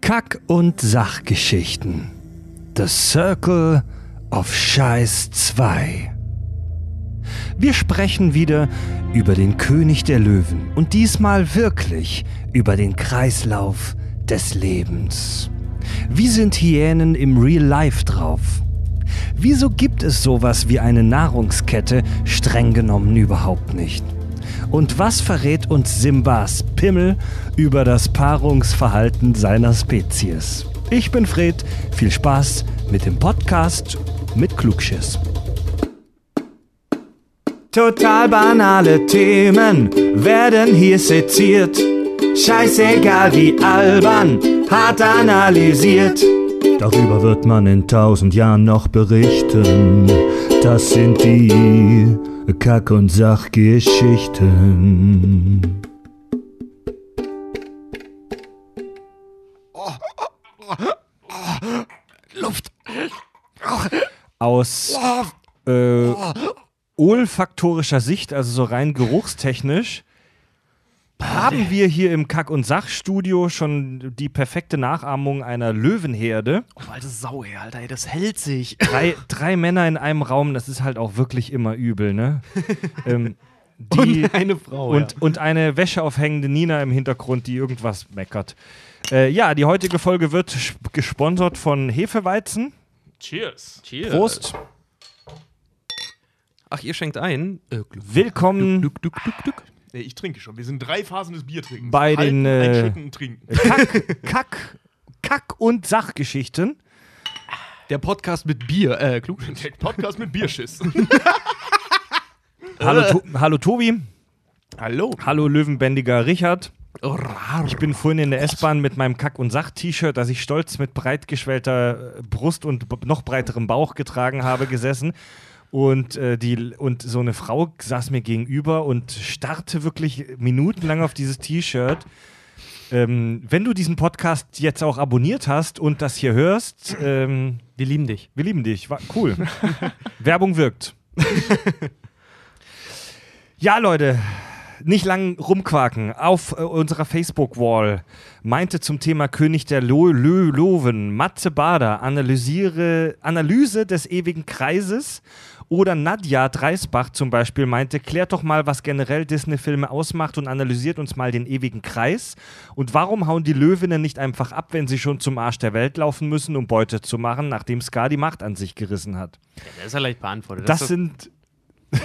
Kack- und Sachgeschichten. The Circle of Scheiß 2. Wir sprechen wieder über den König der Löwen und diesmal wirklich über den Kreislauf des Lebens. Wie sind Hyänen im Real Life drauf? Wieso gibt es sowas wie eine Nahrungskette streng genommen überhaupt nicht? Und was verrät uns Simbas Pimmel über das Paarungsverhalten seiner Spezies? Ich bin Fred, viel Spaß mit dem Podcast mit Klugschiss. Total banale Themen werden hier seziert. Scheißegal wie albern, hart analysiert. Darüber wird man in tausend Jahren noch berichten. Das sind die Kack- und Sachgeschichten. Luft. Aus äh, olfaktorischer Sicht, also so rein geruchstechnisch, haben wir hier im Kack- und Sachstudio schon die perfekte Nachahmung einer Löwenherde. Oh, alte Sau, ey, Alter, ey, das hält sich. Drei, drei Männer in einem Raum, das ist halt auch wirklich immer übel, ne? ähm, die, und eine Frau. und, ja. und eine wäscheaufhängende Nina im Hintergrund, die irgendwas meckert. Äh, ja, die heutige Folge wird gesponsert von Hefeweizen. Cheers. Cheers. Prost. Ach, ihr schenkt ein. Äh, Willkommen Glück, Glück, Glück. Nee, ich trinke schon. Wir sind drei Phasen des Biertrinkens. Bei Halten, den, äh, Einschütten und trinken. Kack, Kack, Kack- und Sachgeschichten. Der Podcast mit Bier. Äh, klug. Der Podcast mit Bierschiss. Hallo, to Hallo Tobi. Hallo. Hallo Löwenbändiger Richard. Ich bin vorhin in der S-Bahn mit meinem Kack- und Sach-T-Shirt, das ich stolz mit breit geschwellter äh, Brust und noch breiterem Bauch getragen habe, gesessen. Und, äh, die, und so eine Frau saß mir gegenüber und starrte wirklich minutenlang auf dieses T-Shirt. Ähm, wenn du diesen Podcast jetzt auch abonniert hast und das hier hörst, ähm, Wir lieben dich. wir lieben dich. War cool. Werbung wirkt. ja, Leute, nicht lang rumquaken. Auf äh, unserer Facebook-Wall meinte zum Thema König der Lo Lö Loven Matze Bader analysiere, Analyse des ewigen Kreises. Oder Nadja Dreisbach zum Beispiel meinte, klärt doch mal, was generell Disney-Filme ausmacht und analysiert uns mal den ewigen Kreis. Und warum hauen die Löwinnen nicht einfach ab, wenn sie schon zum Arsch der Welt laufen müssen, um Beute zu machen, nachdem Scar die Macht an sich gerissen hat? Ja, der ist ja leicht beantwortet. Das ist sind.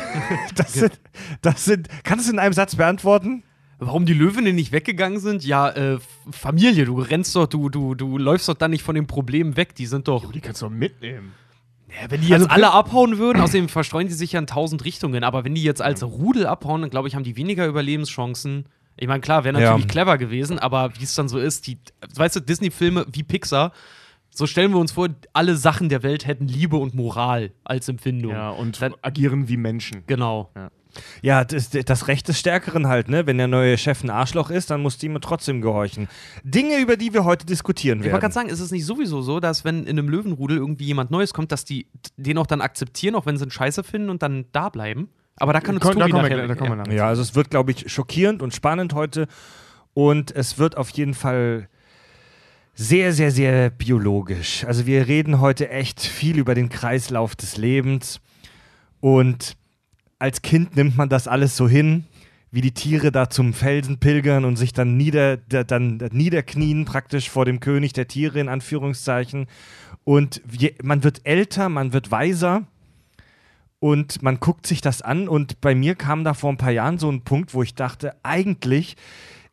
das sind. Das sind. Kannst du es in einem Satz beantworten? Warum die Löwinnen nicht weggegangen sind? Ja, äh, Familie, du rennst doch, du, du, du läufst doch dann nicht von den Problemen weg. Die sind doch. Die kannst du doch mitnehmen. Ja, wenn die jetzt Also, alle abhauen würden, außdem verstreuen die sich ja in tausend Richtungen, aber wenn die jetzt als Rudel abhauen, dann glaube ich, haben die weniger Überlebenschancen. Ich meine, klar, wäre natürlich Ja. clever gewesen, aber wie es dann so ist, die, weißt du, Disney-Filme wie Pixar, so stellen wir uns vor, alle Sachen der Welt hätten Liebe und Moral als Empfindung. Ja, und Dann- agieren wie Menschen. Genau. Ja, das, das Recht des Stärkeren halt, ne? Wenn der neue Chef ein Arschloch ist, dann muss die ihm trotzdem gehorchen. Dinge, über die wir heute diskutieren Ich wollte werden. gerade sagen, ist es nicht sowieso so, dass wenn in einem Löwenrudel irgendwie jemand Neues kommt, dass die den auch dann akzeptieren, auch wenn sie ihn scheiße finden und dann da bleiben? Aber da kann uns Komm, da Tobi kommen wir, da kommen wir ja. Ja, also es wird, glaube ich, schockierend und spannend heute. Und es wird auf jeden Fall sehr, sehr, sehr biologisch. Also wir reden heute echt viel über den Kreislauf des Lebens. Und als Kind nimmt man das alles so hin, wie die Tiere da zum Felsen pilgern und sich dann, nieder, da, dann niederknien praktisch vor dem König der Tiere in Anführungszeichen. Und man wird älter, man wird weiser und man guckt sich das an und bei mir kam da vor ein paar Jahren so ein Punkt, wo ich dachte, eigentlich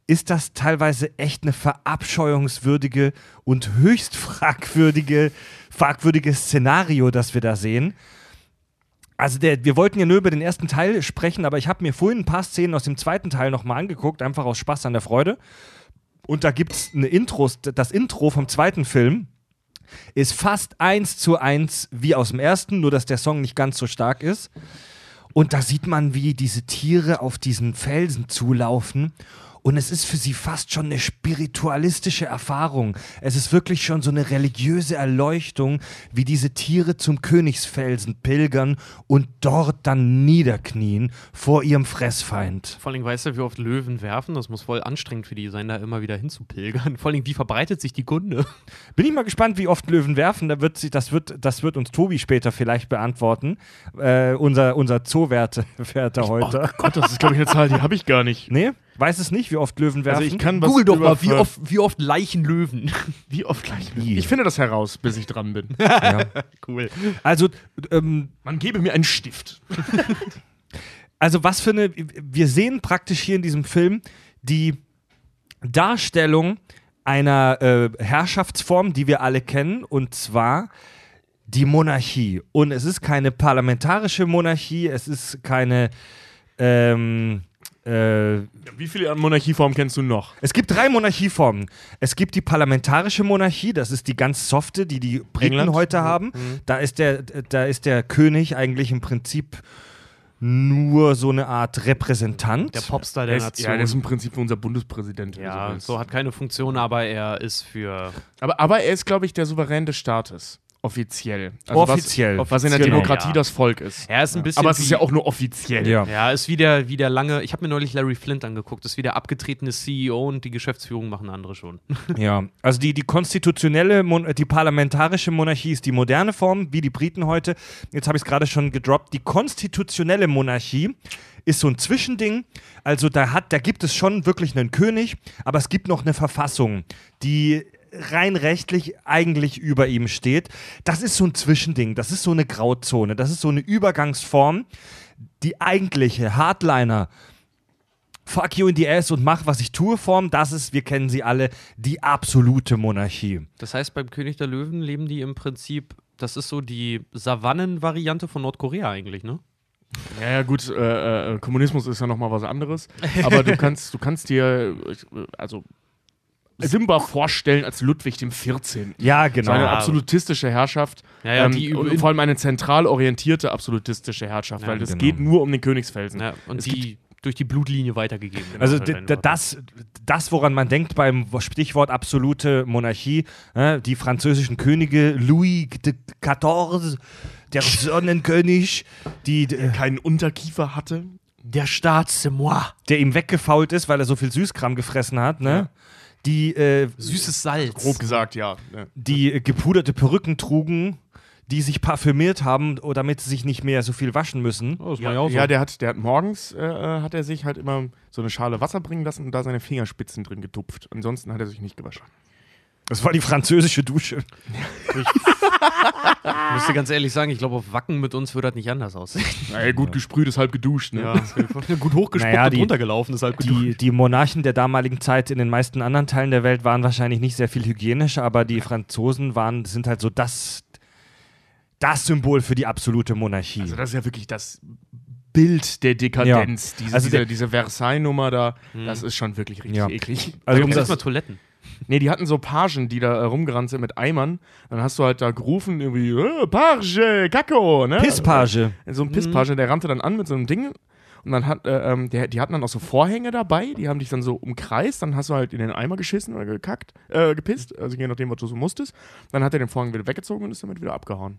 ist das teilweise echt eine verabscheuungswürdige und höchst fragwürdige, fragwürdiges Szenario, das wir da sehen. Also der, wir wollten ja nur über den ersten Teil sprechen, aber ich habe mir vorhin ein paar Szenen aus dem zweiten Teil nochmal angeguckt, einfach aus Spaß an der Freude. Und da gibt es eine Intros, das Intro vom zweiten Film ist fast eins zu eins wie aus dem ersten, nur dass der Song nicht ganz so stark ist. Und da sieht man, wie diese Tiere auf diesen Felsen zulaufen und es ist für sie fast schon eine spiritualistische Erfahrung. Es ist wirklich schon so eine religiöse Erleuchtung, wie diese Tiere zum Königsfelsen pilgern und dort dann niederknien vor ihrem Fressfeind. Vor allem weißt du, wie oft Löwen werfen? Das muss voll anstrengend für die sein, da immer wieder hinzupilgern. Vor allem, wie verbreitet sich die Kunde? Bin ich mal gespannt, wie oft Löwen werfen. Da wird sich, das, wird, das wird uns Tobi später vielleicht beantworten. Äh, unser unser Zoowärter Wärter heute. Oh Gott, das ist, glaube ich, eine Zahl, die habe ich gar nicht. Nee? Weiß es nicht, wie oft Löwen werfen? Also ich kann was Google doch mal, wie oft, wie oft Leichen Löwen. Wie oft gleich? Nie. Ich finde das heraus, bis ich dran bin. ja. cool. Also, ähm, Man gebe mir einen Stift. also was für eine. Wir sehen praktisch hier in diesem Film die Darstellung einer äh, Herrschaftsform, die wir alle kennen, und zwar die Monarchie. Und es ist keine parlamentarische Monarchie, es ist keine. Ähm, äh, Wie viele Monarchieformen kennst du noch? es gibt drei Monarchieformen. Es gibt die parlamentarische Monarchie, das ist die ganz softe, die die Briten England? heute haben. Da, ist der, da ist der König eigentlich im Prinzip nur so eine Art Repräsentant. Der Popstar Der ist, ja, Nation. der ist im Prinzip unser Bundespräsident. Ja, willst. so hat keine Funktion, aber er ist für. aber, aber er ist, glaube ich, der Souverän des Staates. Offiziell. Also Offiziell. Was, was in der Genau. Demokratie Ja. das Volk ist. Er ist ein bisschen. Aber es ist ja auch nur offiziell. ja. Ja, ist wie der, wie der lange. Ich habe mir neulich Larry Flint angeguckt. Ist wie der abgetretene CEO und die Geschäftsführung machen andere schon. Ja, also die, die konstitutionelle, Mon die parlamentarische Monarchie ist die moderne Form, wie die Briten heute. Jetzt habe ich es gerade schon gedroppt. Die konstitutionelle Monarchie ist so ein Zwischending. Also da hat, da gibt es schon wirklich einen König, aber es gibt noch eine Verfassung, die rein rechtlich eigentlich über ihm steht. Das ist so ein Zwischending, das ist so eine Grauzone, das ist so eine Übergangsform. Die eigentliche Hardliner Fuck you in the ass und mach, was ich tue Form, das ist, wir kennen sie alle, die absolute Monarchie. Das heißt, beim König der Löwen leben die im Prinzip. Das ist so die Savannen-Variante von Nordkorea eigentlich, ne? Ja, ja, gut, äh, äh, Kommunismus ist ja nochmal was anderes. Aber du kannst, du kannst dir, äh, also Simba vorstellen als Ludwig dem 14. Ja, So genau. eine absolutistische Herrschaft. Ja, ja, ähm, die und vor allem eine zentral orientierte absolutistische Herrschaft, Ja, weil das genau. geht nur um den Königsfelsen. Ja, und Es die durch die Blutlinie weitergegeben. wird. Also das, das, woran man denkt beim Stichwort absolute Monarchie, äh, die französischen Könige, Louis XIV, der Sonnenkönig, die, äh, Keinen Unterkiefer hatte. Der Staat, c'est moi. der ihm weggefault ist, weil er so viel Süßkram gefressen hat, ne? Ja. Die, äh, Süßes Salz. Grob gesagt, ja. ja. die äh, gepuderte Perücken trugen, die sich parfümiert haben, oh, damit sie sich nicht mehr so viel waschen müssen. Oh, das Ja, war ja auch so. ja, der hat, der hat morgens äh, äh, hat er sich halt immer so eine Schale Wasser bringen lassen und da seine Fingerspitzen drin getupft. Ansonsten hat er sich nicht gewaschen. Das war die französische Dusche. Ich müsste ganz ehrlich sagen, ich glaube, auf Wacken mit uns würde das nicht anders aussehen. Na ja, gut gesprüht ist halb geduscht, ne? gut hochgespuckt Naja, die- und runtergelaufen, ist halt gut. Die, die Monarchen der damaligen Zeit in den meisten anderen Teilen der Welt waren wahrscheinlich nicht sehr viel hygienischer, aber die Franzosen waren, sind halt so das, das Symbol für die absolute Monarchie. Also das ist ja wirklich das Bild der Dekadenz. Diese, Also diese, diese Versailles-Nummer da, das ist schon wirklich richtig Ja. eklig. also da um das, mal Toiletten. Nee, die hatten so Pagen, die da äh, rumgerannt sind mit Eimern. Dann hast du halt da gerufen, irgendwie, äh, Page, Kakao, ne? Pisspage. So ein Pisspage, der rannte dann an mit so einem Ding. Und dann hat, äh, ähm, der, die hatten dann auch so Vorhänge dabei, die haben dich dann so umkreist, dann hast du halt in den Eimer geschissen oder gekackt, äh, gepisst, also je nachdem, was du so musstest. Dann hat er den Vorhang wieder weggezogen und ist damit wieder abgehauen.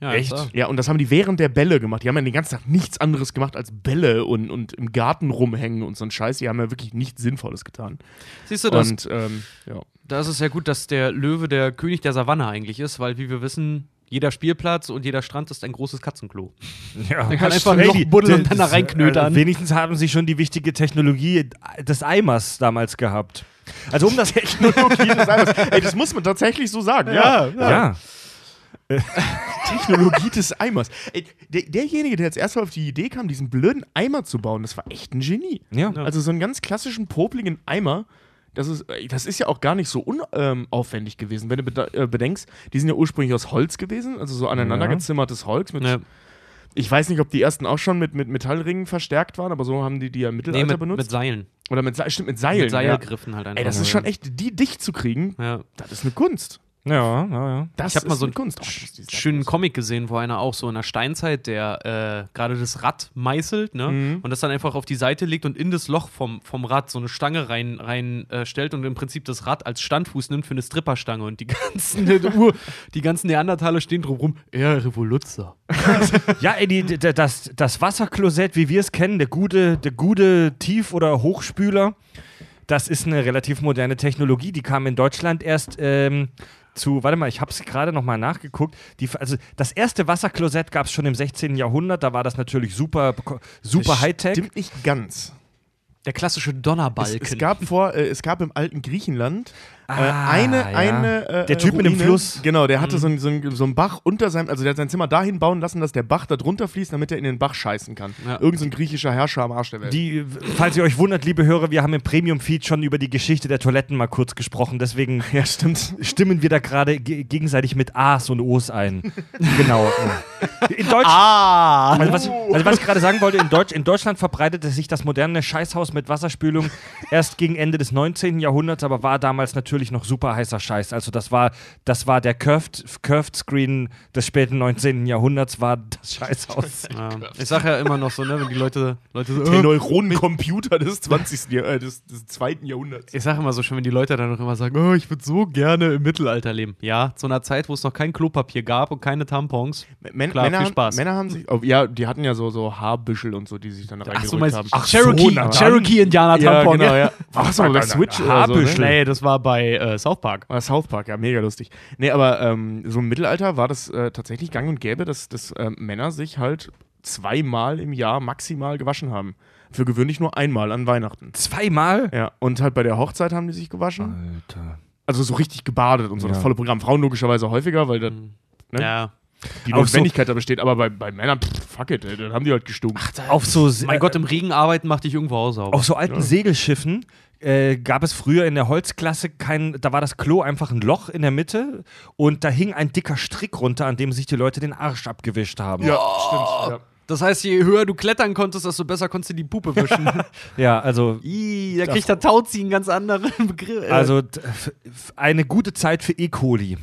Ja, Echt? Ja, und das haben die während der Bälle gemacht. Die haben ja den ganzen Tag nichts anderes gemacht als Bälle und, und im Garten rumhängen und so ein Scheiß. Die haben ja wirklich nichts Sinnvolles getan. Siehst du, das, Und ähm, ja. da ist es ja gut, dass der Löwe der König der Savanne eigentlich ist, weil, wie wir wissen, jeder Spielplatz und jeder Strand ist ein großes Katzenklo. Ja. kann einfach ein Loch buddeln und dann da reinknötern. Äh, wenigstens haben sie schon die wichtige Technologie des Eimers damals gehabt. Also um das Technologie des Eimers. Ey, das muss man tatsächlich so sagen. Ja. ja. Technologie des Eimers. Ey, der, derjenige, der jetzt erstmal auf die Idee kam, diesen blöden Eimer zu bauen, das war echt ein Genie. Ja. Also so einen ganz klassischen, popligen Eimer. Das ist, ey, das ist ja auch gar nicht so unaufwendig gewesen. Wenn du äh, bedenkst, die sind ja ursprünglich aus Holz gewesen, also so aneinander Ja. gezimmertes Holz. Mit, Ne, Ich weiß nicht, ob die ersten auch schon mit, mit Metallringen verstärkt waren, aber so haben die die ja im nee, Mittelalter mit, benutzt. mit Seilen. Oder mit, stimmt, mit Seilen. mit Seilgriffen halt einfach. Ja. Ey, das ist schon echt, die dicht zu kriegen, Ja. das ist eine Kunst. Ja, ja, ja. Das Ich hab mal so eine ein Kunst. Schönen. Comic gesehen, wo einer auch so in der Steinzeit, der äh, gerade das Rad meißelt, ne? Mhm. Und das dann einfach auf die Seite legt und in das Loch vom, vom Rad so eine Stange rein, rein äh, stellt und im Prinzip das Rad als Standfuß nimmt für eine Stripperstange. Und die ganzen, Ur, die ganzen Neandertaler stehen drumrum. Er Revoluzzer. Ja, ey, die, die, das, das Wasserklosett, wie wir es kennen, der gute, der gute Tief- oder Hochspüler, das ist eine relativ moderne Technologie. Die kam in Deutschland erst ähm, zu, warte mal, ich habe es gerade nochmal nachgeguckt. Die, also das erste Wasserklosett gab es schon im 16. Jahrhundert, da war das natürlich super, super Das Hightech. Stimmt nicht ganz. Der klassische Es, Donnerbalken. es gab vor, äh, es gab im alten Griechenland Ah, eine, ja. eine äh, Der Typ mit dem Ruine. Fluss. Genau, der hatte so, einen, so, einen, so einen Bach unter seinem, also der hat sein Zimmer dahin bauen lassen, dass der Bach da drunter fließt, damit er in den Bach scheißen kann. Ja. Irgend so ein griechischer Herrscher am Arsch der Welt. Die, falls ihr euch wundert, liebe Hörer, wir haben im Premium-Feed schon über die Geschichte der Toiletten mal kurz gesprochen, deswegen ja, stimmt. stimmen wir da gerade ge gegenseitig mit A's und O's ein. genau. In Deutsch, ah! also, was ich, also was ich gerade sagen wollte, in, Deutsch, in Deutschland verbreitete sich das moderne Scheißhaus mit Wasserspülung erst gegen Ende des 19. Jahrhunderts, aber war damals natürlich noch super heißer Scheiß. Also das war, das war der Curved, Curved Screen des späten 19. Jahrhunderts, war das Scheißhaus. Ja. Ich sag ja immer noch so, ne, wenn die Leute, Leute so, Der äh, Neuronencomputer des 20. Jahr, äh, des, des zweiten Jahrhunderts. Ich sage immer so schön, wenn die Leute dann noch immer sagen, oh, ich würde so gerne im Mittelalter leben. Ja, zu einer Zeit, wo es noch kein Klopapier gab und keine Tampons. Män Klar, Männer, viel Spaß. Männer haben sich, oh, ja, die hatten ja so, so Haarbüschel und so, die sich dann Ach reingerückt so, meinst haben. Ach, Cherokee, dann. Cherokee Indianer Ja, Tampon. genau, ja. ja. Was aber bei Switch oder so, Haarbüschel. ne? Nee, das war bei äh, South Park. Oder South Park, ja, mega lustig. Nee, aber ähm, so im Mittelalter war das äh, tatsächlich gang und gäbe, dass, dass ähm, Männer sich halt zweimal im Jahr maximal gewaschen haben. Für gewöhnlich nur einmal an Weihnachten. Zweimal? Ja, und halt bei der Hochzeit haben die sich gewaschen. Alter. Also so richtig gebadet und so, das Ja. volle Programm. Frauen logischerweise häufiger, weil das, Mhm. Ne? Ja. Die Auch so- Notwendigkeit da besteht. Aber bei, bei Männern, pff, fuck it, ey, dann haben die halt gestunken. Auf so, Mein Gott, im Regen arbeiten macht dich irgendwo aussauber. Auf so alten Segelschiffen äh, gab es früher in der Holzklasse kein, da war das Klo einfach ein Loch in der Mitte und da hing ein dicker Strick runter, an dem sich die Leute den Arsch abgewischt haben. ja, stimmt. Ja. Das heißt, je höher du klettern konntest, desto besser konntest du die Puppe wischen. Ja, also, Ih, da kriegt der Tauzieh einen ganz anderen Begriff. äh, also eine gute Zeit für E. coli.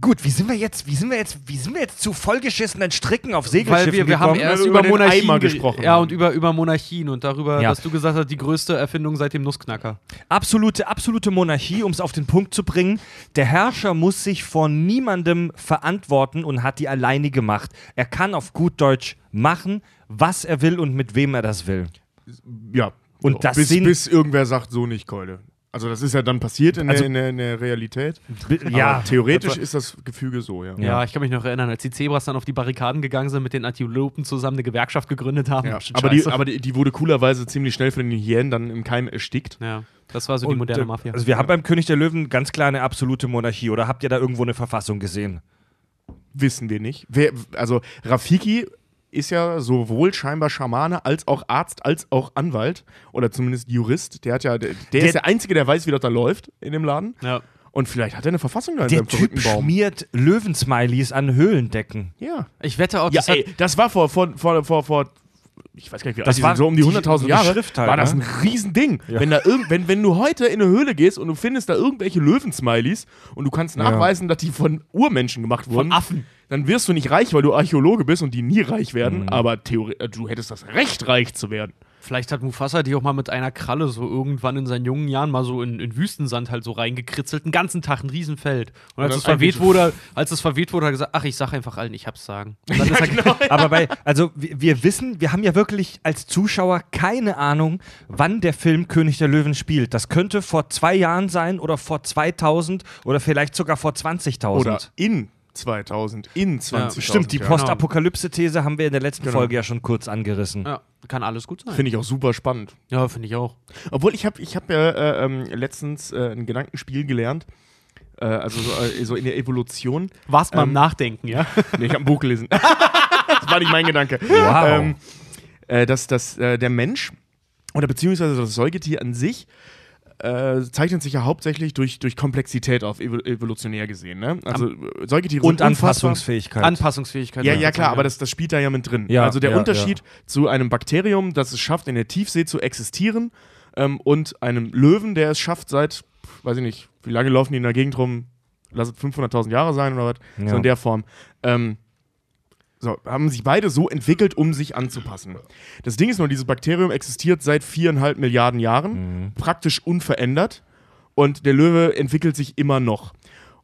Gut, wie sind wir jetzt, wie sind wir jetzt, wie sind wir jetzt zu vollgeschissenen Stricken auf Segelschiffen Weil wir, wir haben gekommen? erst wir über, über Monarchien gesprochen Ja, haben. und über, über Monarchien und darüber, Ja. dass du gesagt hast, die größte Erfindung seit dem Nussknacker. absolute, absolute Monarchie, um es auf den Punkt zu bringen. Der Herrscher muss sich vor niemandem verantworten und hat die alleinige Macht. Er kann auf gut Deutsch machen, was er will und mit wem er das will. ja. Und So, das bis, sind- bis irgendwer sagt, so nicht, Keule. Also das ist ja dann passiert in, Also- der, in, der, in der Realität. Bi- Aber theoretisch ist das Gefüge so, ja. Ja. ich kann mich noch erinnern, als die Zebras dann auf die Barrikaden gegangen sind, mit den Antilopen zusammen eine Gewerkschaft gegründet haben. Ja, aber, die, aber die, die wurde coolerweise ziemlich schnell von den Hyänen dann im Keim erstickt. ja, das war so die Und, moderne äh, Mafia. Also wir haben beim König der Löwen ganz klar eine absolute Monarchie. Oder habt ihr da irgendwo eine Verfassung gesehen? Wissen wir nicht. Wer, also Rafiki ist ja sowohl scheinbar Schamane als auch Arzt als auch Anwalt oder zumindest Jurist. Der hat ja, der, der, ist der Einzige, der weiß, wie das da läuft in dem Laden. ja. Und vielleicht hat er eine Verfassung da in Der seinem Typ Baum. schmiert Löwensmileys an Höhlendecken. Ja. Ich wette auch, Ja, das ey, das war vor, vor, vor, vor, vor ich weiß gar nicht, wie alt Das die war so um die die- 100.000 so eine Jahre, halt, war das ne? ein Riesending. Wenn, da irgend, wenn, wenn du heute in eine Höhle gehst und du findest da irgendwelche Löwensmileys und du kannst nachweisen, dass die von Urmenschen gemacht wurden, von Affen. Dann wirst du nicht reich, weil du Archäologe bist und die nie reich werden, Mhm. aber Theorie, äh, du hättest das Recht, reich zu werden. Vielleicht hat Mufasa die auch mal mit einer Kralle so irgendwann in seinen jungen Jahren mal so in, in Wüstensand halt so reingekritzelt. Den ganzen Tag ein Riesenfeld. Und als es verweht wurde, als es verweht wurde, hat er gesagt, ach, ich sag einfach allen, ich hab's sagen. Und dann ist er genau. Aber bei, also wir, wir wissen, wir haben ja wirklich als Zuschauer keine Ahnung, wann der Film König der Löwen spielt. Das könnte vor zwei Jahren sein oder vor 2000 oder vielleicht sogar vor 20.000. Oder in 2000, in 20. Stimmt, die ja. Postapokalypse-These haben wir in der letzten Genau. Folge ja schon kurz angerissen. ja, kann alles gut sein. Finde ich auch super spannend. ja, finde ich auch. Obwohl ich habe ich hab ja äh, ähm, letztens äh, ein Gedankenspiel gelernt, äh, also so, äh, so in der Evolution. Warst mal Ähm, am Nachdenken, ja? Nee, ich habe ein Buch gelesen. das war nicht mein Gedanke. Wow. Ähm, äh, dass, dass äh, der Mensch oder beziehungsweise das Säugetier an sich äh, zeichnet sich ja hauptsächlich durch, durch Komplexität auf, evo evolutionär gesehen. Ne? Also äh, Säugetiere Und Anpassungsfähigkeit. Anpassungsfähigkeit. Ja, ja klar, aber das, das spielt da ja mit drin. Ja, also der ja, Unterschied zu einem Bakterium, das es schafft, in der Tiefsee zu existieren, ähm, und einem Löwen, der es schafft, seit, weiß ich nicht, wie lange laufen die in der Gegend rum? lass es 500.000 Jahre sein oder was, so Ja. in der Form. Ähm, so, haben sich beide so entwickelt, um sich anzupassen. Das Ding ist nur, dieses Bakterium existiert seit viereinhalb Milliarden Jahren, praktisch unverändert und der Löwe entwickelt sich immer noch.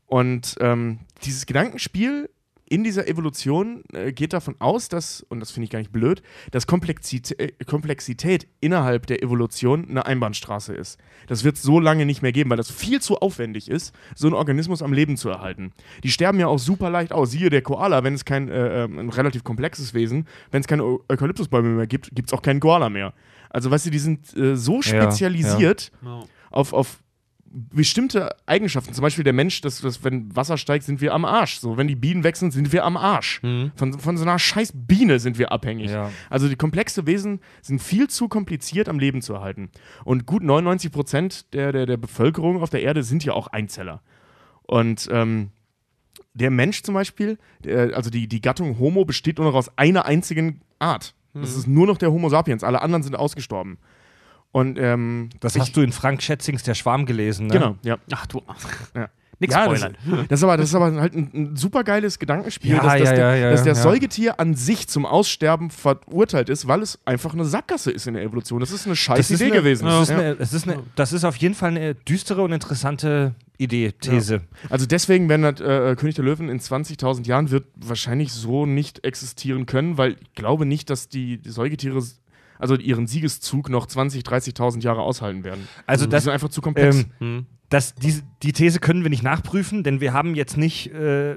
Und ähm, dieses Gedankenspiel in dieser Evolution äh, geht davon aus, dass, und das finde ich gar nicht blöd, dass Komplexität, äh, Komplexität innerhalb der Evolution eine Einbahnstraße ist. Das wird es so lange nicht mehr geben, weil das viel zu aufwendig ist, so einen Organismus am Leben zu erhalten. Die sterben ja auch super leicht aus. Siehe der Koala, wenn es kein äh, ähm, ein relativ komplexes Wesen, wenn es keine Eu- Eukalyptusbäume mehr gibt, gibt es auch keinen Koala mehr. Also, weißt du, die sind äh, so Ja, spezialisiert Ja. auf, auf bestimmte Eigenschaften. Zum Beispiel der Mensch, dass, dass wenn Wasser steigt, sind wir am Arsch. So, wenn die Bienen wechseln, sind wir am Arsch. Mhm. Von, von so einer scheiß Biene sind wir abhängig. Ja. Also die komplexe Wesen sind viel zu kompliziert am Leben zu erhalten. Und gut 99 Prozent der, der, der Bevölkerung auf der Erde sind ja auch Einzeller. Und ähm, der Mensch zum Beispiel, der, also die, die Gattung Homo besteht nur noch aus einer einzigen Art. Das ist nur noch der Homo sapiens. Alle anderen sind ausgestorben. Und ähm, Das ich- hast du in Frank Schätzings Der Schwarm gelesen, ne? Genau, ja. Ach du. Ja. Nix ja, das, spoilern. das, ist aber, das ist aber halt ein, ein super geiles Gedankenspiel, Ja, dass, dass, ja, der, ja, ja, dass der ja. Säugetier an sich zum Aussterben verurteilt ist, weil es einfach eine Sackgasse ist in der Evolution. Das ist eine scheiß Idee eine, gewesen. das, ist Ja. eine, das, ist eine, das ist auf jeden Fall eine düstere und interessante Idee, These. Also deswegen, wenn das, äh, König der Löwen in 20.000 Jahren wird wahrscheinlich so nicht existieren können, weil ich glaube nicht, dass die, die Säugetiere also ihren Siegeszug noch 20.000, 30.000 Jahre aushalten werden. Also die das, sind einfach zu komplex. ähm, Hm. das, diese, die These können wir nicht nachprüfen, denn wir haben jetzt nicht äh,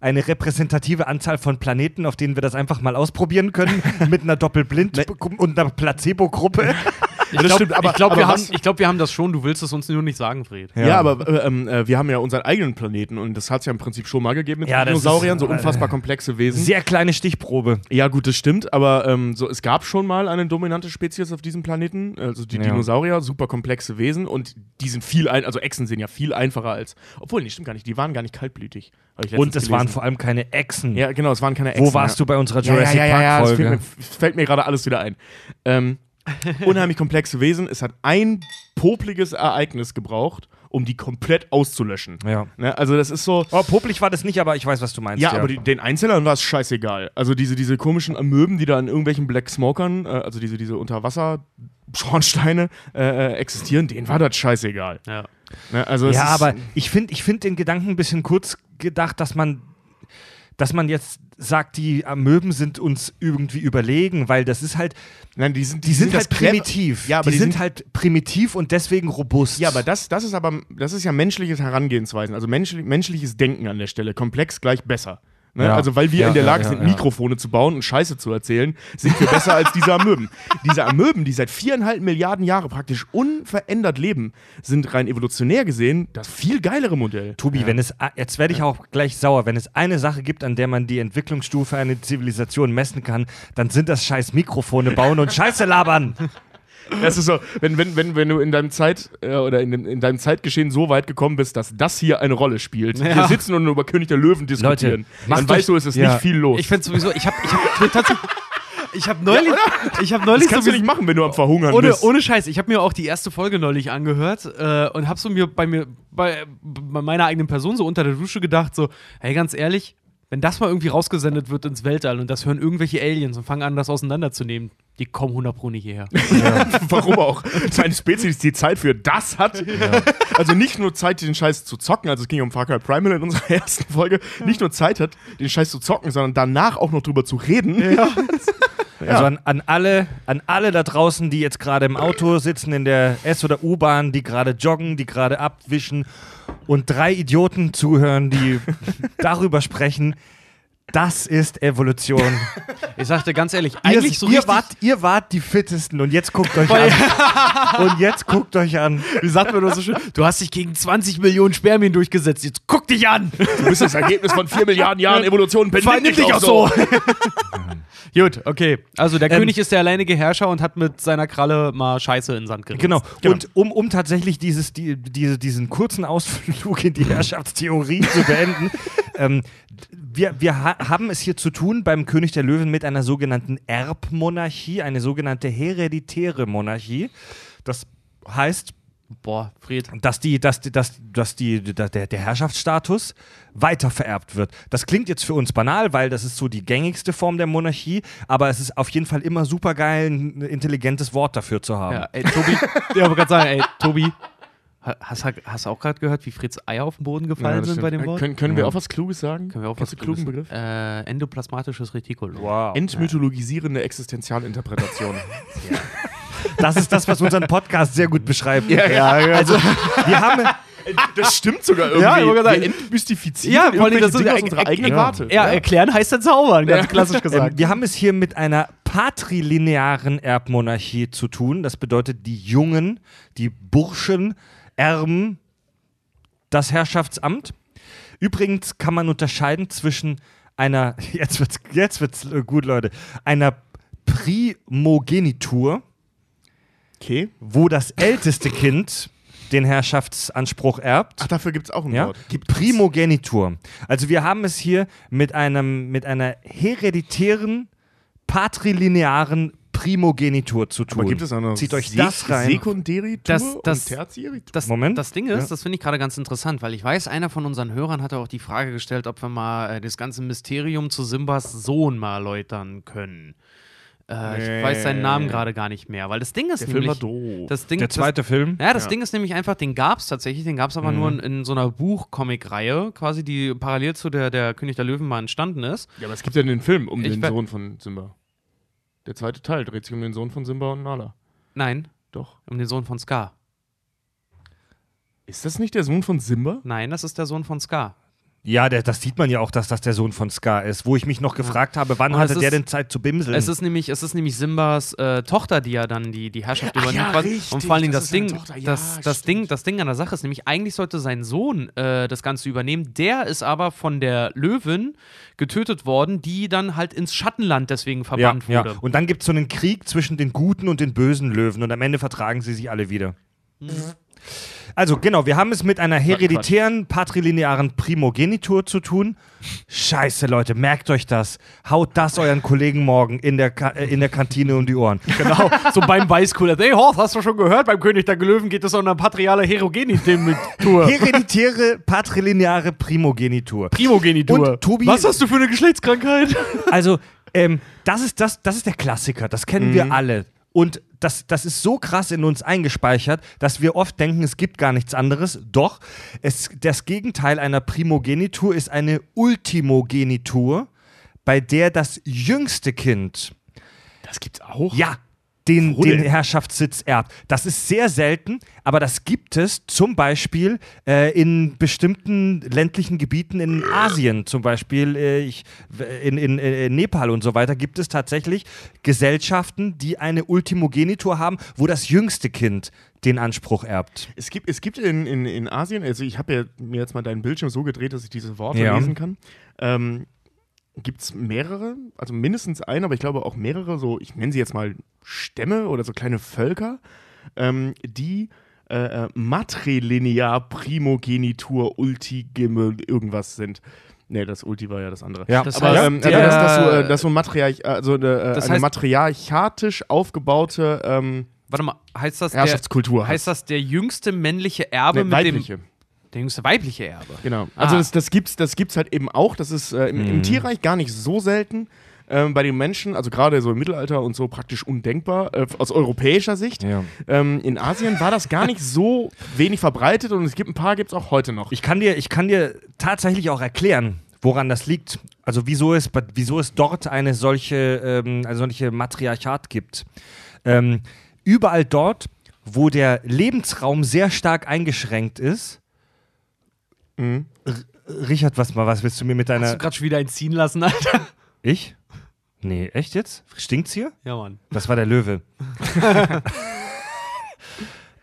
eine repräsentative Anzahl von Planeten, auf denen wir das einfach mal ausprobieren können mit einer Doppelblind- und einer Placebo-Gruppe. Ich glaube, aber- glaub, wir, haben- ich glaub, wir haben das schon. Du willst es uns nur nicht sagen, Fred. Ja, aber äh, ähm, äh, wir haben ja unseren eigenen Planeten und das hat es ja im Prinzip schon mal gegeben mit Ja, das Dinosauriern, ist, so äh, unfassbar komplexe Wesen. Sehr kleine Stichprobe. Ja, gut, das stimmt, aber ähm, so, es gab schon mal eine dominante Spezies auf diesem Planeten, also die Ja. Dinosaurier, super komplexe Wesen und die sind viel, ein also Echsen sind ja viel einfacher als, obwohl, nee, stimmt gar nicht, die waren gar nicht kaltblütig. Und es waren vor allem keine Echsen. Ja, genau, es waren keine Echsen. Wo warst ja. du bei unserer Ja, Jurassic ja, ja, ja, ja, es Park-Folge? fällt mir, fällt mir gerade alles wieder ein. Ähm, unheimlich komplexe Wesen, es hat ein popliges Ereignis gebraucht, um die komplett auszulöschen. Ja. Ne? Also das ist so, Oh, popelig war das nicht, aber ich weiß, was du meinst. Ja, aber die, den Einzellern war es scheißegal. Also diese, diese komischen Amöben, die da in irgendwelchen Black Smokern, äh, also diese, diese Unterwasser-Schornsteine äh, äh, existieren, denen war das scheißegal. Ja. Ne? Also ja, aber ich finde ich find den Gedanken ein bisschen kurz gedacht, dass man, dass man jetzt sagt, die Amöben sind uns irgendwie überlegen, weil das ist halt, nein, die sind, die, sind, ja halt primitiv. Ja, aber die, die sind, sind- halt primitiv und deswegen robust. Ja, aber das, das ist aber, das ist ja menschliches Herangehensweisen, also menschli menschliches Denken an der Stelle. Komplex gleich besser. Ne? Ja. Also weil wir Ja, in der Lage ja, sind. Mikrofone zu bauen und Scheiße zu erzählen, sind wir besser als diese Amöben. Diese Amöben, die seit viereinhalb Milliarden Jahre praktisch unverändert leben, sind rein evolutionär gesehen das viel geilere Modell. Tobi, wenn es, jetzt werde ich auch gleich sauer, wenn es eine Sache gibt, an der man die Entwicklungsstufe einer Zivilisation messen kann, dann sind das scheiß Mikrofone bauen und Scheiße labern. Das ist so, wenn, wenn, wenn, wenn du in deinem Zeit äh, oder in, dem, in deinem Zeitgeschehen so weit gekommen bist, dass das hier eine Rolle spielt. Wir Ja. sitzen und über König der Löwen diskutieren. macht dann weißt du, es ist Ja. nicht viel los. Ich finde sowieso, ich habe ich hab, tatsächlich. Ich habe neulich, ich habe das neulich kannst du nicht machen, wenn du am Verhungern ohne, bist. ohne Scheiß, ich habe mir auch die erste Folge neulich angehört äh, und habe so mir bei mir bei, bei meiner eigenen Person so unter der Dusche gedacht, so, hey, ganz ehrlich, wenn das mal irgendwie rausgesendet wird ins Weltall und das hören irgendwelche Aliens und fangen an, das auseinanderzunehmen, die kommen 100 pro nicht hierher. Warum auch? Seine Spezies die Zeit für das hat. Also nicht nur Zeit, den Scheiß zu zocken, also es ging um Far Cry Primal in unserer ersten Folge, nicht nur Zeit hat, den Scheiß zu zocken, sondern danach auch noch drüber zu reden. Ja. Also an, an, alle, an alle da draußen, die jetzt gerade im Auto sitzen, in der S- oder U-Bahn, die gerade joggen, die gerade abwischen und drei Idioten zuhören, die darüber sprechen. Das ist Evolution. Ich sagte ganz ehrlich, Ihr, eigentlich so ihr, richtig. wart, ihr wart die fittesten und jetzt guckt euch an. Und jetzt guckt euch an. Wie sagt man das so schön? Du hast dich gegen 20 Millionen Spermien durchgesetzt. Jetzt guck dich an! Du bist das Ergebnis von vier Milliarden Jahren Evolution. Benimm dich dich auch auch so. so. Gut, okay. Also der Ähm, König ist der alleinige Herrscher und hat mit seiner Kralle mal Scheiße in den Sand gerissen. Genau. Genau. Und um, um tatsächlich dieses, die, diese, diesen kurzen Ausflug in die Herrschaftstheorie zu beenden, ähm, wir, wir ha haben es hier zu tun beim König der Löwen mit einer sogenannten Erbmonarchie, eine sogenannte hereditäre Monarchie. Das heißt, Boah, Fred. dass, die, dass, die- dass, dass die, dass der, der Herrschaftsstatus weiter vererbt wird. Das klingt jetzt für uns banal, weil das ist so die gängigste Form der Monarchie, aber es ist auf jeden Fall immer super geil, ein intelligentes Wort dafür zu haben. Ja, ey, Tobi, ich wollte gerade sagen, ey, Tobi, hast, du- hast auch gerade gehört, wie Freds Eier auf den Boden gefallen das sind bei dem Wort? Können, können wir Ja. auch was Kluges sagen? Können wir auch Kennst was klugen Kluges- Begriff? Äh, endoplasmatisches Retikulum. Wow. Entmythologisierende Existenzialinterpretation. Das ist das, was unseren Podcast sehr gut beschreibt. Ja, ja. Also, wir haben. das stimmt sogar irgendwie. Ja, ich wollte gerade wir sagen- entmystifizieren Ja, vor allem, das Dinge aus ja- unserer ja, eigenen ja. Warte. Ja, erklären heißt dann zaubern, ganz klassisch Ähm, gesagt. wir haben es hier mit einer patrilinearen Erbmonarchie zu tun. Das bedeutet, die Jungen, die Burschen erben das Herrschaftsamt. Übrigens kann man unterscheiden zwischen einer, jetzt wird's, jetzt wird's äh, gut, Leute, einer Primogenitur, Okay. wo das älteste Kind den Herrschaftsanspruch erbt. Ach, dafür gibt es auch ein Ja? Wort. Primogenitur. Also wir haben es hier mit einem mit einer hereditären patrilinearen Primogenitur zu tun. Aber gibt es auch noch Zieht euch Sek- das rein. Sekundäritur Das- das- und Tertiäritur? Das, Moment. das Ding ist, Ja. das finde ich gerade ganz interessant, weil ich weiß, einer von unseren Hörern hatte auch die Frage gestellt, ob wir mal äh, das ganze Mysterium zu Simbas Sohn mal erläutern können. Äh, Ich Nee. weiß seinen Namen gerade gar nicht mehr, weil das Ding ist Der Film war nämlich. doof. Das Ding, Der zweite Film. Das, ja, das Ja. Ding ist nämlich einfach, den gab es tatsächlich, den gab es aber Mhm. nur in, in so einer Buchcomic-Reihe, quasi, die parallel zu der, der König der Löwen mal entstanden ist. ja, aber es gibt ja den Film um Ich den Sohn von Simba. Der zweite Teil dreht sich um den Sohn von Simba und Nala. Nein, Doch. um den Sohn von Scar. Ist das nicht der Sohn von Simba? Nein, das ist der Sohn von Scar. Ja, der, das sieht man ja auch, dass das der Sohn von Scar ist. Wo ich mich noch gefragt habe, wann Und hatte es der ist- denn Zeit zu bimseln? Es ist nämlich, es ist nämlich Simbas äh, Tochter, die ja dann die, die Herrschaft Ach übernimmt. ja, richtig, und vor allen Dingen das das, ist Ding. Ja, das, das. Ding, das Ding an der Sache ist nämlich, eigentlich sollte sein Sohn äh, das Ganze übernehmen. Der ist aber von der Löwin getötet worden, die dann halt ins Schattenland deswegen verbannt ja. wurde. Und dann gibt es so einen Krieg zwischen den guten und den bösen Löwen und am Ende vertragen sie sich alle wieder. Also genau, wir haben es mit einer hereditären, patrilinearen Primogenitur zu tun. Scheiße, Leute, merkt euch das. Haut das euren Kollegen morgen in der, Ka äh, in der Kantine um die Ohren. Genau, so beim Weißkuller. Hey Horst, hast du schon gehört? Beim König der Löwen geht es um eine patriale Herogenitur. Hereditäre, patrilineare Primogenitur. Primogenitur. Und Tobi- Was hast du für eine Geschlechtskrankheit? Also, ähm, das, ist das, das ist der Klassiker, das kennen wir alle. Und das, das ist so krass in uns eingespeichert, dass wir oft denken, es gibt gar nichts anderes. Doch, es, das Gegenteil einer Primogenitur ist eine Ultimogenitur, bei der das jüngste Kind Das gibt's auch. ja, den, den? Herrschaftssitz erbt. Das ist sehr selten, aber das gibt es zum Beispiel äh, in bestimmten ländlichen Gebieten in Asien, zum Beispiel äh, ich, in, in, in Nepal und so weiter, gibt es tatsächlich Gesellschaften, die eine Ultimogenitur haben, wo das jüngste Kind den Anspruch erbt. Es gibt, es gibt in, in, in Asien, also ich habe ja mir jetzt mal deinen Bildschirm so gedreht, dass ich diese Worte Ja. lesen kann. Ähm, gibt es mehrere, also mindestens einen, aber ich glaube auch mehrere, so, ich nenne sie jetzt mal Stämme oder so kleine Völker, ähm, die äh, äh, matrilinear Primogenitur Ultigeme irgendwas sind. Nee, das Ulti war ja das andere. Ja, Das Aber heißt, ähm, also der- das, das, so, äh, das so Matriarch, also eine, äh, Das eine heißt- matriarchatisch aufgebaute ähm, Warte mal, heißt das, der, Herrschaftskultur. heißt das der jüngste männliche Erbe nee, mit weibliche. dem. Der jüngste weibliche Erbe. Genau. Also Ah. das, das gibt's, das gibt's halt eben auch. Das ist äh, im, im Tierreich gar nicht so selten. Ähm, bei den Menschen, also gerade so im Mittelalter und so praktisch undenkbar, äh, aus europäischer Sicht. Ja. Ähm, in Asien war das gar nicht so wenig verbreitet und es gibt ein paar, gibt es auch heute noch. Ich kann dir, ich kann dir tatsächlich auch erklären, woran das liegt. Also wieso es, wieso es dort eine solche, ähm, eine solche Matriarchat gibt. Ähm, überall dort, wo der Lebensraum sehr stark eingeschränkt ist. Mhm. Richard, was mal, was willst du mir mit Hast deiner. du gerade schon wieder ein ziehen lassen, Alter? Ich? Nee, echt jetzt? Stinkt's hier? Ja, Mann. Das war der Löwe.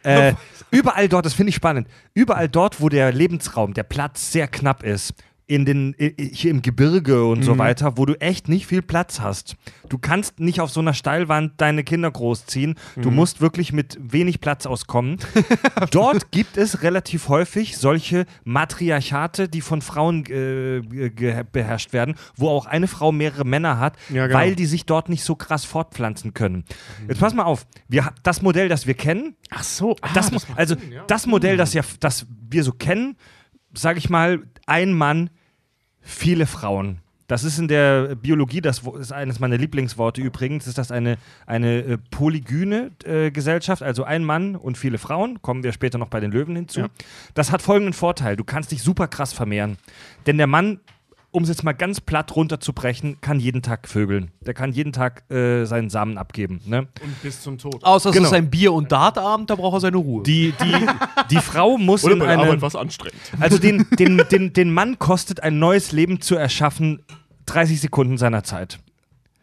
äh, überall dort, das finde ich spannend, überall dort, wo der Lebensraum, der Platz sehr knapp ist, in den, hier im Gebirge und Mhm. so weiter, wo du echt nicht viel Platz hast. Du kannst nicht auf so einer Steilwand deine Kinder großziehen. Du Mhm. musst wirklich mit wenig Platz auskommen. Dort gibt es relativ häufig solche Matriarchate, die von Frauen äh, beherrscht werden, wo auch eine Frau mehrere Männer hat, Ja, genau. weil die sich dort nicht so krass fortpflanzen können. Jetzt pass mal auf, wir, das Modell, das wir kennen, Ach so, ah, das, Mo- also das Modell, das ja, das wir so kennen, sage ich mal, ein Mann, viele Frauen. Das ist in der Biologie, das ist eines meiner Lieblingsworte übrigens, ist das eine, eine äh, polygyne äh, Gesellschaft, also ein Mann und viele Frauen, kommen wir später noch bei den Löwen hinzu. Ja. Das hat folgenden Vorteil, du kannst dich super krass vermehren. Denn der Mann, um es jetzt mal ganz platt runterzubrechen, kann jeden Tag vögeln. Der kann jeden Tag äh, seinen Samen abgeben. Ne? Und bis zum Tod. Außer es Genau. ist ein Bier- und Dartabend, da braucht er seine Ruhe. Die, die, die Frau muss Oder in eine... Arbeit was anstrengend. Also den, den, den, den Mann kostet ein neues Leben zu erschaffen 30 Sekunden seiner Zeit.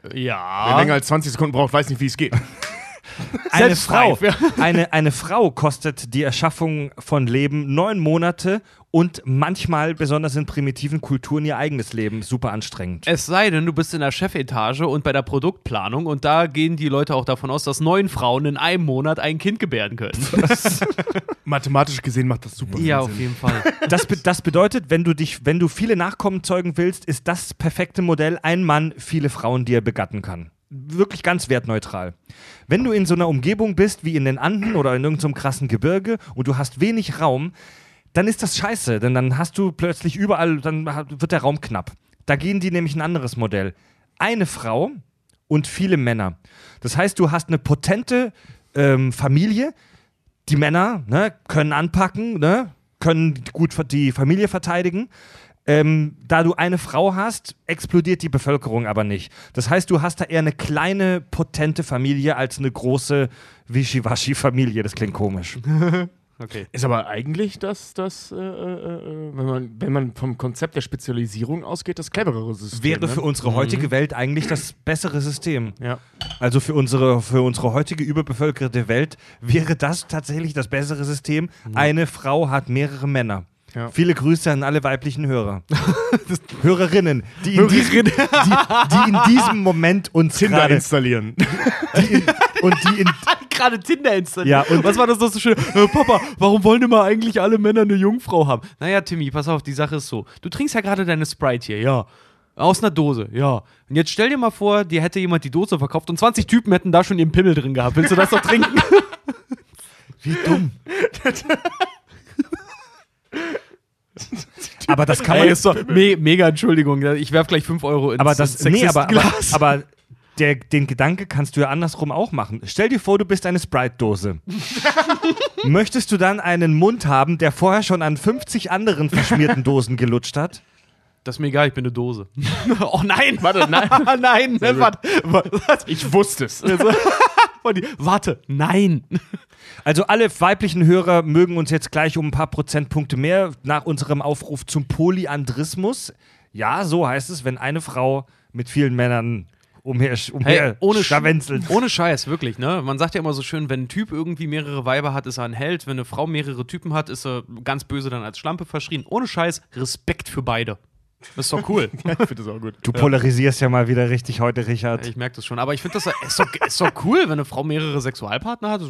Wer ja. länger als 20 Sekunden braucht, weiß nicht, wie es geht. Eine Frau, eine, eine Frau kostet die Erschaffung von Leben neun Monate und manchmal, besonders in primitiven Kulturen, ihr eigenes Leben. Super anstrengend. Es sei denn, du bist in der Chefetage und bei der Produktplanung und da gehen die Leute auch davon aus, dass neun Frauen in einem Monat ein Kind gebären können. Mathematisch gesehen macht das super viel ja, auf Sinn. jeden Fall. Das, be das bedeutet, wenn du dich, wenn du viele Nachkommen zeugen willst, ist das perfekte Modell ein Mann, viele Frauen, die er begatten kann. Wirklich ganz wertneutral. Wenn du in so einer Umgebung bist wie in den Anden oder in irgendeinem krassen Gebirge und du hast wenig Raum, dann ist das scheiße, denn dann hast du plötzlich überall, dann wird der Raum knapp. Da gehen die nämlich ein anderes Modell. Eine Frau und viele Männer. Das heißt, du hast eine potente ähm, Familie, die Männer ne, können anpacken, ne, können gut die Familie verteidigen. Ähm, da du eine Frau hast, explodiert die Bevölkerung aber nicht. Das heißt, du hast da eher eine kleine, potente Familie als eine große Wischiwaschi-Familie. Das klingt komisch. Okay. Ist aber eigentlich das, das äh, äh, äh, wenn, man, wenn man vom Konzept der Spezialisierung ausgeht, das cleverere System. Wäre ne? für unsere heutige Welt eigentlich das bessere System. Ja. Also für unsere, für unsere heutige überbevölkerte Welt wäre das tatsächlich das bessere System. Eine Frau hat mehrere Männer. Ja. Viele Grüße an alle weiblichen Hörer. Hörerinnen, die in, diesem, die, die in diesem Moment uns Tinder gerade installieren. die in, und die in Gerade Tinder installiert. Ja, und- was war das doch so schön? Äh, Papa, warum wollen immer eigentlich alle Männer eine Jungfrau haben? Naja, Timmy, pass auf, die Sache ist so. Du trinkst ja gerade deine Sprite hier, ja. Aus einer Dose, ja. Und jetzt stell dir mal vor, dir hätte jemand die Dose verkauft und 20 Typen hätten da schon ihren Pimmel drin gehabt. Willst du das doch trinken? wie dumm. aber das kann man ist doch me mega Entschuldigung. Ich werf gleich 5 Euro ins aber das ins nee, aber, aber, aber der, den Gedanke kannst du ja andersrum auch machen. Stell dir vor, du bist eine Sprite-Dose. Möchtest du dann einen Mund haben, der vorher schon an 50 anderen verschmierten Dosen gelutscht hat? Das ist mir egal, ich bin eine Dose. oh nein! Warte, nein. nein! Gut. Warte, was? Ich wusste es. Warte, nein! Also alle weiblichen Hörer mögen uns jetzt gleich um ein paar Prozentpunkte mehr nach unserem Aufruf zum Polyandrismus. Ja, so heißt es, wenn eine Frau mit vielen Männern umher, umher Hey, ohne, Sch scharwenzelt. ohne Scheiß, wirklich, ne? Man sagt ja immer so schön, wenn ein Typ irgendwie mehrere Weiber hat, ist er ein Held. Wenn eine Frau mehrere Typen hat, ist er ganz böse dann als Schlampe verschrien. Ohne Scheiß, Respekt für beide. Das ist doch cool. ich finde das auch gut. Du polarisierst ja mal wieder richtig heute, Richard. ich merke das schon. Aber ich finde das ist doch, ist doch cool, wenn eine Frau mehrere Sexualpartner hat.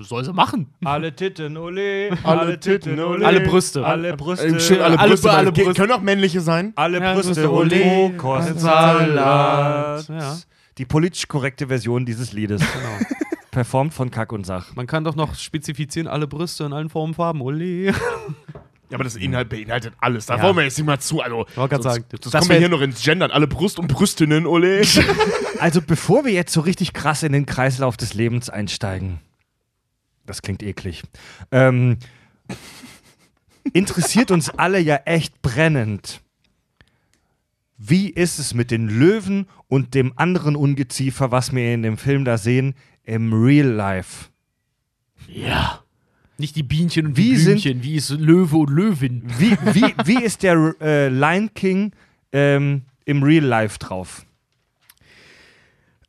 Soll sie machen. Alle Titten, ole. Alle Titten, ole. Alle Brüste. Alle Brüste. Äh, schön, alle, alle- Brüste, alle Brüste. Können auch männliche sein. alle Ja, Brüste, ole. ole. Kostsalat. Ja. Die politisch korrekte Version dieses Liedes. Genau. Performt von Kack und Sach. Man kann doch noch spezifizieren, alle Brüste in allen Formen, Farben. Ole. Ja, aber das Inhalt beinhaltet alles. Da Ja. wollen wir jetzt nicht mal zu. Also, gerade sonst- sagen, das, das kommen wir hier noch ins Gendern. Alle Brust und Brüstinnen, ole. Also bevor wir jetzt so richtig krass in den Kreislauf des Lebens einsteigen, das klingt eklig, ähm, interessiert uns alle ja echt brennend. Wie ist es mit den Löwen und dem anderen Ungeziefer, was wir in dem Film da sehen, im Real Life? Ja. Nicht die Bienchen und Wie die sind- Blümchen, wie ist Löwe und Löwin. Wie, wie, wie ist der äh, Lion King ähm, im Real Life drauf?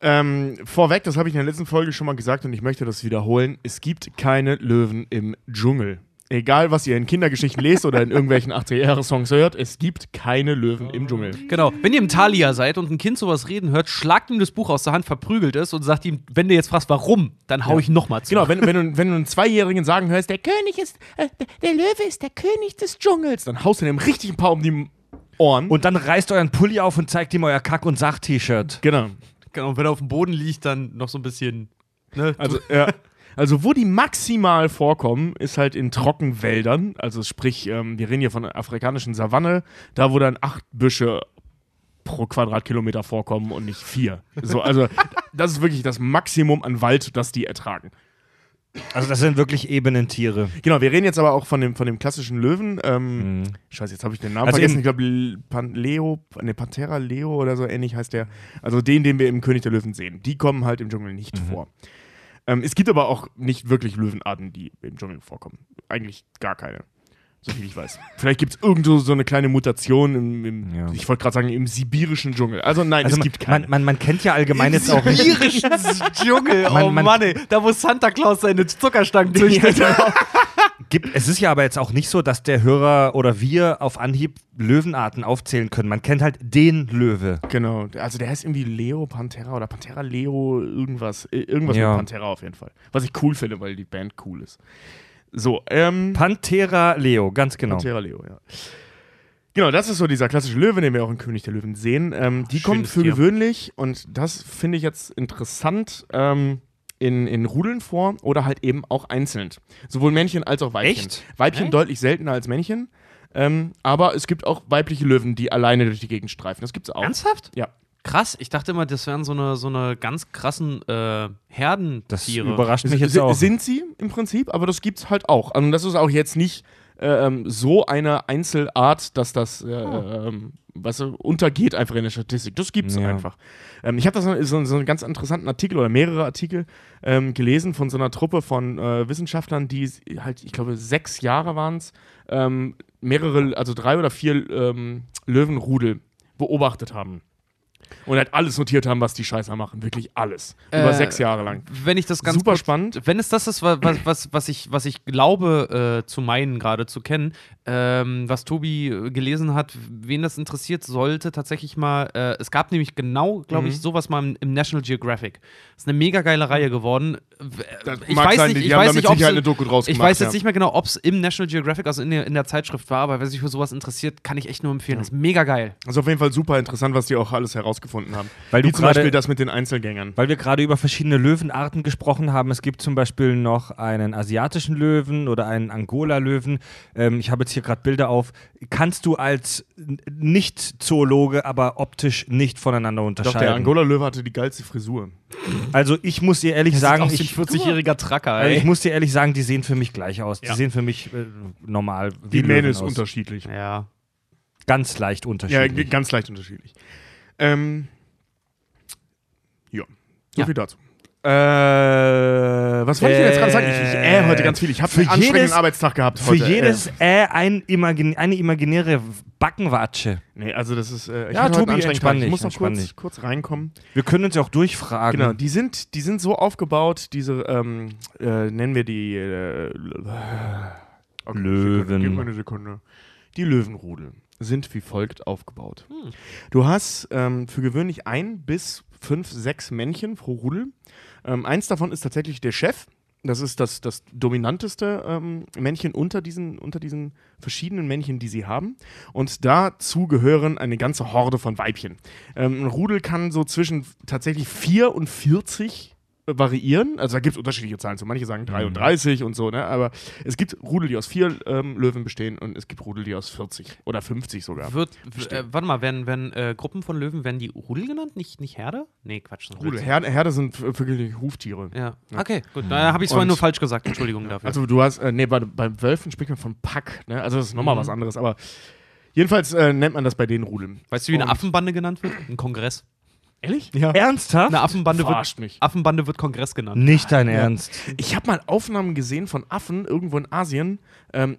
ähm, vorweg, das habe ich in der letzten Folge schon mal gesagt und ich möchte das wiederholen. Es gibt keine Löwen im Dschungel. Egal, was ihr in Kindergeschichten lest oder in irgendwelchen 80er-Jahre-Songs hört, es gibt keine Löwen im Dschungel. Genau. Wenn ihr im Thalia seid und ein Kind sowas reden hört, schlagt ihm das Buch aus der Hand, verprügelt es und sagt ihm, wenn du jetzt fragst, warum, dann hau ich nochmal zu. Genau, wenn, wenn, du, wenn du einen Zweijährigen sagen hörst, der König ist, äh, der- Löwe ist der König des Dschungels, dann haust du dem richtig ein paar um die Ohren. Und dann reißt euren Pulli auf und zeigt ihm euer Kack- und Sach-T-Shirt. genau. Genau, wenn er auf dem Boden liegt, dann noch so ein bisschen. Ne? Also, ja. Also, wo die maximal vorkommen, ist halt in Trockenwäldern. Also, sprich, ähm, wir reden hier von der afrikanischen Savanne, da wo dann acht Büsche pro Quadratkilometer vorkommen und nicht vier. So, also, das ist wirklich das Maximum an Wald, das die ertragen. Also das sind wirklich Ebenentiere. Genau, wir reden jetzt aber auch von dem, von dem klassischen Löwen. Ähm, Mhm. Scheiße, jetzt habe ich den Namen Also vergessen. Ich glaube, Pan Leo, ne, Pantera Leo oder so ähnlich heißt der. Also den, den wir im König der Löwen sehen. Die kommen halt im Dschungel nicht Mhm. vor. Ähm, es gibt aber auch nicht wirklich Löwenarten, die im Dschungel vorkommen. Eigentlich gar keine. So viel ich weiß. Vielleicht gibt es irgendwo so eine kleine Mutation im, im Ja. ich wollte gerade sagen, im sibirischen Dschungel. Also nein, Also es man, gibt keine. man, man, man kennt ja allgemein jetzt auch nicht. Sibirischen Dschungel, oh Man- man- Mann, ey. Da wo Santa Claus seine Zuckerstangen züchtet. Gibt, es ist ja aber jetzt auch nicht so, dass der Hörer oder wir auf Anhieb Löwenarten aufzählen können. Man kennt halt den Löwe. Genau, also der heißt irgendwie Leo Pantera oder Pantera Leo irgendwas. Äh, Irgendwas Ja. mit Pantera auf jeden Fall. Was ich cool finde, weil die Band cool ist. So, ähm. Panthera Leo, ganz genau. Pantera Leo, ja. Genau, das ist so dieser klassische Löwe, den wir auch in König der Löwen sehen. Ähm, die kommen Schönes für Tier. gewöhnlich, und das finde ich jetzt interessant, ähm, in, in Rudeln vor oder halt eben auch einzeln. Sowohl Männchen als auch Weibchen. Echt? Weibchen Echt? deutlich seltener als Männchen. Ähm, aber es gibt auch weibliche Löwen, die alleine durch die Gegend streifen. Das gibt es auch. Ernsthaft? Ja. Krass, ich dachte immer, das wären so eine, so eine ganz krassen äh, Herdentiere. Das überrascht mich jetzt auch. Sind sie im Prinzip, aber das gibt's halt auch. Also das ist auch jetzt nicht ähm, so eine Einzelart, dass das äh, ähm, was so, untergeht einfach in der Statistik. Das gibt's Ja. einfach. Ähm, ich habe da so, so, so einen ganz interessanten Artikel oder mehrere Artikel ähm, gelesen von so einer Truppe von äh, Wissenschaftlern, die halt, ich glaube, sechs Jahre waren es, ähm, mehrere, also drei oder vier ähm, Löwenrudel beobachtet haben. Und halt alles notiert haben, was die Scheißer machen. Wirklich alles. Über Äh, sechs Jahre lang. Wenn ich das ganz Super kurz- spannend. Wenn es das ist, wa- was, was, was, ich, was ich glaube äh, zu meinen, gerade zu kennen, ähm, was Tobi äh, gelesen hat, wen das interessiert, sollte tatsächlich mal, äh, es gab nämlich genau, glaube ich, Mhm. sowas mal im, im National Geographic. ist eine mega geile Reihe geworden. Das ich weiß sein, nicht, die ich haben weiß da mit nicht, ob Sicherheit eine Doku draus ich gemacht, weiß jetzt ja. nicht mehr genau, ob es im National Geographic, also in der, in der Zeitschrift war, aber wer sich für sowas interessiert, kann ich echt nur empfehlen. Das ist mega geil. Ist auf jeden Fall super interessant, was die auch alles herausgefunden haben. Weil Wie du zum Beispiel gerade- das mit den Einzelgängern. Weil wir gerade über verschiedene Löwenarten gesprochen haben. Es gibt zum Beispiel noch einen asiatischen Löwen oder einen Angola-Löwen. Ähm, ich habe jetzt hier gerade Bilder auf. Kannst du als Nicht-Zoologe aber optisch nicht voneinander Doch, unterscheiden? der Angola-Löwe hatte die geilste Frisur. also ich muss dir ehrlich sagen, aus wie ich, ein 40-jähriger Tracker, also ey. ich muss dir ehrlich sagen, die sehen für mich gleich aus. Die Ja. sehen für mich äh, normal. Die wie Mähne ist aus. unterschiedlich. ja. Ganz leicht Ja, unterschiedlich. g- ganz leicht unterschiedlich. Ähm, ja, so Ja. viel dazu. Äh, was wollte ich denn jetzt gerade sagen? Ich, ich äh, heute ganz viel. Ich habe für einen anstrengenden Arbeitstag gehabt Für heute. jedes äh, ein imagin eine imaginäre Backenwatsche. Äh, nee, also das ist. Äh, ich Ja, Tobi, entspann. Ich muss noch kurz, kurz reinkommen. Wir können uns ja auch durchfragen. Genau, die sind, die sind so aufgebaut, diese, ähm, äh, nennen wir die äh, okay, Löwen. Sekunde, gib mir eine Sekunde. Die Löwenrudel sind wie folgt aufgebaut. Hm. Du hast ähm, für gewöhnlich ein bis fünf, sechs Männchen pro Rudel. Ähm, eins davon ist tatsächlich der Chef. Das ist das, das dominanteste ähm, Männchen unter diesen, unter diesen verschiedenen Männchen, die sie haben. Und dazu gehören eine ganze Horde von Weibchen. Ähm, ein Rudel kann so zwischen tatsächlich 4 und 40 variieren. Also da gibt es unterschiedliche Zahlen. So manche sagen 33 und so, ne? Aber es gibt Rudel, die aus vier ähm, Löwen bestehen und es gibt Rudel, die aus 40 oder 50 sogar. Wird, äh, warte mal, werden, werden äh, Gruppen von Löwen, werden die Rudel genannt? Nicht, nicht Herde? Nee, Quatsch. Rudel. Herde, Herde sind wirklich Huftiere. Ja. Okay, gut. Da habe ich es vorhin nur falsch gesagt. Entschuldigung dafür. Also du hast, äh, nee, bei, beim Wölfen spricht man von Pack, ne? Also das ist nochmal Mhm. was anderes, aber jedenfalls äh, nennt man das bei den Rudeln. weißt du, wie eine und- Affenbande genannt wird? Ein Kongress. Ehrlich? Ja. Ernsthaft? Eine Affenbande Verarscht wird, mich. Affenbande wird Kongress genannt. Nicht dein Ernst. Ich habe mal Aufnahmen gesehen von Affen irgendwo in Asien. Ähm,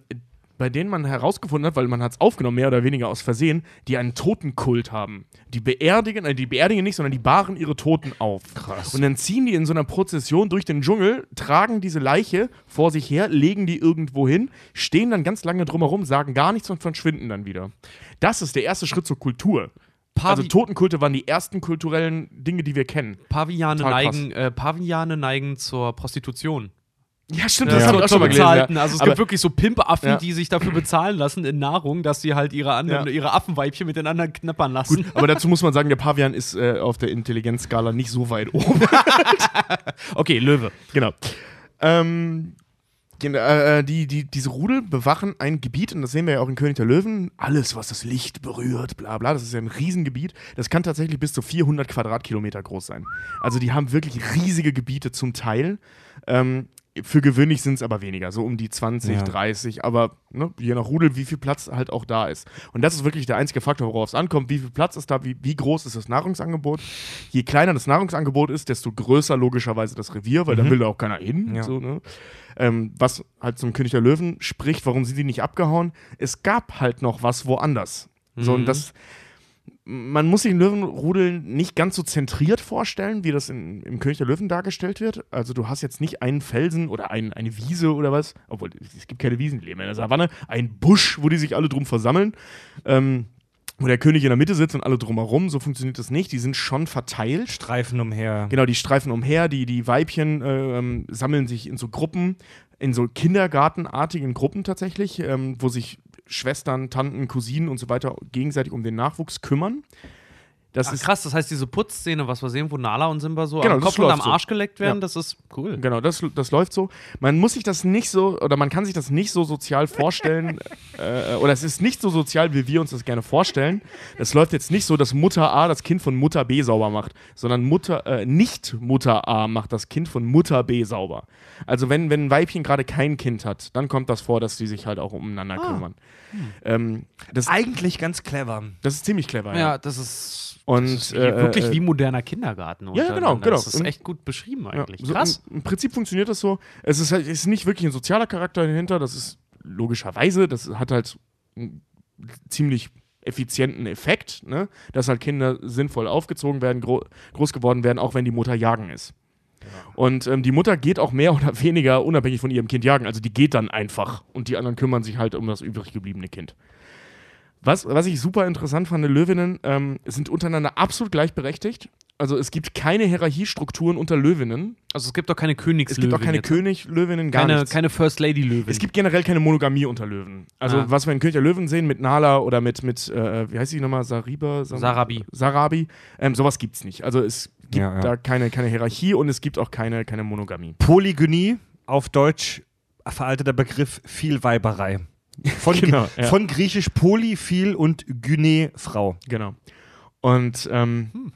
bei denen man herausgefunden hat, weil man hat es aufgenommen, mehr oder weniger aus Versehen, die einen Totenkult haben. Die beerdigen, äh, die beerdigen nicht, sondern die bahren ihre Toten auf. Krass. Und dann ziehen die in so einer Prozession durch den Dschungel, tragen diese Leiche vor sich her, legen die irgendwo hin, stehen dann ganz lange drumherum, sagen gar nichts und verschwinden dann wieder. Das ist der erste Schritt zur Kultur. Also Pavi Totenkulte waren die ersten kulturellen Dinge, die wir kennen. Paviane, neigen, äh, Paviane neigen zur Prostitution. Ja, stimmt, das habe ich auch schon mal gelesen. bezahlten. Ja. Also es Aber- gibt wirklich so Pimpaffen, Ja. die sich dafür bezahlen lassen in Nahrung, dass sie halt ihre anderen, Ja. ihre Affenweibchen mit den anderen knappern lassen. Gut, aber dazu muss man sagen, der Pavian ist äh, auf der Intelligenzskala nicht so weit oben. Okay, Löwe. genau. Ähm, äh, äh, die, die, diese Rudel bewachen ein Gebiet, und das sehen wir ja auch in König der Löwen. Alles, was das Licht berührt, bla bla, das ist ja ein Riesengebiet. Das kann tatsächlich bis zu 400 Quadratkilometer groß sein. Also die haben wirklich riesige Gebiete zum Teil. Ähm, für gewöhnlich sind es aber weniger, so um die 20, Ja. 30, aber ne, je nach Rudel, wie viel Platz halt auch da ist. Und das ist wirklich der einzige Faktor, worauf es ankommt. Wie viel Platz ist da, wie, wie groß ist das Nahrungsangebot? Je kleiner das Nahrungsangebot ist, desto größer logischerweise das Revier, weil da will da auch keiner hin. Ja. So, ne? Ähm, was halt zum König der Löwen spricht, warum sind die nicht abgehauen? Es gab halt noch was woanders. So, und das, man muss sich den Löwenrudel nicht ganz so zentriert vorstellen, wie das in, im König der Löwen dargestellt wird. Also du hast jetzt nicht einen Felsen oder ein, eine Wiese oder was, obwohl es gibt keine Wiesen, die leben in der Savanne, ein Busch, wo die sich alle drum versammeln, ähm, wo der König in der Mitte sitzt und alle drumherum. So funktioniert das nicht. Die sind schon verteilt. Streifen umher. Genau, die streifen umher, die, die Weibchen äh, ähm, sammeln sich in so Gruppen, in so kindergartenartigen Gruppen tatsächlich, ähm, wo sich Schwestern, Tanten, Cousinen und so weiter gegenseitig um den Nachwuchs kümmern. Das Ach, ist krass, das heißt, diese Putzszene, was wir sehen, wo Nala und Simba so Genau, am Kopf und am läuft so. Arsch geleckt werden, Ja. das ist cool. Genau, das, das läuft so. Man muss sich das nicht so, oder man kann sich das nicht so sozial vorstellen, äh, oder es ist nicht so sozial, wie wir uns das gerne vorstellen. Es läuft jetzt nicht so, dass Mutter A das Kind von Mutter B sauber macht, sondern Mutter, äh, nicht Mutter A macht das Kind von Mutter B sauber. Also wenn, wenn ein Weibchen gerade kein Kind hat, dann kommt das vor, dass die sich halt auch umeinander kümmern. Ähm, das, Eigentlich ganz clever. das ist ziemlich clever. Ja, das ist, Und, wie, äh, wirklich äh, wie moderner Kindergarten. Ja, genau, genau. Das ist echt gut beschrieben Ja, eigentlich. so Krass. Im, Im Prinzip funktioniert das so. Es ist halt ist nicht wirklich ein sozialer Charakter dahinter, das ist logischerweise, das hat halt einen ziemlich effizienten Effekt, ne? dass halt Kinder sinnvoll aufgezogen werden, gro groß geworden werden, auch wenn die Mutter jagen ist. Und ähm, die Mutter geht auch mehr oder weniger unabhängig von ihrem Kind jagen. Also die geht dann einfach und die anderen kümmern sich halt um das übrig gebliebene Kind. Was, was ich super interessant fand, Löwinnen ähm, sind untereinander absolut gleichberechtigt. Also es gibt keine Hierarchiestrukturen unter Löwinnen. Also es gibt doch keine Es Königslöwen. gibt auch keine ne? König-Löwinnen, gar keine, nichts. keine First Lady Löwen. es gibt generell keine Monogamie unter Löwen. Also Ah. was wir in König der Löwen sehen mit Nala oder mit, mit äh, wie heißt sie nochmal, Sariba? Sam- Sarabi. Sarabi. Ähm, sowas gibt's nicht. Also es gibt Ja, ja. da keine, keine Hierarchie und es gibt auch keine, keine Monogamie. Polygynie, auf Deutsch veralteter Begriff Vielweiberei. Von, Genau, ja. von griechisch Poly, viel und Gyne, Frau. Genau. Und ähm, Hm.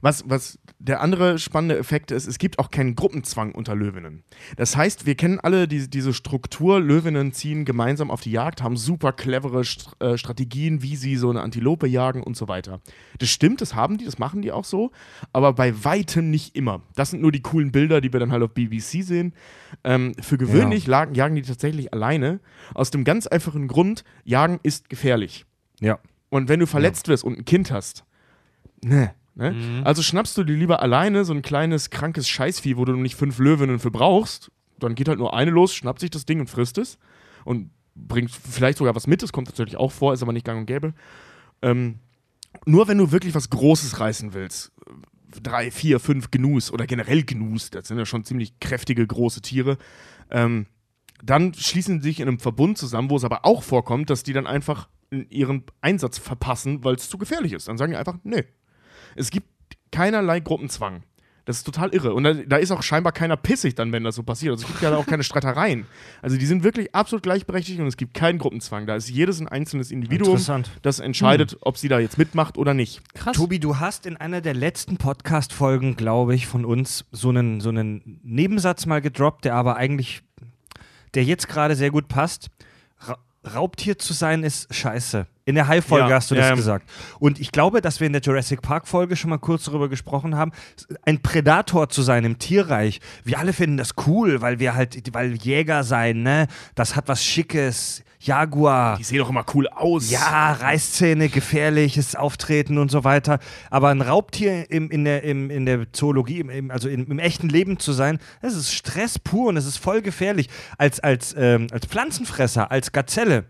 was, was der andere spannende Effekt ist, es gibt auch keinen Gruppenzwang unter Löwinnen. Das heißt, wir kennen alle diese, diese Struktur, Löwinnen ziehen gemeinsam auf die Jagd, haben super clevere St äh, Strategien, wie sie so eine Antilope jagen und so weiter. Das stimmt, das haben die, das machen die auch so, aber bei weitem nicht immer. Das sind nur die coolen Bilder, die wir dann halt auf BBC sehen. Ähm, für gewöhnlich lagen, jagen die tatsächlich alleine, aus dem ganz einfachen Grund, Jagen ist gefährlich. Ja. Und wenn du verletzt wirst und ein Kind hast, ne. Ne? Mhm. Also schnappst du dir lieber alleine so ein kleines, krankes Scheißvieh, wo du nicht fünf Löwinnen für brauchst. Dann geht halt nur eine los, schnappt sich das Ding und frisst es. Und bringt vielleicht sogar was mit. Das kommt natürlich auch vor, ist aber nicht gang und gäbe. Ähm, nur wenn du wirklich was Großes reißen willst, drei, vier, fünf Gnus oder generell Gnus, das sind ja schon ziemlich kräftige, große Tiere, ähm, dann schließen sie sich in einem Verbund zusammen, wo es aber auch vorkommt, dass die dann einfach ihren Einsatz verpassen, weil es zu gefährlich ist. Dann sagen die einfach, nee. Es gibt keinerlei Gruppenzwang. Das ist total irre. Und da, da ist auch scheinbar keiner pissig dann, wenn das so passiert. Also es gibt ja auch keine Streitereien. Also die sind wirklich absolut gleichberechtigt und es gibt keinen Gruppenzwang. Da ist jedes ein einzelnes Individuum, das entscheidet, ob sie da jetzt mitmacht oder nicht. krass. Tobi, du hast in einer der letzten Podcast-Folgen, glaube ich, von uns so einen, so einen Nebensatz mal gedroppt, der aber eigentlich, der jetzt gerade sehr gut passt. Ra Raubtier zu sein ist scheiße. In der Hai-Folge Ja, hast du das ja. gesagt. Und ich glaube, dass wir in der Jurassic Park-Folge schon mal kurz darüber gesprochen haben, ein Predator zu sein im Tierreich. Wir alle finden das cool, weil wir halt, weil Jäger sein, ne? Das hat was Schickes. Jaguar. Die sehen doch immer cool aus. Ja, Reißzähne, gefährliches Auftreten und so weiter. Aber ein Raubtier im, in, der, im, in der Zoologie, im, also im, im echten Leben zu sein, das ist Stress pur und es ist voll gefährlich. Als, als, ähm, als Pflanzenfresser, als Gazelle,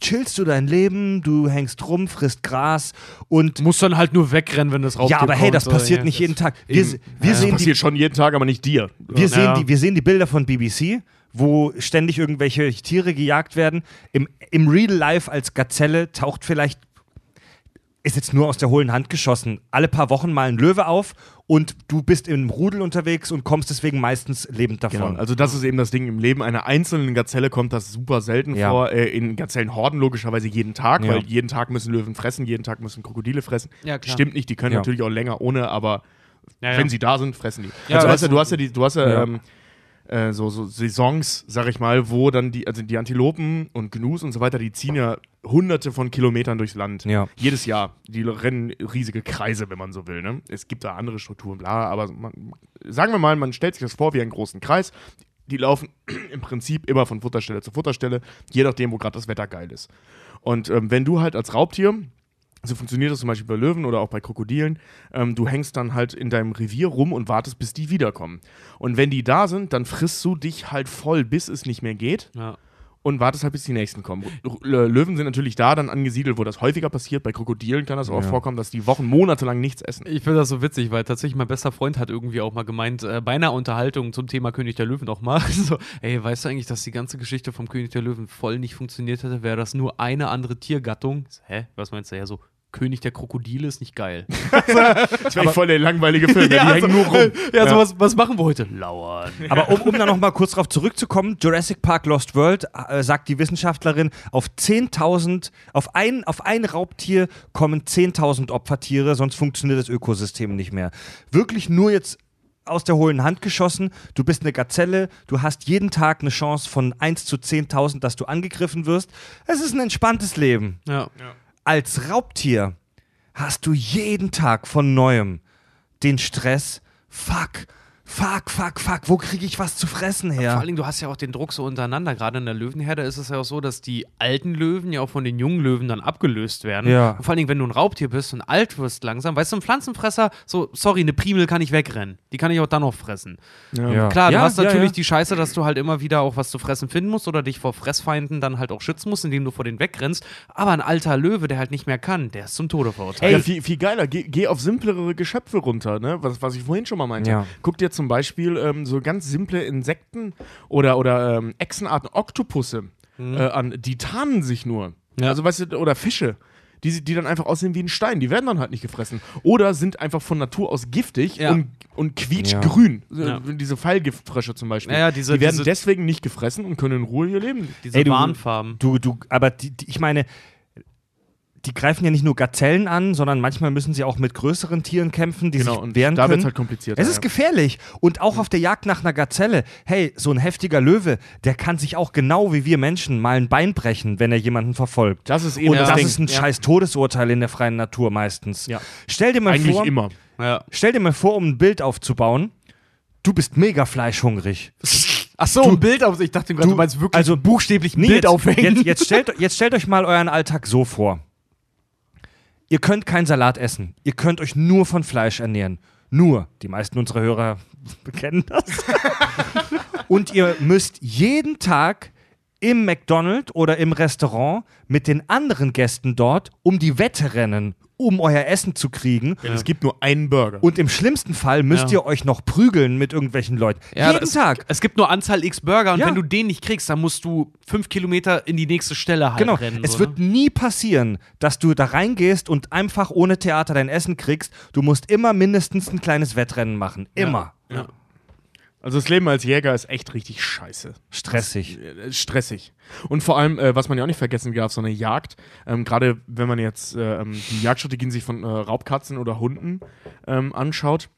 chillst du dein Leben, du hängst rum, frisst Gras und. Du musst dann halt nur wegrennen, wenn das Raubtier Ja, aber hey, das passiert Ja, nicht das- jeden Tag. Wir, Eben. wir, Das sehen die, passiert schon jeden Tag, aber nicht dir. wir, sehen Ja. die, wir sehen die Bilder von BBC, wo ständig irgendwelche Tiere gejagt werden. Im, Im Real Life als Gazelle taucht vielleicht, ist jetzt nur aus der hohlen Hand geschossen, alle paar Wochen mal ein Löwe auf und du bist im Rudel unterwegs und kommst deswegen meistens lebend davon. Genau, also das ist eben das Ding. Im Leben einer einzelnen Gazelle kommt das super selten Ja. vor. Äh, in Gazellenhorden logischerweise jeden Tag, Ja. weil jeden Tag müssen Löwen fressen, jeden Tag müssen Krokodile fressen. Ja, klar. Stimmt nicht, die können Ja. natürlich auch länger ohne, aber Ja, ja. wenn sie da sind, fressen die. Ja, also weißt du, du hast ja die, du hast ja, Ja. Ähm, äh, so, so Saisons, sag ich mal, wo dann die, also die Antilopen und Gnus und so weiter, die ziehen ja hunderte von Kilometern durchs Land. Ja. Jedes Jahr. Die rennen riesige Kreise, wenn man so will. Ne? Es gibt da andere Strukturen, bla, aber man, sagen wir mal, man stellt sich das vor wie einen großen Kreis. Die laufen im Prinzip immer von Futterstelle zu Futterstelle, je nachdem, wo gerade das Wetter geil ist. Und ähm, wenn du halt als Raubtier, so funktioniert das zum Beispiel bei Löwen oder auch bei Krokodilen, ähm, du hängst dann halt in deinem Revier rum und wartest, bis die wiederkommen. Und wenn die da sind, dann frisst du dich halt voll, bis es nicht mehr geht Ja. und wartest halt, bis die nächsten kommen. L- Löwen sind natürlich da dann angesiedelt, wo das häufiger passiert. Bei Krokodilen kann das auch Ja. vorkommen, dass die Wochen, Monate lang nichts essen. Ich finde das so witzig, weil tatsächlich mein bester Freund hat irgendwie auch mal gemeint, äh, bei einer Unterhaltung zum Thema König der Löwen auch mal, so, ey, weißt du eigentlich, dass die ganze Geschichte vom König der Löwen voll nicht funktioniert hätte, wäre das nur eine andere Tiergattung? Hä? Was meinst du? Ja, so, König der Krokodile ist nicht geil. Das wäre voll der langweilige Film, ja, die hängen nur rum. Ja, so was, was machen wir heute? Lauern. Aber um, um da noch mal kurz drauf zurückzukommen, Jurassic Park Lost World, äh, sagt die Wissenschaftlerin, auf 10.000, auf ein, auf ein Raubtier kommen 10.000 Opfertiere, sonst funktioniert das Ökosystem nicht mehr. Wirklich nur jetzt aus der hohlen Hand geschossen, du bist eine Gazelle, du hast jeden Tag eine Chance von 1 zu 10.000, dass du angegriffen wirst. Es ist ein entspanntes Leben. Ja. Als Raubtier hast du jeden Tag von neuem den Stress, fuck, fuck, fuck, fuck, wo kriege ich was zu fressen Vor her? allen Dingen, du hast ja auch den Druck so untereinander. Gerade in der Löwenherde ist es ja auch so, dass die alten Löwen ja auch von den jungen Löwen dann abgelöst werden. Ja. Und vor allen Dingen, wenn du ein Raubtier bist und alt wirst langsam, weißt du, ein Pflanzenfresser, so, sorry, eine Primel kann ich wegrennen. Die kann ich auch dann noch fressen. Ja. Klar, du Ja, hast ja, natürlich ja. die Scheiße, dass du halt immer wieder auch was zu fressen finden musst oder dich vor Fressfeinden dann halt auch schützen musst, indem du vor denen wegrennst. Aber ein alter Löwe, der halt nicht mehr kann, der ist zum Tode verurteilt. Ja, viel, viel geiler. Geh, geh auf simplere Geschöpfe runter, ne? was, was ich vorhin schon mal meinte. Ja. Guck dir zum Beispiel ähm, so ganz simple Insekten oder, oder ähm, Echsenarten, Oktopusse äh, an. Die tarnen sich nur. Ja. Also, weißt du, oder Fische. Die, die dann einfach aussehen wie ein Stein. Die werden dann halt nicht gefressen. Oder sind einfach von Natur aus giftig Ja. und, und quietschgrün. Ja. Diese Pfeilgiftfrösche zum Beispiel. Ja, ja, diese- die werden diese- deswegen nicht gefressen und können in Ruhe ihr Leben. Diese Ey, du- Warnfarben. Du, du, aber die, die, ich meine, die greifen ja nicht nur Gazellen an, sondern manchmal müssen sie auch mit größeren Tieren kämpfen, die Genau, sich und wehren da wird können. es halt kompliziert. Es ist gefährlich. Und auch auf der Jagd nach einer Gazelle. Hey, so ein heftiger Löwe, der kann sich auch genau wie wir Menschen mal ein Bein brechen, wenn er jemanden verfolgt. Das ist eben Und das das ist ein Ja. scheiß Todesurteil in der freien Natur meistens. Ja. Stell dir mal Eigentlich vor, immer. Ja. stell dir mal vor, um ein Bild aufzubauen, du bist mega fleischhungrig. Ach so, ein Bild auf. Ich dachte gerade, du, meinst wirklich also buchstäblich ein Bild jetzt, aufhängen. Jetzt, jetzt, stellt, jetzt stellt euch mal euren Alltag so vor. Ihr könnt keinen Salat essen. Ihr könnt euch nur von Fleisch ernähren. Nur. Die meisten unserer Hörer kennen das. Und ihr müsst jeden Tag im McDonald's oder im Restaurant mit den anderen Gästen dort um die Wette rennen, um euer Essen zu kriegen. Denn es gibt nur einen Burger. Und im schlimmsten Fall müsst Ja. ihr euch noch prügeln mit irgendwelchen Leuten. Ja, Jeden es, Tag. Es gibt nur Anzahl X Burger und Ja. wenn du den nicht kriegst, dann musst du fünf Kilometer in die nächste Stelle halt Genau. rennen. es so, wird ne? nie passieren, dass du da reingehst und einfach ohne Theater dein Essen kriegst. Du musst immer mindestens ein kleines Wettrennen machen. Immer. Ja. Also das Leben als Jäger ist echt richtig scheiße. Stressig. Äh, stressig. Und vor allem, äh, was man ja auch nicht vergessen darf, so eine Jagd, ähm, gerade wenn man jetzt äh, ähm, die Jagdstrategien sich von äh, Raubkatzen oder Hunden ähm, anschaut,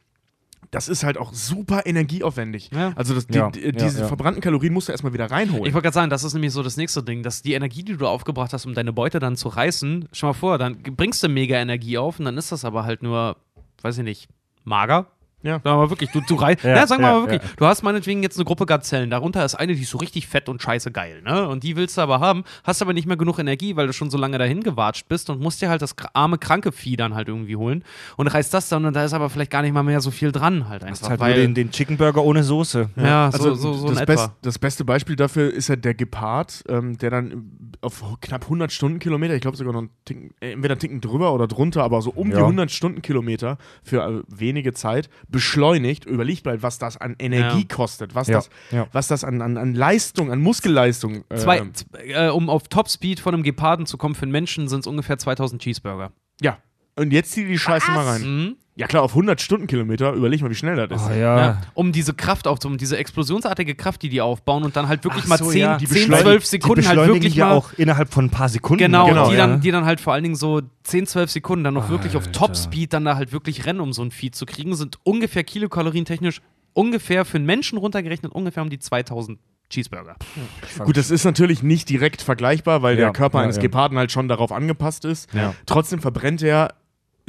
das ist halt auch super energieaufwendig. Ja. Also das, die, Ja, die, diese ja. verbrannten Kalorien musst du erstmal wieder reinholen. Ich wollte gerade sagen, das ist nämlich so das nächste Ding, dass die Energie, die du aufgebracht hast, um deine Beute dann zu reißen, schau mal vor, dann bringst du mega Energie auf und dann ist das aber halt nur, weiß ich nicht, mager. Ja. Mal wirklich, du, du reißt, ja, Ja, sagen wir ja, mal wirklich, ja. du hast meinetwegen jetzt eine Gruppe Gazellen, darunter ist eine, die ist so richtig fett und scheiße geil, ne? Und die willst du aber haben, hast aber nicht mehr genug Energie, weil du schon so lange dahin gewatscht bist und musst dir halt das arme, kranke Vieh dann halt irgendwie holen und reißt das dann und da ist aber vielleicht gar nicht mal mehr so viel dran halt Das einfach, ist halt nur weil, den, den Chicken Burger ohne Soße. ja, so, also so, so in das, best, das beste Beispiel dafür ist ja der Gepard, ähm, der dann auf knapp 100 Stundenkilometer, ich glaube sogar noch einen Ticken, äh, entweder einen Ticken drüber oder drunter, aber so um die Ja. 100 Stundenkilometer für äh, wenige Zeit beschleunigt. Überlegt mal, was das an Energie Ja. kostet, was Ja, das, ja. was das an, an, an Leistung, an Muskelleistung. Äh, Zwei, äh, um auf Topspeed von einem Geparden zu kommen für einen Menschen, sind es ungefähr 2000 Cheeseburger. Ja. Und jetzt zieh die Scheiße mal rein. Mhm. Ja klar, auf 100 Stundenkilometer, überleg mal, wie schnell das ist. Oh, Ja. ja. Um diese Kraft aufzubauen, diese explosionsartige Kraft, die die aufbauen und dann halt wirklich Ach mal so, 10, ja. Die 10 beschleunigen- 12 Die Sekunden halt wirklich ja mal. auch innerhalb von ein paar Sekunden. Genau, Genau, die, ja. dann, die dann halt vor allen Dingen so 10, 12 Sekunden dann noch wirklich auf Alter. Topspeed dann da halt wirklich rennen, um so ein Vieh zu kriegen, sind ungefähr Kilokalorien technisch ungefähr für einen Menschen runtergerechnet ungefähr um die 2000 Cheeseburger. Gut, das ist natürlich nicht direkt vergleichbar, weil Ja, der Körper ja, eines ja. Geparden halt schon darauf angepasst ist. Ja. Trotzdem verbrennt er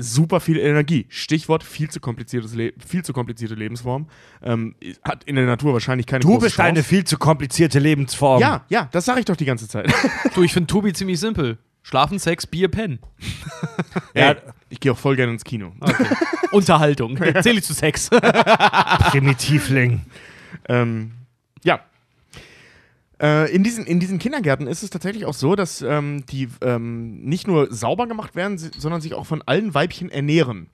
super viel Energie. Stichwort viel zu kompliziertes Le viel zu komplizierte Lebensform. Ähm, hat in der Natur wahrscheinlich keine Du große bist Chance. eine viel zu komplizierte Lebensform. Ja, ja, das sage ich doch die ganze Zeit. Du, ich finde Tobi ziemlich simpel. Schlafen, Sex, Bier, Pennen. Ja. Ich gehe auch voll gerne ins Kino. Unterhaltung. Zähle ich zu Sex. Primitivling. Ähm, ja. Äh, in, diesen, in diesen Kindergärten ist es tatsächlich auch so, dass ähm, die ähm, nicht nur sauber gemacht werden, sondern sich auch von allen Weibchen ernähren.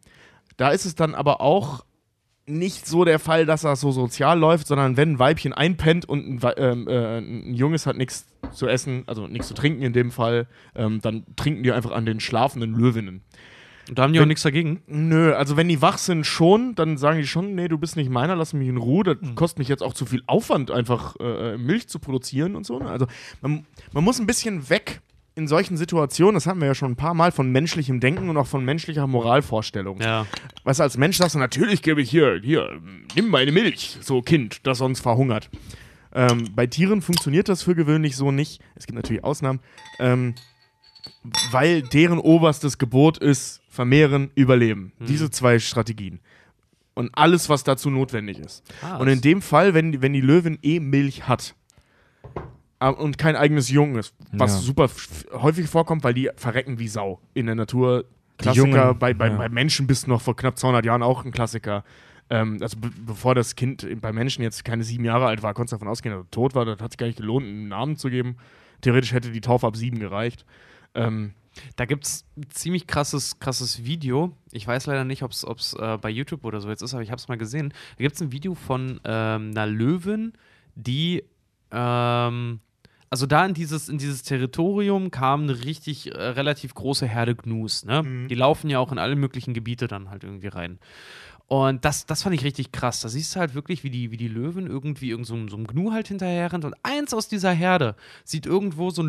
Da ist es dann aber auch nicht so der Fall, dass das so sozial läuft, sondern wenn ein Weibchen einpennt und ein, ähm, äh, ein Junges hat nichts zu essen, also nichts zu trinken in dem Fall, ähm, dann trinken die einfach an den schlafenden Löwinnen. Und da haben die auch nichts dagegen. Nö, also wenn die wach sind schon, dann sagen die schon, nee, du bist nicht meiner, lass mich in Ruhe. Das kostet mich jetzt auch zu viel Aufwand, einfach äh, Milch zu produzieren und so. Ne? Also man, man muss ein bisschen weg in solchen Situationen, das hatten wir ja schon ein paar Mal, von menschlichem Denken und auch von menschlicher Moralvorstellung. Ja. Weißt du, als Mensch sagst du, natürlich gebe ich hier, hier, nimm meine Milch, so Kind, das sonst verhungert. Ähm, bei Tieren funktioniert das für gewöhnlich so nicht. Es gibt natürlich Ausnahmen. Ähm, weil deren oberstes Gebot ist, vermehren, überleben. Diese zwei Strategien. Und alles, was dazu notwendig ist. Ah, und in dem Fall, wenn, die- wenn die Löwin eh Milch hat äh, und kein eigenes Jung ist, was Ja. super häufig vorkommt, weil die verrecken wie Sau in der Natur. Klassiker, bei, bei, ja. bei Menschen bis noch vor knapp 200 Jahren auch ein Klassiker. Ähm, also be bevor das Kind bei Menschen jetzt keine sieben Jahre alt war, konntest du davon ausgehen, dass er tot war. Das hat sich gar nicht gelohnt, einen Namen zu geben. Theoretisch hätte die Taufe ab sieben gereicht. Ähm, Da gibt es ein ziemlich krasses, krasses Video. Ich weiß leider nicht, ob es äh, bei YouTube oder so jetzt ist, aber ich habe es mal gesehen. Da gibt es ein Video von ähm, einer Löwin, die ähm, also da in dieses, in dieses Territorium kam eine richtig äh, relativ große Herde Gnus. Ne? Mhm. Die laufen ja auch in alle möglichen Gebiete dann halt irgendwie rein. Und das, das fand ich richtig krass. Da siehst du halt wirklich, wie die, wie die Löwen irgendwie irgend so, so einem Gnu halt hinterher rennt. Und eins aus dieser Herde sieht irgendwo so ein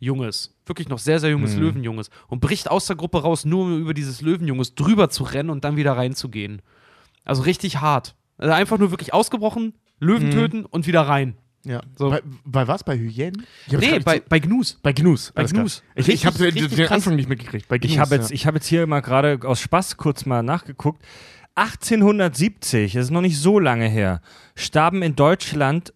Löwenjunges, wirklich noch sehr, sehr junges Mhm. Löwenjunges, und bricht aus der Gruppe raus, nur um über dieses Löwenjunges drüber zu rennen und dann wieder reinzugehen. Also richtig hart. Also einfach nur wirklich ausgebrochen, Löwen Mhm. töten und wieder rein. ja. So. Bei, bei was? Bei Hyänen? Nee, bei, so- bei Gnus. bei Gnus. bei. Gnus. Ich, ich habe den, den. Anfang nicht mitgekriegt. Bei Gnus, Ich habe jetzt, ja. ich hab jetzt hier mal gerade aus Spaß kurz mal nachgeguckt. 1870, das ist noch nicht so lange her, starben in Deutschland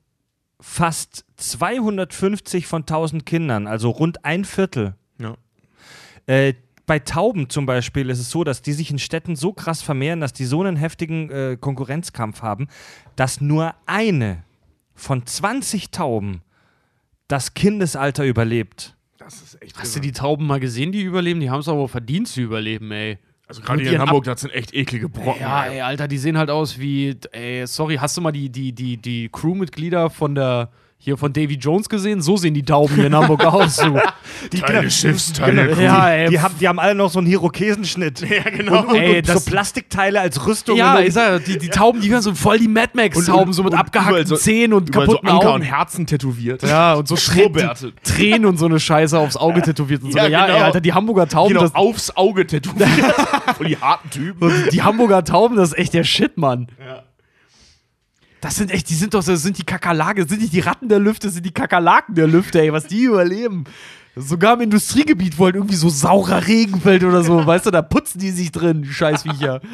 fast 250 von 1000 Kindern, also rund ein Viertel. Ja. Äh, bei Tauben zum Beispiel ist es so, dass die sich in Städten so krass vermehren, dass die so einen heftigen äh, Konkurrenzkampf haben, dass nur eine von 20 Tauben das Kindesalter überlebt. Das ist echt Hast du die Tauben mal gesehen, die überleben? Die haben es aber verdient zu überleben, ey. Also gerade hier in Hamburg, das sind echt eklige Brocken. Ja, ey. ey, Alter, die sehen halt aus wie, ey, sorry, hast du mal die, die, die, die Crewmitglieder von der Hier von Davy Jones gesehen, so sehen die Tauben hier in Hamburg aus. So. Die, Teile Schiffsteile. Genau, Ja, die, ey. die, haben, die haben alle noch so einen Irokesenschnitt. Ja, genau. Und, und, Ey, und so Plastikteile als Rüstung. Ja, und, ich sag, ja, die, die Tauben, die hören so voll die Mad Max-Tauben, so mit abgehackten so- Zähnen und Überall so kaputten Anker Augen. und Herzen tätowiert. Ja, und so Schnurrbärte. Tränen und so eine Scheiße aufs Auge tätowiert und so. Ja, Ja, genau. ey, Alter, die Hamburger Tauben, Genau, das, aufs Auge tätowiert. Voll die harten Typen. die Hamburger Tauben, das ist echt der Shit, Mann. Das sind echt, die sind doch, das sind die Kakerlake, das sind nicht die Ratten der Lüfte, das sind die Kakerlaken der Lüfte, ey, was die überleben. Sogar im Industriegebiet, wo halt irgendwie so saurer Regen fällt oder so, weißt du, da putzen die sich drin, die Scheißviecher.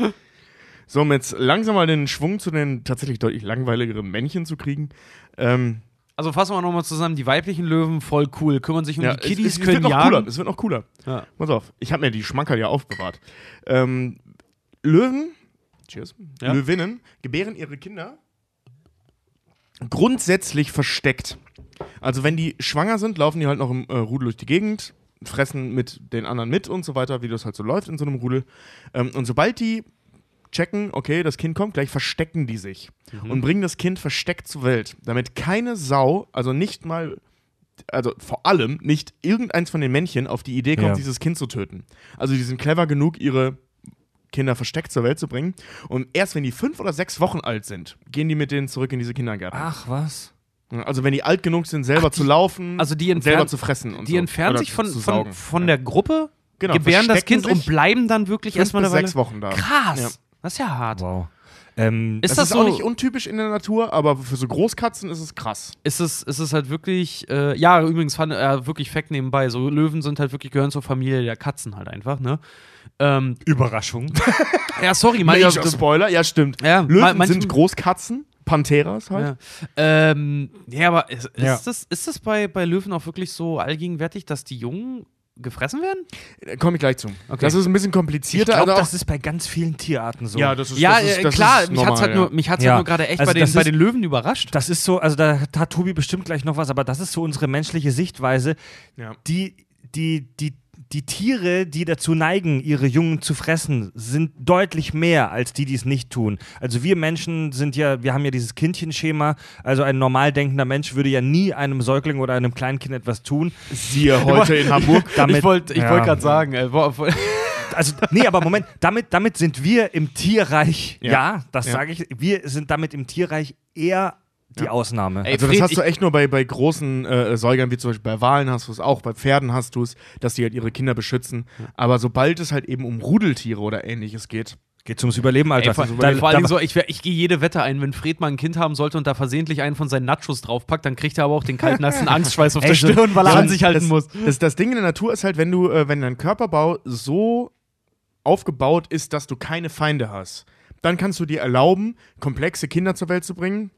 So, um jetzt langsam mal den Schwung zu den tatsächlich deutlich langweiligeren Männchen zu kriegen. Ähm, Also fassen wir nochmal zusammen, die weiblichen Löwen, voll cool, kümmern sich um ja, die Kiddies, es, es, es können wird noch cooler. Es wird noch cooler. Ja. Pass auf, ich habe mir die Schmankerl ja aufbewahrt. Ähm, Löwen, cheers, Ja. Löwinnen gebären ihre Kinder grundsätzlich versteckt. Also wenn die schwanger sind, laufen die halt noch im äh, Rudel durch die Gegend, fressen mit den anderen mit und so weiter, wie das halt so läuft in so einem Rudel. Ähm, und sobald die checken, okay, das Kind kommt gleich, verstecken die sich und bringen das Kind versteckt zur Welt, damit keine Sau, also nicht mal, also vor allem nicht irgendeins von den Männchen auf die Idee kommt, Ja. dieses Kind zu töten. Also die sind clever genug, ihre Kinder versteckt zur Welt zu bringen. Und erst wenn die fünf oder sechs Wochen alt sind, gehen die mit denen zurück in diese Kindergärten. Ach, was? Also wenn die alt genug sind, selber zu laufen, also die selber entfernen- zu fressen und Die so. entfernen Oder sich von, von, von der Gruppe, Genau, gebären das Kind und bleiben dann wirklich erstmal eine Weile. sechs Wochen da. Krass. Ja. Das ist ja hart. Wow. Ähm, Ist das, das ist so- auch nicht untypisch in der Natur, aber für so Großkatzen ist es krass. Ist es, ist es halt wirklich, äh, ja, übrigens, fand, äh, wirklich Fact nebenbei, so Löwen sind halt wirklich, gehören zur Familie der Katzen halt einfach, ne? Ähm, Überraschung. ja, sorry, mal, Major ich, Spoiler, ja stimmt. Ja, Löwen ma- manchen- sind Großkatzen, Pantheras halt. Ja, ähm, ja aber ist, ist, Ja. Das, ist das bei, bei Löwen auch wirklich so allgegenwärtig, dass die Jungen gefressen werden? Äh, Komme ich gleich zu. Okay. Das ist ein bisschen Ich komplizierter. glaube, also auch- das ist bei ganz vielen Tierarten so. ja, das ist, ja, das ist, äh, das klar, ist mich hat's normal, halt ja. nur, mich hat's Ja. halt nur gerade echt Also bei, den, bei den Löwen überrascht. Das ist so, also da hat Tobi bestimmt gleich noch was, aber das ist so unsere menschliche Sichtweise. Ja. Die, die, die, die Tiere, die dazu neigen, ihre Jungen zu fressen, sind deutlich mehr als die, die es nicht tun. Also wir Menschen sind ja, wir haben ja dieses Kindchenschema. Also ein normal denkender Mensch würde ja nie einem Säugling oder einem Kleinkind etwas tun. Siehe heute in Hamburg. Damit, ich wollte ich ja. wollt gerade sagen, äh, Also, nee, aber Moment, damit, damit sind wir im Tierreich, ja, Ja. das Ja. sage ich, wir sind damit im Tierreich eher die Ja. Ausnahme. Ey, Also das Fred, hast du echt nur bei, bei großen äh, Säugern, wie zum Beispiel bei Walen hast du es auch, bei Pferden hast du es, dass die halt ihre Kinder beschützen. Aber sobald es halt eben um Rudeltiere oder ähnliches geht, Geht ums Überleben, Alter. Ey, vor, Da- vor Dingen so, ich, ich gehe jede Wette ein, wenn Fred mal ein Kind haben sollte und da versehentlich einen von seinen Nachos draufpackt, dann kriegt er aber auch den kalten nassen Angstschweiß auf Ey, der Stirn, weil er Ja, an sich halten das, muss. Das, das Ding in der Natur ist halt, wenn du, äh, wenn dein Körperbau so aufgebaut ist, dass du keine Feinde hast, dann kannst du dir erlauben, komplexe Kinder zur Welt zu bringen,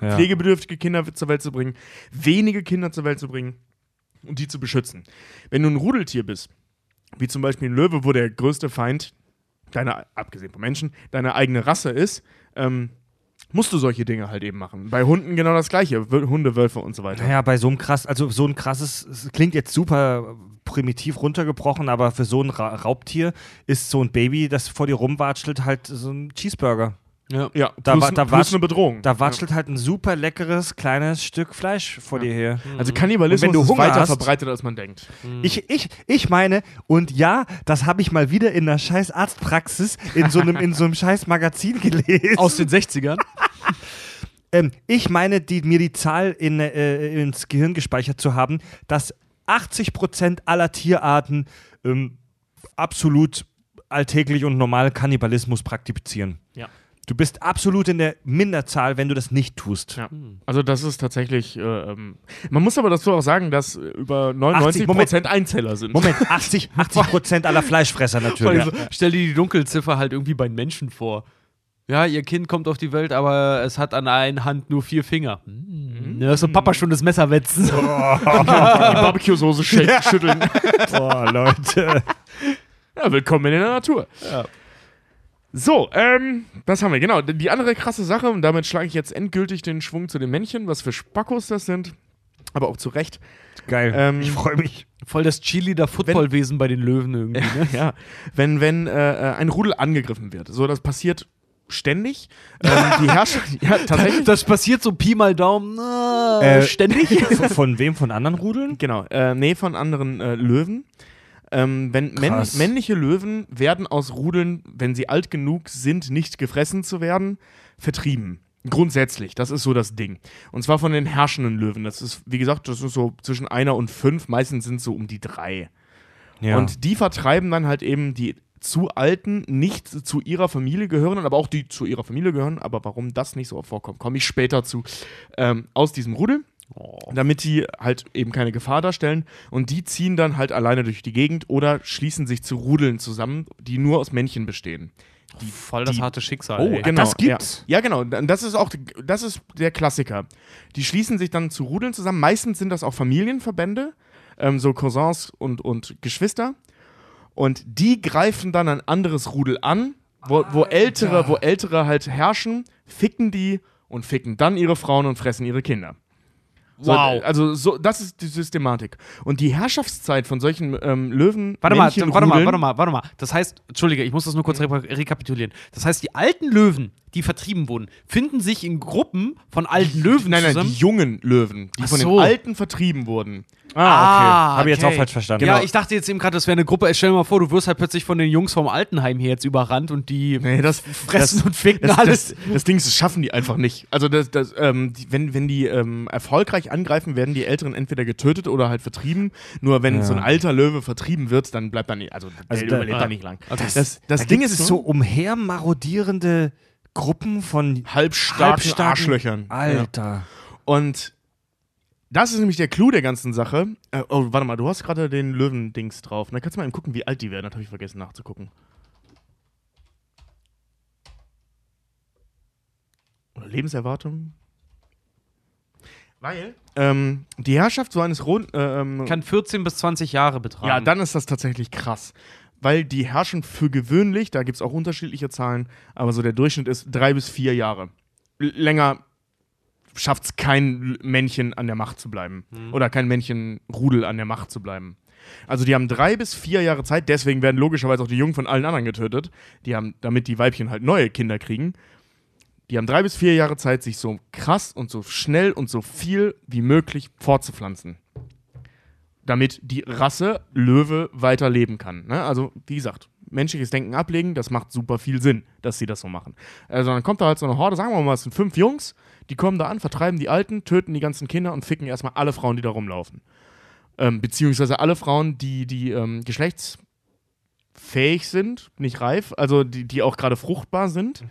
ja. pflegebedürftige Kinder zur Welt zu bringen, wenige Kinder zur Welt zu bringen und die zu beschützen. Wenn du ein Rudeltier bist, wie zum Beispiel ein Löwe, wo der größte Feind, deine, abgesehen von Menschen, deine eigene Rasse ist, ähm, musst du solche Dinge halt eben machen. Bei Hunden genau das gleiche, Hunde, Wölfe und so weiter. Naja, bei so einem krass, also so ein krasses, es klingt jetzt super primitiv runtergebrochen, aber für so ein Ra Raubtier ist so ein Baby, das vor dir rumwatschelt, halt so ein Cheeseburger. Ja. Ja, Da plus, wa- da plus eine Bedrohung. Da watschelt halt ein super leckeres kleines Stück Fleisch vor dir her. Also Kannibalismus Und wenn du ist weiter hast- verbreitet, als man denkt. Ich, ich, ich meine, und ja, das habe ich mal wieder in einer scheiß Arztpraxis in so einem, in so einem scheiß Magazin gelesen. Aus den 60ern. Ähm, ich meine, die, mir die Zahl in, äh, ins Gehirn gespeichert zu haben, dass 80% aller Tierarten ähm, absolut alltäglich und normal Kannibalismus praktizieren. Ja. Du bist absolut in der Minderzahl, wenn du das nicht tust. Ja. Also das ist tatsächlich. Äh, ähm, man muss aber dazu auch sagen, dass über 99 Moment. Prozent Einzeller sind. Moment, 80, 80% aller Fleischfresser natürlich. allem so, stell dir die Dunkelziffer halt irgendwie bei Menschen vor. Ja, ihr Kind kommt auf die Welt, aber es hat an einer Hand nur vier Finger. Hm. Ja, so Papa schon das Messer wetzen. die Barbecue-Soße schütteln. Boah, Leute. Ja, willkommen in der Natur. Ja. So, ähm, das haben wir, genau. Die andere krasse Sache, und damit schlage ich jetzt endgültig den Schwung zu den Männchen, was für Spackos das sind. Aber auch zu Recht. Geil. Ähm, ich freue mich. Voll das Cheerleader-Footballwesen bei den Löwen irgendwie. Ne? Ja, wenn, wenn äh, äh, ein Rudel angegriffen wird. So, das passiert ständig. Ähm, die Herrschaft, ja, tatsächlich. Das passiert so Pi mal Daumen äh, Äh, ständig. Von, von wem? Von anderen Rudeln? Genau, äh, nee, von anderen äh, Löwen. Ähm, wenn männ männliche Löwen werden aus Rudeln, wenn sie alt genug sind, nicht gefressen zu werden, vertrieben. Grundsätzlich, das ist so das Ding. Und zwar von den herrschenden Löwen. Das ist, wie gesagt, das ist so zwischen einer und fünf. Meistens sind es so um die drei. Ja. Und die vertreiben dann halt eben die zu alten, nicht zu ihrer Familie gehörenden, aber auch die zu ihrer Familie gehören. Aber warum das nicht so vorkommt, komme ich später zu. Ähm, aus diesem Rudel, damit die halt eben keine Gefahr darstellen. Und die ziehen dann halt alleine durch die Gegend oder schließen sich zu Rudeln zusammen, die nur aus Männchen bestehen. Die, Voll das die- harte Schicksal. Oh, ey. genau. das gibt's? Ja, ja genau. Das ist auch das ist der Klassiker. Die schließen sich dann zu Rudeln zusammen. Meistens sind das auch Familienverbände, ähm, so Cousins und, und Geschwister. Und die greifen dann ein anderes Rudel an, wo, wo ältere, wo ältere halt herrschen, ficken die und ficken dann ihre Frauen und fressen ihre Kinder. So, Wow. Also so, das ist die Systematik. Und die Herrschaftszeit von solchen ähm, Löwen. Warte mal, warte mal, warte mal, warte mal. Das heißt, Entschuldige, ich muss das nur kurz re rekapitulieren. Das heißt, die alten Löwen, die vertrieben wurden, finden sich in Gruppen von alten Löwen Nein, nein, zusammen. die jungen Löwen, die Ach von so. den Alten vertrieben wurden. Ah, okay. Ah, Habe ich jetzt okay. auch falsch verstanden. Ja, Genau. ich dachte jetzt eben gerade, das wäre eine Gruppe. Stell dir mal vor, du wirst halt plötzlich von den Jungs vom Altenheim hier jetzt überrannt und die Nee, das fressen das, und ficken das, alles. Das, das Ding ist, das schaffen die einfach nicht. Also, das, das, ähm, die, wenn, wenn die ähm, erfolgreich angreifen, werden die Älteren entweder getötet oder halt vertrieben. Nur wenn Ja. so ein alter Löwe vertrieben wird, dann bleibt er nicht, also, Also der da- überlebt er nicht lang. Also Das, das da Ding ist es so umher marodierende Gruppen von halbstarken, halbstarken Arschlöchern. Ja. Alter. Und das ist nämlich der Clou der ganzen Sache. Äh, oh, warte mal, du hast gerade den Löwen-Dings drauf. Da kannst du mal eben gucken, wie alt die werden. Das habe ich vergessen nachzugucken. Oder Lebenserwartung? Weil ähm, die Herrschaft so eines Ro äh, ähm, Kann 14 bis 20 Jahre betragen. ja, dann ist das tatsächlich krass. Weil die herrschen für gewöhnlich, da gibt es auch unterschiedliche Zahlen, aber so der Durchschnitt ist drei bis vier Jahre. L länger schafft es kein Männchen an der Macht zu bleiben. Oder kein Männchenrudel an der Macht zu bleiben. Also die haben drei bis vier Jahre Zeit, deswegen werden logischerweise auch die Jungen von allen anderen getötet. Die haben, damit die Weibchen halt neue Kinder kriegen. Die haben drei bis vier Jahre Zeit, sich so krass und so schnell und so viel wie möglich fortzupflanzen damit die Rasse Löwe weiterleben kann. Ne? Also, wie gesagt, menschliches Denken ablegen, das macht super viel Sinn, dass sie das so machen. Also, dann kommt da halt so eine Horde, sagen wir mal, es sind fünf Jungs, die kommen da an, vertreiben die Alten, töten die ganzen Kinder und ficken erstmal alle Frauen, die da rumlaufen. Ähm, beziehungsweise alle Frauen, die, die ähm, geschlechtsfähig sind, nicht reif, also die, die auch gerade fruchtbar sind.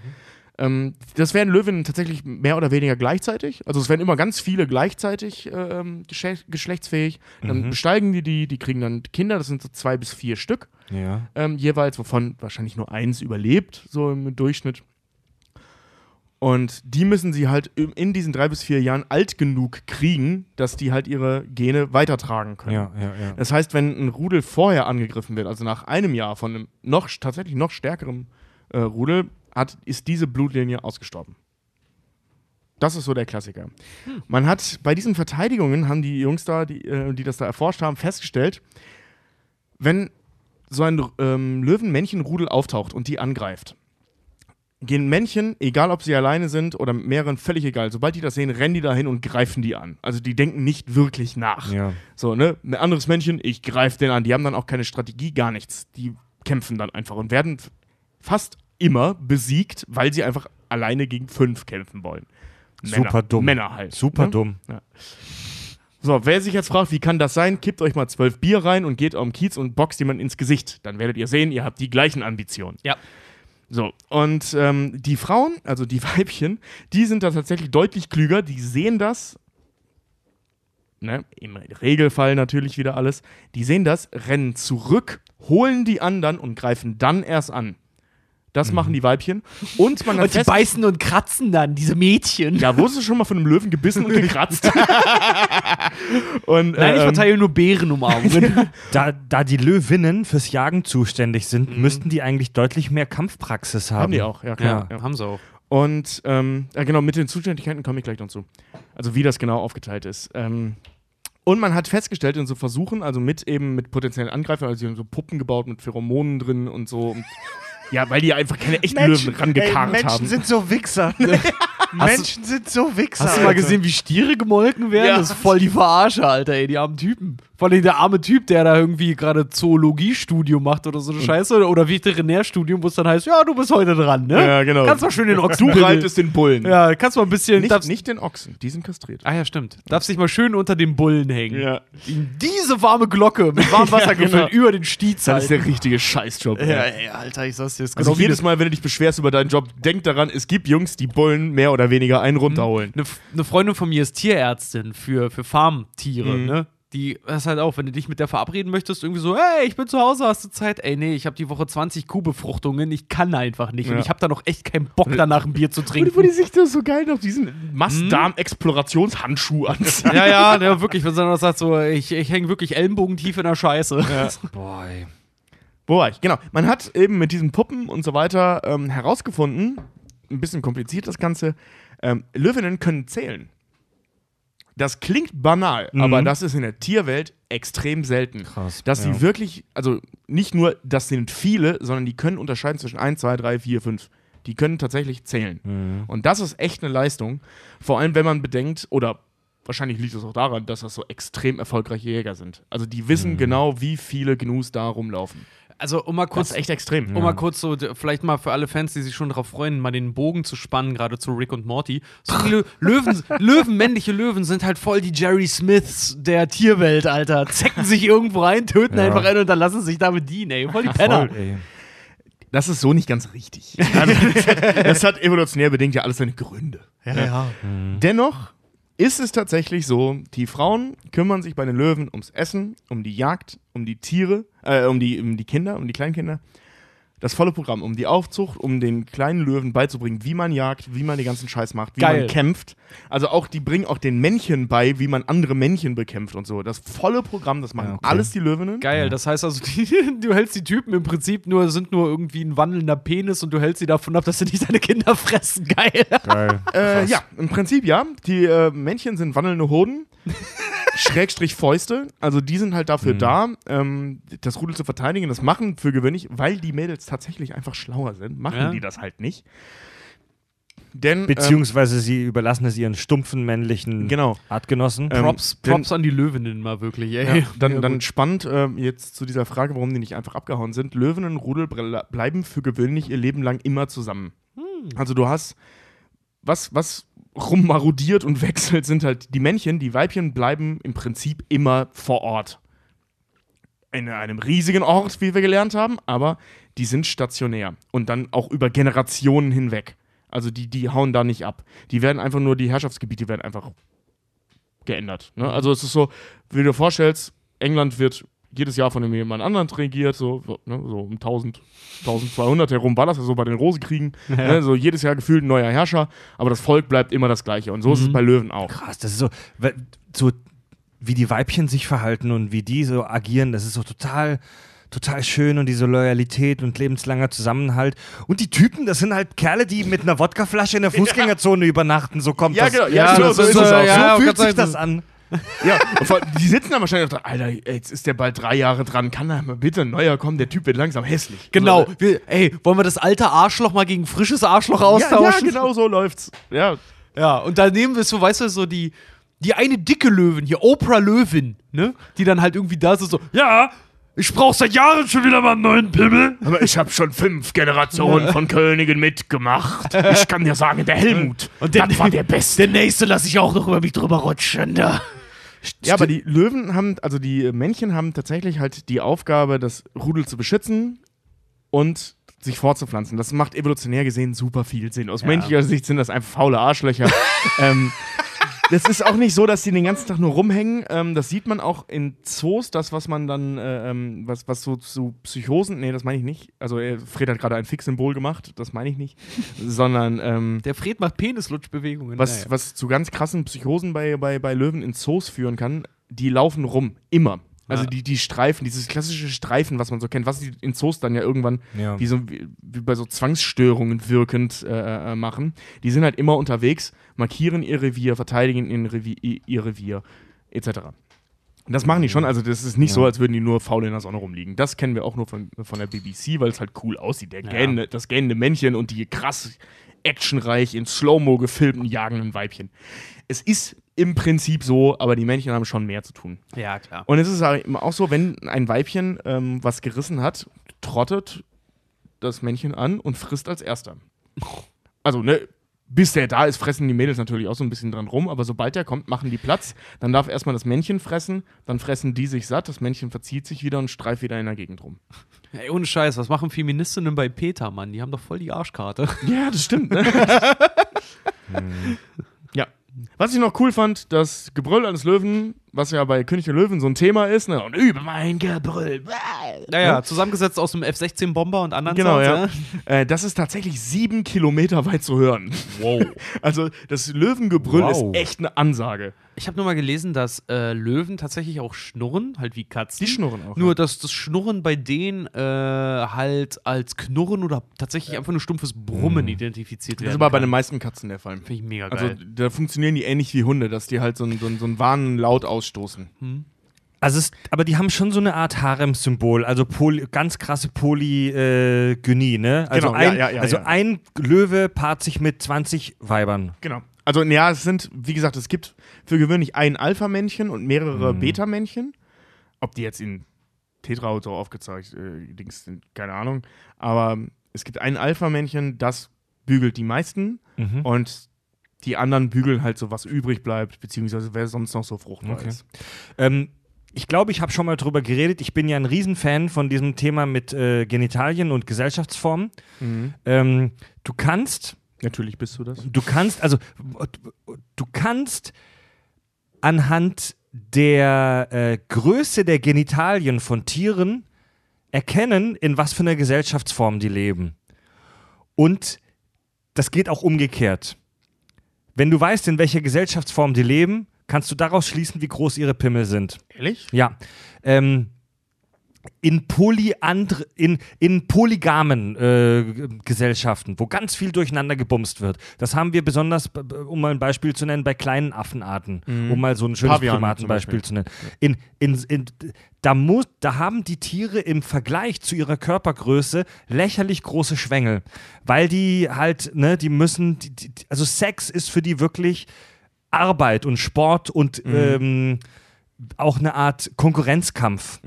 Ähm, das werden Löwinnen tatsächlich mehr oder weniger gleichzeitig. Also es werden immer ganz viele gleichzeitig ähm, geschle geschlechtsfähig. Dann Mhm. besteigen die die, die kriegen dann Kinder, das sind so zwei bis vier Stück Ja. ähm, jeweils, wovon wahrscheinlich nur eins überlebt, so im Durchschnitt. Und die müssen sie halt in diesen drei bis vier Jahren alt genug kriegen, dass die halt ihre Gene weitertragen können. Ja, ja, ja. Das heißt, wenn ein Rudel vorher angegriffen wird, also nach einem Jahr von einem noch tatsächlich noch stärkeren äh, Rudel, hat, ist diese Blutlinie ausgestorben. Das ist so der Klassiker. Man hat bei diesen Verteidigungen, haben die Jungs da, die, äh, die das da erforscht haben, festgestellt, wenn so ein ähm, Löwenmännchenrudel auftaucht und die angreift, gehen Männchen, egal ob sie alleine sind oder mit mehreren, völlig egal. Sobald die das sehen, rennen die dahin und greifen die an. Also die denken nicht wirklich nach. ja. So, ne? Ein anderes Männchen, ich greife den an. Die haben dann auch keine Strategie, gar nichts. Die kämpfen dann einfach und werden fast immer besiegt, weil sie einfach alleine gegen fünf kämpfen wollen. Super dumm. Männer halt. Super ne? dumm. So, wer sich jetzt fragt, wie kann das sein, kippt euch mal zwölf Bier rein und geht am Kiez und boxt jemand ins Gesicht. Dann werdet ihr sehen, ihr habt die gleichen Ambitionen. Ja. So, und ähm, die Frauen, also die Weibchen, die sind da tatsächlich deutlich klüger, die sehen das. Ne, Im Regelfall natürlich wieder alles. Die sehen das, rennen zurück, holen die anderen und greifen dann erst an. Das machen die Weibchen. Und man hat Und die fest- beißen und kratzen dann, diese Mädchen. ja, wurdest du schon mal von einem Löwen gebissen und gekratzt? und, Nein, ich ähm, verteile nur Bärenumarmungen. Da, da die Löwinnen fürs Jagen zuständig sind, müssten die eigentlich deutlich mehr Kampfpraxis haben. Haben die auch, ja klar. Ja. haben sie auch. Und ähm, ja, genau, mit den Zuständigkeiten komme ich gleich noch zu. Also wie das genau aufgeteilt ist. Ähm, und man hat festgestellt in so Versuchen, also mit eben mit potenziellen Angreifern, also sie haben so Puppen gebaut mit Pheromonen drin und so. Und Ja, weil die einfach keine echten Menschen, Löwen rangekarrt ey, Menschen haben. sind so Wichser. Menschen sind so Wichser. Hast du mal Alter. gesehen, wie Stiere gemolken werden? Ja. Das ist voll die Verarsche, Alter, ey, die armen Typen. Vor allem der arme Typ, der da irgendwie gerade Zoologiestudium macht oder so eine Scheiße oder Veterinärstudium, wo es dann heißt, ja, du bist heute dran, ne? Ja, genau. Kannst mal schön den Ochsen Du reitest den Bullen. Ja, kannst mal ein bisschen. Nicht, darfst, nicht den Ochsen, die sind kastriert. Ah ja, stimmt. Darfst dich mal schön unter den Bullen hängen. Ja. Diese warme Glocke mit warmem Wasser Ja, genau. gefüllt über den Stiez Das ist der richtige Scheißjob. Ja, ey, Alter, ich sag's dir. Also genau jedes Mal, wenn du dich beschwerst über deinen Job, denk daran, es gibt Jungs, die Bullen mehr oder weniger einen runterholen. Eine, eine Freundin von mir ist Tierärztin für, für Farmtiere, Mhm. ne? Die das ist halt auch, wenn du dich mit der verabreden möchtest, irgendwie so, hey, ich bin zu Hause, hast du Zeit? Ey, nee, ich habe die Woche 20 Kuhbefruchtungen, ich kann einfach nicht. Und Ja. ich habe da noch echt keinen Bock, danach ein Bier zu trinken. wo die sich da so geil noch diesen Mastdarm-Explorationshandschuh anziehen. ja, ja, ja, wirklich, wenn sie dann sagt, so, ich, ich hänge wirklich ellenbogentief in der Scheiße. Boah, ey. Wo war ich? Genau. Man hat eben mit diesen Puppen und so weiter ähm, herausgefunden, ein bisschen kompliziert das Ganze, ähm, Löwinnen können zählen. Das klingt banal, Mhm. aber das ist in der Tierwelt extrem selten. Krass, Dass ja. sie wirklich, also nicht nur, das sind viele, sondern die können unterscheiden zwischen 1, 2, 3, 4, 5. Die können tatsächlich zählen. Mhm. Und das ist echt eine Leistung. Vor allem, wenn man bedenkt, oder wahrscheinlich liegt es auch daran, dass das so extrem erfolgreiche Jäger sind. Also die wissen genau, wie viele Gnus da rumlaufen. Also, um mal Das kurz ist echt extrem. Um mal kurz so, vielleicht mal für alle Fans, die sich schon darauf freuen, mal den Bogen zu spannen, gerade zu Rick und Morty. So Lö Löwen, Löwen, männliche Löwen sind halt voll die Jerry Smiths der Tierwelt, Alter. Zecken sich irgendwo rein, töten Ja. einfach einen und dann lassen sie sich damit dienen, ey. Voll die Penner. Voll, ey. Das ist so nicht ganz richtig. Also, das, hat, das hat evolutionär bedingt ja alles seine Gründe. Ja, ja. Dennoch ist es tatsächlich so, die Frauen kümmern sich bei den Löwen ums Essen, um die Jagd, um die Tiere, äh, um die, um die Kinder, um die Kleinkinder. Das volle Programm, um die Aufzucht, um den kleinen Löwen beizubringen, wie man jagt, wie man den ganzen Scheiß macht, wie Geil. man kämpft. Also auch, die bringen auch den Männchen bei, wie man andere Männchen bekämpft und so. Das volle Programm, das machen Ja, okay. alles die Löwinnen. Geil, das heißt also, die, du hältst die Typen im Prinzip nur, sind nur irgendwie ein wandelnder Penis und du hältst sie davon ab, dass sie nicht deine Kinder fressen. Geil. Geil. Äh, ja, im Prinzip ja. Die äh, Männchen sind wandelnde Hoden. Schrägstrich Fäuste. Also die sind halt dafür da, ähm, das Rudel zu verteidigen. Das machen für gewöhnlich, weil die Mädels tatsächlich einfach schlauer sind, machen Ja. die das halt nicht. Denn Beziehungsweise sie überlassen es ihren stumpfen männlichen ähm, genau. Artgenossen. Ähm, Props, denn- Props an die Löwinnen mal wirklich, Ja, dann, Ja, dann spannend ähm, jetzt zu dieser Frage, warum die nicht einfach abgehauen sind. Löwen und Rudel ble- bleiben für gewöhnlich ihr Leben lang immer zusammen. Also du hast, was, was rummarodiert und wechselt, sind halt die Männchen, die Weibchen bleiben im Prinzip immer vor Ort. In einem riesigen Ort, wie wir gelernt haben, aber die sind stationär und dann auch über Generationen hinweg. Also die, die hauen da nicht ab. Die werden einfach nur, die Herrschaftsgebiete werden einfach geändert. Ne? Also es ist so, wie du dir vorstellst, England wird jedes Jahr von jemand anderen regiert, so, so, ne, so um 1000, 1200 herum war das ja so bei den Rosenkriegen. Ne, so jedes Jahr gefühlt ein neuer Herrscher, aber das Volk bleibt immer das gleiche. Und so ist es bei Löwen auch. Krass, das ist so, so, wie die Weibchen sich verhalten und wie die so agieren, das ist so total, total schön und diese Loyalität und lebenslanger Zusammenhalt. Und die Typen, das sind halt Kerle, die mit einer Wodkaflasche in der Fußgängerzone übernachten, so kommt Ja, das. genau, Ja, genau, das so auch. ja, so fühlt sich das an. Ja, und vor, die sitzen dann wahrscheinlich auch da, Alter, jetzt ist der bald drei Jahre dran, kann da mal bitte ein neuer kommen, der Typ wird langsam hässlich. Genau. So, Wir, ey, wollen wir das alte Arschloch mal gegen frisches Arschloch ja, ja, austauschen? genau so läuft's. Ja, Ja, und da nehmen wir so, weißt du, so die, die eine dicke Löwin, hier, Oprah Löwin, ne? Die dann halt irgendwie da ist, so, ja, ich brauch seit Jahren schon wieder mal einen neuen Pimmel. aber ich habe schon fünf Generationen von Königen mitgemacht. Ich kann dir sagen, der Helmut, Und der- das war der Beste. Der nächste lasse ich auch noch über mich drüber rutschen, da. Ja, aber die Löwen haben, also die Männchen haben tatsächlich halt die Aufgabe, das Rudel zu beschützen und sich fortzupflanzen. Das macht evolutionär gesehen super viel Sinn. Aus menschlicher Sicht sind das einfach faule Arschlöcher. ähm, das ist auch nicht so, dass die den ganzen Tag nur rumhängen. Ähm, das sieht man auch in Zoos, das, was man dann, äh, ähm, was, was so zu Psychosen, nee, das meine ich nicht. Also, äh, Fred hat gerade ein Fix-Symbol gemacht, das meine ich nicht. Sondern, ähm, Der Fred macht Penislutschbewegungen. was, Naja. was zu ganz krassen Psychosen bei, bei, bei Löwen in Zoos führen kann, die laufen rum. Immer. Also Ja. die, die Streifen, dieses klassische Streifen, was man so kennt, was die in Zoos dann ja irgendwann Ja. wie, so, wie, wie bei so Zwangsstörungen wirkend äh, äh, machen, die sind halt immer unterwegs, markieren ihr Revier, verteidigen ihr Revier, ihr Revier etc. Das machen die schon, also das ist nicht Ja. so, als würden die nur faul in der Sonne rumliegen. Das kennen wir auch nur von, von der BBC, weil es halt cool aussieht. Der gähnende, das gähnende Männchen und die krass actionreich in Slow-Mo gefilmten jagenden Weibchen. Es ist im Prinzip so, aber die Männchen haben schon mehr zu tun. Ja, klar. Und es ist halt auch so, wenn ein Weibchen ähm, was gerissen hat, trottet das Männchen an und frisst als erster. Also, ne, bis der da ist, fressen die Mädels natürlich auch so ein bisschen dran rum, aber sobald der kommt, machen die Platz. Dann darf erstmal das Männchen fressen, dann fressen die sich satt, das Männchen verzieht sich wieder und streift wieder in der Gegend rum. Ey, ohne Scheiß, was machen Feministinnen bei Peter, Mann? Die haben doch voll die Arschkarte. Ja, das stimmt, ne? ja. Was ich noch cool fand, das Gebrüll eines Löwen, was ja bei König der Löwen so ein Thema ist, ne? Und über mein Gebrüll. Naja, zusammengesetzt aus dem F-16-Bomber und anderen Genau, Sounds, ja. Äh, das ist tatsächlich sieben Kilometer weit zu hören. Wow. Also das Löwengebrüll Wow. ist echt eine Ansage. Ich habe nur mal gelesen, dass äh, Löwen tatsächlich auch schnurren, halt wie Katzen. Die schnurren auch. Nur, dass das Schnurren bei denen äh, halt als Knurren oder tatsächlich einfach nur stumpfes Brummen identifiziert das werden ist aber bei den meisten Katzen der Fall. Finde ich mega Also geil. da funktionieren die ähnlich wie Hunde, dass die halt so einen, so einen, so einen warnen Laut ausstoßen. Also es, aber die haben schon so eine Art Harem-Symbol, also poly, ganz krasse Polygynie, ne? Also, Genau, ein, ja, ja, also ja. ein Löwe paart sich mit 20 Weibern. Genau. Also ja, es sind, wie gesagt, es gibt für gewöhnlich ein Alpha-Männchen und mehrere Beta-Männchen. Ob die jetzt in Tetra oder so aufgezeigt äh, Dings sind, keine Ahnung. Aber es gibt ein Alpha-Männchen, das bügelt die meisten und die anderen bügeln halt so, was übrig bleibt, beziehungsweise wer sonst noch so fruchtbar Okay. ist. Ähm, ich glaube, ich habe schon mal drüber geredet. Ich bin ja ein Riesenfan von diesem Thema mit äh, Genitalien und Gesellschaftsformen. Ähm, du kannst, Natürlich bist du das. du kannst, also du kannst anhand der äh, Größe der Genitalien von Tieren erkennen, in was für einer Gesellschaftsform die leben. Und das geht auch umgekehrt. Wenn du weißt, in welcher Gesellschaftsform die leben, kannst du daraus schließen, wie groß ihre Pimmel sind. Ehrlich? Ja. Ähm, in, Polyandr in, in polygamen äh, Gesellschaften, wo ganz viel durcheinander gebumst wird. Das haben wir besonders, um mal ein Beispiel zu nennen, bei kleinen Affenarten, um mal so ein schönes Primatenbeispiel zu nennen. In, in, in, da, muss, da haben die Tiere im Vergleich zu ihrer Körpergröße lächerlich große Schwängel, weil die halt, ne, die müssen, die, die, also Sex ist für die wirklich Arbeit und Sport und ähm, auch eine Art Konkurrenzkampf.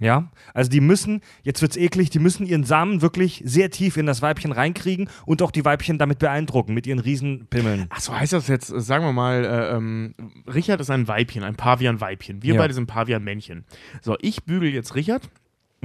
Ja, also die müssen, jetzt wird's eklig, die müssen ihren Samen wirklich sehr tief in das Weibchen reinkriegen und auch die Weibchen damit beeindrucken mit ihren riesen Pimmeln. Ach so heißt das jetzt, sagen wir mal, äh, ähm, Richard ist ein Weibchen, ein Pavian-Weibchen. Wir Ja. beide sind Pavian-Männchen. So, ich bügel jetzt Richard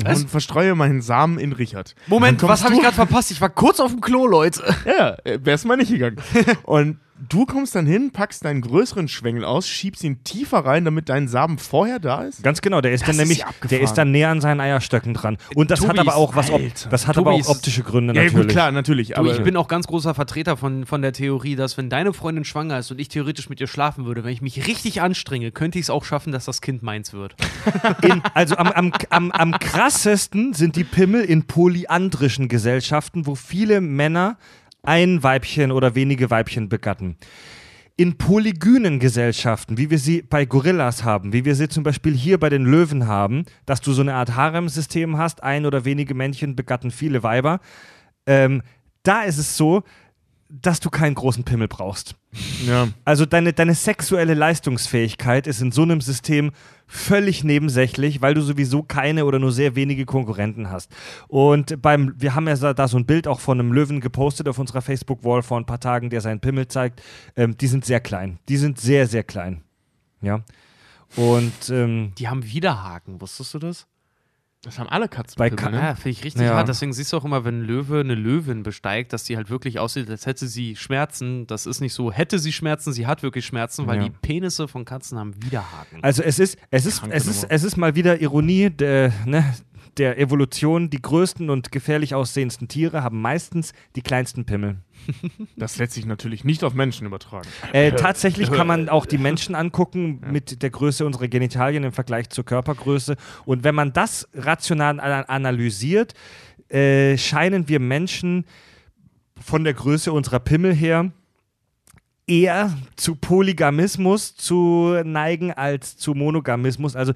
Was? und verstreue meinen Samen in Richard. Moment, was habe ich gerade verpasst? Ich war kurz auf dem Klo, Leute. Ja, äh, wär's mal nicht gegangen. und du kommst dann hin, packst deinen größeren Schwengel aus, schiebst ihn tiefer rein, damit dein Samen vorher da ist. Ganz genau, der ist Das dann ist nämlich, ja der ist dann näher an seinen Eierstöcken dran. Und das hat Tobis, aber auch was, Alter. das hat aber Tobis. auch optische Gründe Ja, natürlich. gut, klar, natürlich. Du, aber ich bin auch ganz großer Vertreter von, von der Theorie, dass wenn deine Freundin schwanger ist und ich theoretisch mit ihr schlafen würde, wenn ich mich richtig anstrenge, könnte ich es auch schaffen, dass das Kind meins wird. In, also am, am, am, am krassesten sind die Pimmel in polyandrischen Gesellschaften, wo viele Männer ein Weibchen oder wenige Weibchen begatten. In polygynen Gesellschaften, wie wir sie bei Gorillas haben, wie wir sie zum Beispiel hier bei den Löwen haben, dass du so eine Art Harem-System hast, ein oder wenige Männchen begatten viele Weiber, ähm, da ist es so, dass du keinen großen Pimmel brauchst. ja. Also deine, deine sexuelle Leistungsfähigkeit ist in so einem System völlig nebensächlich, weil du sowieso keine oder nur sehr wenige Konkurrenten hast. Und beim, wir haben ja da so ein Bild auch von einem Löwen gepostet auf unserer Facebook-Wall vor ein paar Tagen, der seinen Pimmel zeigt. Ähm, die sind sehr klein. Die sind sehr, sehr klein. Ja. Und ähm, Die haben Widerhaken, wusstest du das? Das haben alle Katzen. Bei Ka- ne? Ja, finde ich richtig Ja. hart. Deswegen siehst du auch immer, wenn ein Löwe eine Löwin besteigt, dass die halt wirklich aussieht, als hätte sie Schmerzen. Das ist nicht so, hätte sie Schmerzen, sie hat wirklich Schmerzen, weil Ja. die Penisse von Katzen haben Widerhaken. Also es ist, es ist, Kranke es ist, Nummer. es ist mal wieder Ironie der, ne, der Evolution. Die größten und gefährlich aussehendsten Tiere haben meistens die kleinsten Pimmel. Das lässt sich natürlich nicht auf Menschen übertragen. Äh, tatsächlich kann man auch die Menschen angucken mit der Größe unserer Genitalien im Vergleich zur Körpergröße. Und wenn man das rational ana- analysiert, äh, scheinen wir Menschen von der Größe unserer Pimmel her eher zu Polygamismus zu neigen als zu Monogamismus. Also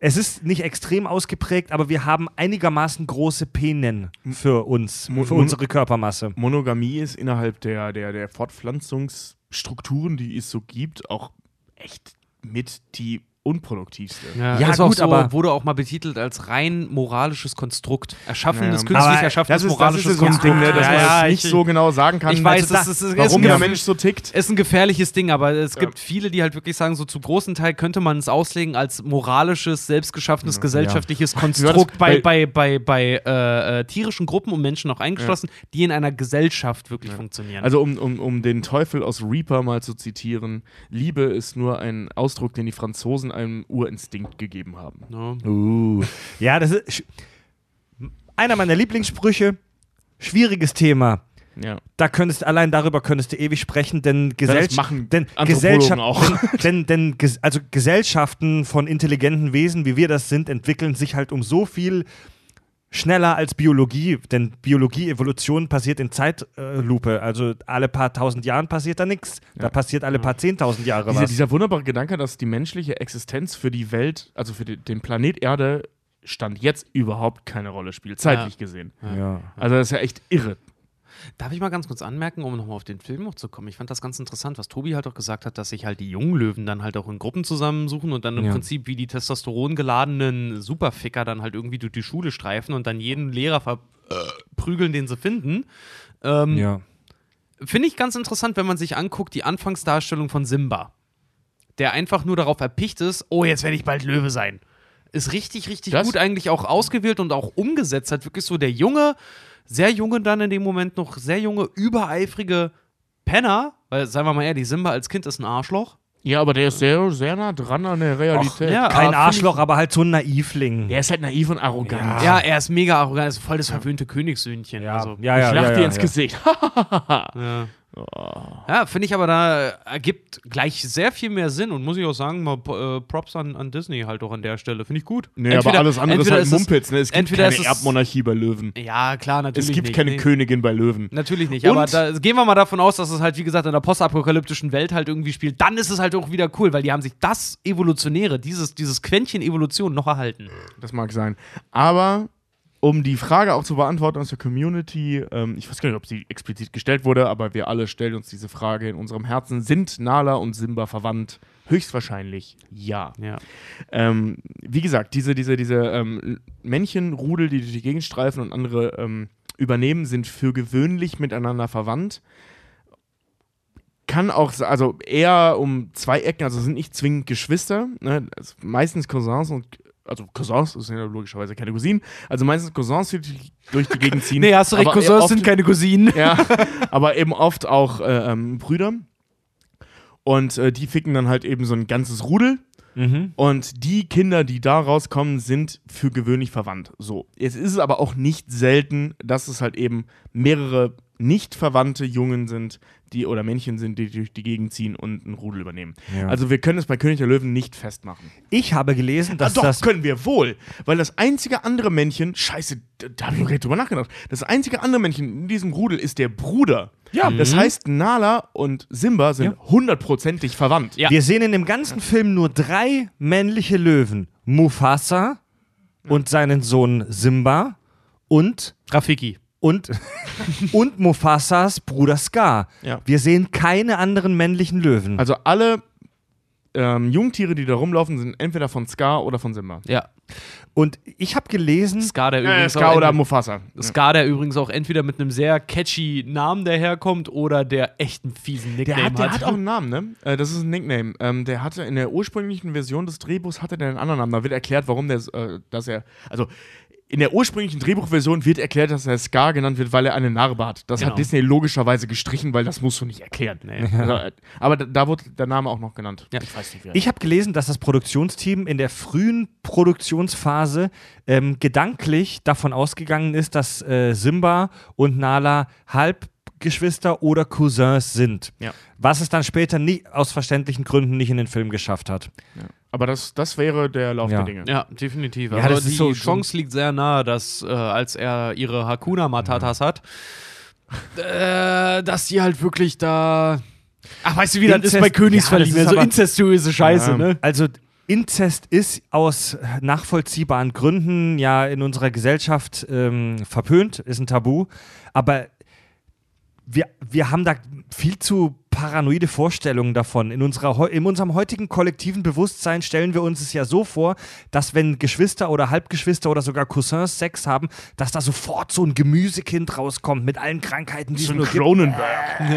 es ist nicht extrem ausgeprägt, aber wir haben einigermaßen große Penen für uns, Mo- für mon- unsere Körpermasse. Monogamie ist innerhalb der, der, der Fortpflanzungsstrukturen, die es so gibt, auch echt mit die unproduktivste. Ja, Ja, ist auch gut, so, aber- wurde auch mal betitelt als rein moralisches Konstrukt. Erschaffenes, Ja. künstlich Aber erschaffenes Das ist, das moralisches ist so ein Konstrukt. Ding, ne, dass ja, man ja, das nicht ich, so genau sagen kann, Ich weiß, also das da- ist, ist, warum ist, der Mensch so tickt. ist ein gefährliches Ding, aber es Ja. gibt viele, die halt wirklich sagen, so zu großen Teil könnte man es auslegen als moralisches, selbstgeschaffenes, gesellschaftliches Konstrukt das bei, bei- bei, bei, bei äh, äh, tierischen Gruppen und Menschen auch eingeschlossen, die in einer Gesellschaft wirklich funktionieren. Also um, um, um den Teufel aus Reaper mal zu zitieren, Liebe ist nur ein Ausdruck, den die Franzosen einem Urinstinkt gegeben haben. ne? Uh. Ja, das ist einer meiner Lieblingssprüche. Schwieriges Thema. Ja. Da könntest allein darüber könntest du ewig sprechen, denn machen denn Anthropologen Gesellschaft, auch. denn, denn, also Gesellschaften von intelligenten Wesen, wie wir das sind, entwickeln sich halt um so viel schneller als Biologie, denn Biologie, Evolution passiert in Zeitlupe, also alle paar tausend Jahren passiert da nichts, da passiert alle paar zehntausend Jahre Dieser, was. dieser wunderbare Gedanke, dass die menschliche Existenz für die Welt, also für die, den Planet Erde, Stand jetzt überhaupt keine Rolle spielt, zeitlich gesehen. ja. Also das ist ja echt irre. Darf ich mal ganz kurz anmerken, um nochmal auf den Film noch zu kommen? Ich fand das ganz interessant, was Tobi halt auch gesagt hat, dass sich halt die jungen Löwen dann halt auch in Gruppen zusammensuchen und dann im Ja. Prinzip wie die Testosteron geladenen Superficker dann halt irgendwie durch die Schule streifen und dann jeden Lehrer verprügeln, den sie finden. Ähm, ja. Finde ich ganz interessant, wenn man sich anguckt, die Anfangsdarstellung von Simba. Der einfach nur darauf erpicht ist, oh, jetzt werde ich bald Löwe sein. Ist richtig, richtig Das- gut eigentlich auch ausgewählt und auch umgesetzt hat. Wirklich so der junge, sehr junge dann in dem Moment noch, sehr junge, übereifrige Penner, weil, sagen wir mal ehrlich, Simba als Kind ist ein Arschloch. Ja, aber der ist sehr, sehr nah dran an der Realität. ja, Kein aber Arschloch, aber halt so ein Naivling. Der ist halt naiv und arrogant. Ja, er ist mega arrogant, ist voll das verwöhnte Königssöhnchen. Ja, Also, ja, ja, ich lach ja, dir ja, ins ja. Gesicht. Ja, ja finde ich aber da ergibt gleich sehr viel mehr Sinn und muss ich auch sagen, mal äh, Props an, an Disney halt auch an der Stelle. Finde ich gut. Nee, aber alles andere ist entweder halt es- Mumpitz. Ne? Es gibt entweder keine ist es- Erbmonarchie bei Löwen. Ja, klar, natürlich. Es gibt nicht, keine nee. Königin bei Löwen. Natürlich nicht, Und- aber da, gehen wir mal davon aus, dass es halt, wie gesagt, in der postapokalyptischen Welt halt irgendwie spielt. Dann ist es halt auch wieder cool, weil die haben sich das Evolutionäre, dieses, dieses Quäntchen Evolution noch erhalten. Das mag sein. Aber um die Frage auch zu beantworten aus der Community, ähm, ich weiß gar nicht, ob sie explizit gestellt wurde, aber wir alle stellen uns diese Frage in unserem Herzen. Sind Nala und Simba verwandt? Höchstwahrscheinlich ja. Ja. Ähm, wie gesagt, diese, diese, diese ähm, Männchenrudel, die durch die Gegend streifen und andere ähm, übernehmen, sind für gewöhnlich miteinander verwandt. Kann auch, also eher um zwei Ecken, also sind nicht zwingend Geschwister, ne? Ist meistens Cousins und, also Cousins, das sind ja logischerweise keine Cousinen, also meistens Cousins, die durch- die Gegend ziehen. Nee, hast du recht, Cousins oft- sind keine Cousinen. ja, aber eben oft auch äh, ähm, Brüder. Und äh, die ficken dann halt eben so ein ganzes Rudel. Mhm. Und die Kinder, die da rauskommen, sind für gewöhnlich verwandt. So. Jetzt ist es aber auch nicht selten, dass es halt eben mehrere nicht verwandte Jungen sind, die oder Männchen sind, die durch die Gegend ziehen und ein Rudel übernehmen. Ja. Also wir können es bei König der Löwen nicht festmachen. Ich habe gelesen, dass ah, doch, das können wir wohl. Weil das einzige andere Männchen, scheiße, da, habe ich noch nicht drüber nachgedacht. Das einzige andere Männchen in diesem Rudel ist der Bruder. Ja. Das heißt, Nala und Simba sind Ja. hundertprozentig verwandt. Ja. Wir sehen in dem ganzen Film nur drei männliche Löwen. Mufasa und seinen Sohn Simba und, Rafiki. Und, und Mufasas Bruder Scar. Ja. Wir sehen keine anderen männlichen Löwen. Also alle ähm, Jungtiere, die da rumlaufen, sind entweder von Scar oder von Simba. Ja. Und ich habe gelesen, Scar, der Äh, übrigens Scar auch oder Mufasa. Scar, der übrigens auch entweder mit einem sehr catchy Namen daherkommt oder der echten fiesen Der Nickname hat, der hat auch einen Namen, ne? Äh, das ist ein Nickname. Ähm, der hatte in der ursprünglichen Version des Drehbuchs hatte der einen anderen Namen. Da wird erklärt, warum der, äh, dass er, also in der ursprünglichen Drehbuchversion wird erklärt, dass er Scar genannt wird, weil er eine Narbe hat. Das Genau. hat Disney logischerweise gestrichen, weil das musst du nicht erklären. Also, äh, aber da, da wurde der Name auch noch genannt. Ja. Ich weiß nicht, wer. ich habe gelesen, dass das Produktionsteam in der frühen Produktionsphase ähm, gedanklich davon ausgegangen ist, dass äh, Simba und Nala Halbgeschwister oder Cousins sind. Ja. Was es dann später nie, aus verständlichen Gründen nicht in den Film geschafft hat. ja. Aber das, das wäre der Lauf Ja. der Dinge. Ja, definitiv. Ja, also die so- Chance liegt sehr nahe, dass äh, als er ihre Hakuna Matatas hat, äh, dass die halt wirklich da Ach, weißt du, wie das ist Inzest- bei Königsverlieben? Ja, ist so inzestuöse Scheiße, Ja. ne? Also Inzest ist aus nachvollziehbaren Gründen ja in unserer Gesellschaft ähm, verpönt, ist ein Tabu. Aber wir, wir haben da viel zu paranoide Vorstellungen davon. In, unserer, in unserem heutigen kollektiven Bewusstsein stellen wir uns es ja so vor, dass wenn Geschwister oder Halbgeschwister oder sogar Cousins Sex haben, dass da sofort so ein Gemüsekind rauskommt mit allen Krankheiten, die es nur gibt. Cronenberg.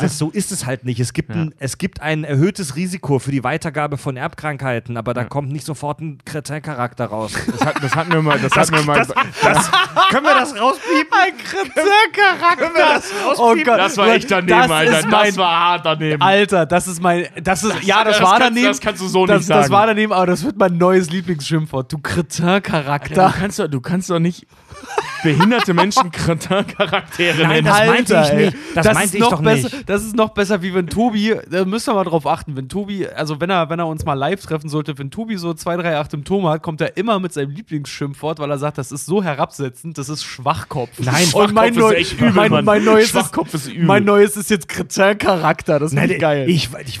Das, so ist es halt nicht. Es gibt, ein, es gibt ein erhöhtes Risiko für die Weitergabe von Erbkrankheiten, aber da kommt nicht sofort ein Kretin-Charakter raus. Das, hat, das hatten wir mal. Das, hatten wir mal Können wir das rauspiepen? Ein Kritikcharakter. Oh Gott. das war echt daneben, das Alter. Mein, das war hart daneben. Alter, das ist mein. Das ist, ja, das, das war kannst- daneben. das kannst du so das, nicht Das sagen. war daneben, aber das wird mein neues Lieblingsschimpfwort. Du Kretin-Charakter. Du kannst, doch, du kannst doch nicht behinderte Menschen Charaktere Nein, nennen. das meinte ich nicht. Das meinte ist ich noch doch besser, nicht. Das ist noch besser, wie wenn Tobi, da müssen wir mal drauf achten, wenn Tobi, also wenn er, wenn er uns mal live treffen sollte, wenn Tobi so 2, 3, 8 Symptome hat, kommt er immer mit seinem Lieblingsschimpfwort, weil er sagt, das ist so herabsetzend, das ist Schwachkopf. Nein, Und mein, Schwachkopf ist neu, echt übel, mein, mein neues Schwachkopf ist übel. Mein neues ist jetzt Kretin-Charakter, das finde ich geil. Ich, ich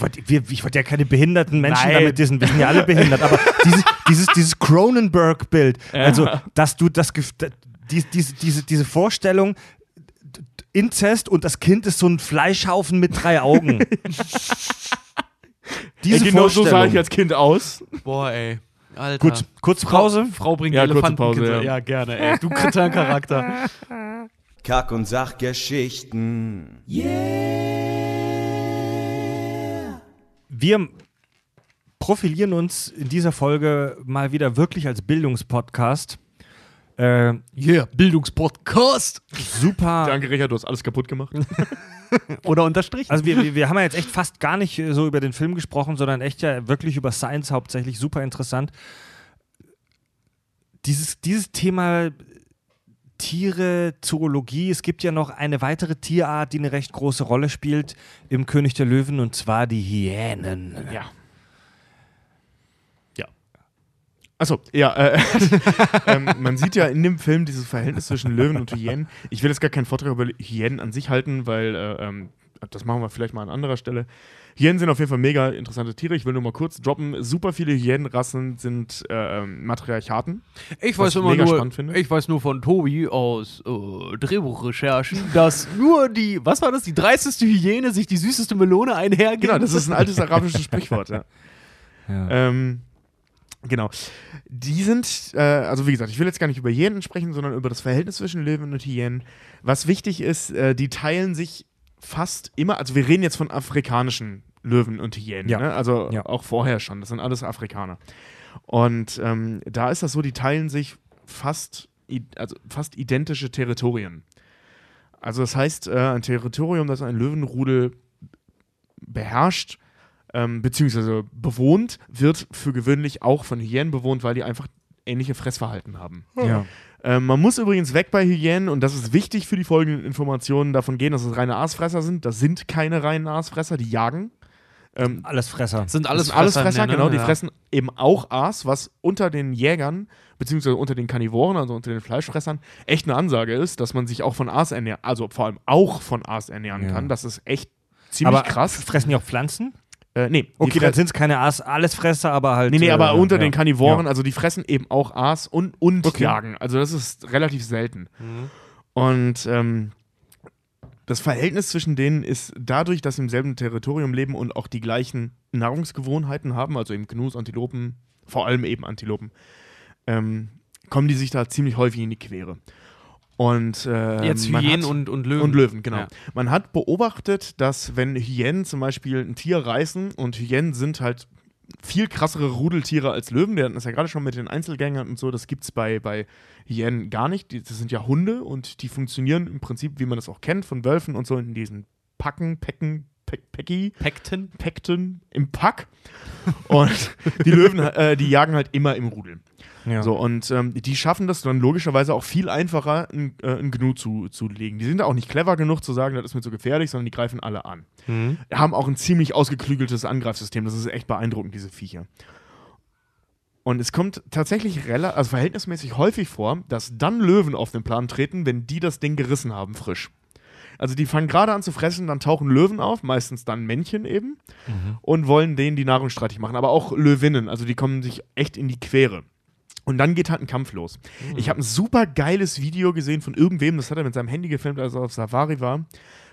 ich wollte ja keine behinderten Menschen Nein. damit dissen. Wir sind ja alle behindert. Aber dieses, dieses, dieses Cronenberg-Bild, also, dass du das, die, diese, diese, diese Vorstellung, Inzest und das Kind ist so ein Fleischhaufen mit drei Augen. diese Ey, genau so sah ich als Kind aus. Boah, ey. Alter. Gut, kurz Frau, Pause. Frau bringt Ja, kurze Elefanten. Pause, ja. ja, gerne, ey. Du Kretin-Charakter. Kack- und Sachgeschichten. Wir profilieren uns in dieser Folge mal wieder wirklich als Bildungspodcast. Äh, Yeah, Bildungspodcast. super. Danke, Richard, du hast alles kaputt gemacht. Oder unterstrichen. Also wir, wir, wir haben ja jetzt echt fast gar nicht äh, so über den Film gesprochen, sondern echt ja wirklich über Science hauptsächlich. Super interessant. Dieses, dieses Thema Tiere, Zoologie, es gibt ja noch eine weitere Tierart, die eine recht große Rolle spielt im König der Löwen, und zwar die Hyänen. Ja. Ja. Achso, ja. Äh, ähm, man sieht ja in dem Film dieses Verhältnis zwischen Löwen und Hyänen. Ich will jetzt gar keinen Vortrag über Hyänen an sich halten, weil äh, ähm, das machen wir vielleicht mal an anderer Stelle. Hyänen sind auf jeden Fall mega interessante Tiere. Ich will nur mal kurz droppen. Super viele Hyänenrassen sind äh, ähm, Matriarchaten. Ich weiß immer nur, ich weiß nur von Tobi aus äh, Drehbuchrecherchen, dass nur die, was war das, die dreisteste Hyäne sich die süßeste Melone einhergibt. Genau, das ist ein altes arabisches Sprichwort. Ja. Ja. Ähm, genau. Die sind, äh, also wie gesagt, ich will jetzt gar nicht über Hyänen sprechen, sondern über das Verhältnis zwischen Löwen und Hyänen. Was wichtig ist, äh, die teilen sich fast immer, also wir reden jetzt von afrikanischen Löwen und Hyänen, Ja. ne? also Ja. auch vorher schon, das sind alles Afrikaner. Und ähm, da ist das so, die teilen sich fast, also fast identische Territorien. Also das heißt, äh, ein Territorium, das ein Löwenrudel beherrscht, ähm, beziehungsweise bewohnt, wird für gewöhnlich auch von Hyänen bewohnt, weil die einfach ähnliche Fressverhalten haben. ja. Ähm, man muss übrigens weg bei Hyänen, und das ist wichtig für die folgenden Informationen, davon gehen, dass es reine Aasfresser sind. Das sind keine reinen Aasfresser, die jagen. Ähm, Alles Fresser. sind das alles sind alles Fresser, ne? genau. Die Ja. fressen eben auch Aas, was unter den Jägern, beziehungsweise unter den Karnivoren, also unter den Fleischfressern, echt eine Ansage ist, dass man sich auch von Aas ernähren, also vor allem auch von Aas ernähren Ja. kann. Das ist echt ziemlich Aber krass. fressen die auch Pflanzen? Äh, nee, Okay, dann sind es keine Aas, Allesfresser, aber halt. Nee, nee, aber äh, unter ja. den Karnivoren, Ja. also die fressen eben auch Aas und, und Okay. jagen. Also das ist relativ selten. Mhm. Und ähm, das Verhältnis zwischen denen ist dadurch, dass sie im selben Territorium leben und auch die gleichen Nahrungsgewohnheiten haben, also eben Gnus, Antilopen, vor allem eben Antilopen, ähm, kommen die sich da ziemlich häufig in die Quere. Und ähm, Jetzt Hyänen hat- und, und Löwen. und Löwen, genau. Ja. Man hat beobachtet, dass wenn Hyänen zum Beispiel ein Tier reißen und Hyänen sind halt viel krassere Rudeltiere als Löwen, wir hatten das ja gerade schon mit den Einzelgängern und so, das gibt es bei, bei Hyänen gar nicht. Das sind ja Hunde und die funktionieren im Prinzip, wie man das auch kennt, von Wölfen und so in diesen Packen, Pecken, Peck, Pecki, Pekten. Pekten im Pack. Und die Löwen, äh, die jagen halt immer im Rudel. Ja. So, und ähm, die schaffen das dann logischerweise auch viel einfacher, ein, äh, ein Gnu zu, zu legen. Die sind auch nicht clever genug zu sagen, das ist mir zu gefährlich, sondern die greifen alle an. Mhm. Haben auch ein ziemlich ausgeklügeltes Angreifsystem. Das ist echt beeindruckend, diese Viecher. Und es kommt tatsächlich also verhältnismäßig häufig vor, dass dann Löwen auf den Plan treten, wenn die das Ding gerissen haben, frisch. Also die fangen gerade an zu fressen, dann tauchen Löwen auf, meistens dann Männchen eben, und wollen denen die Nahrung streitig machen. Aber auch Löwinnen, also die kommen sich echt in die Quere. Und dann geht halt ein Kampf los. Ich habe ein super geiles Video gesehen von irgendwem, das hat er mit seinem Handy gefilmt, als er auf Safari war,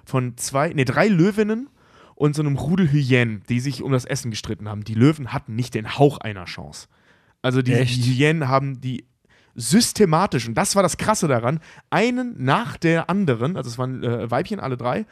von zwei, nee, drei Löwinnen und so einem Rudel Hyänen, die sich um das Essen gestritten haben. Die Löwen hatten nicht den Hauch einer Chance. Also die, Echt? die Hyänen haben die systematisch, und das war das Krasse daran, einen nach der anderen, also es waren äh, Weibchen, alle drei,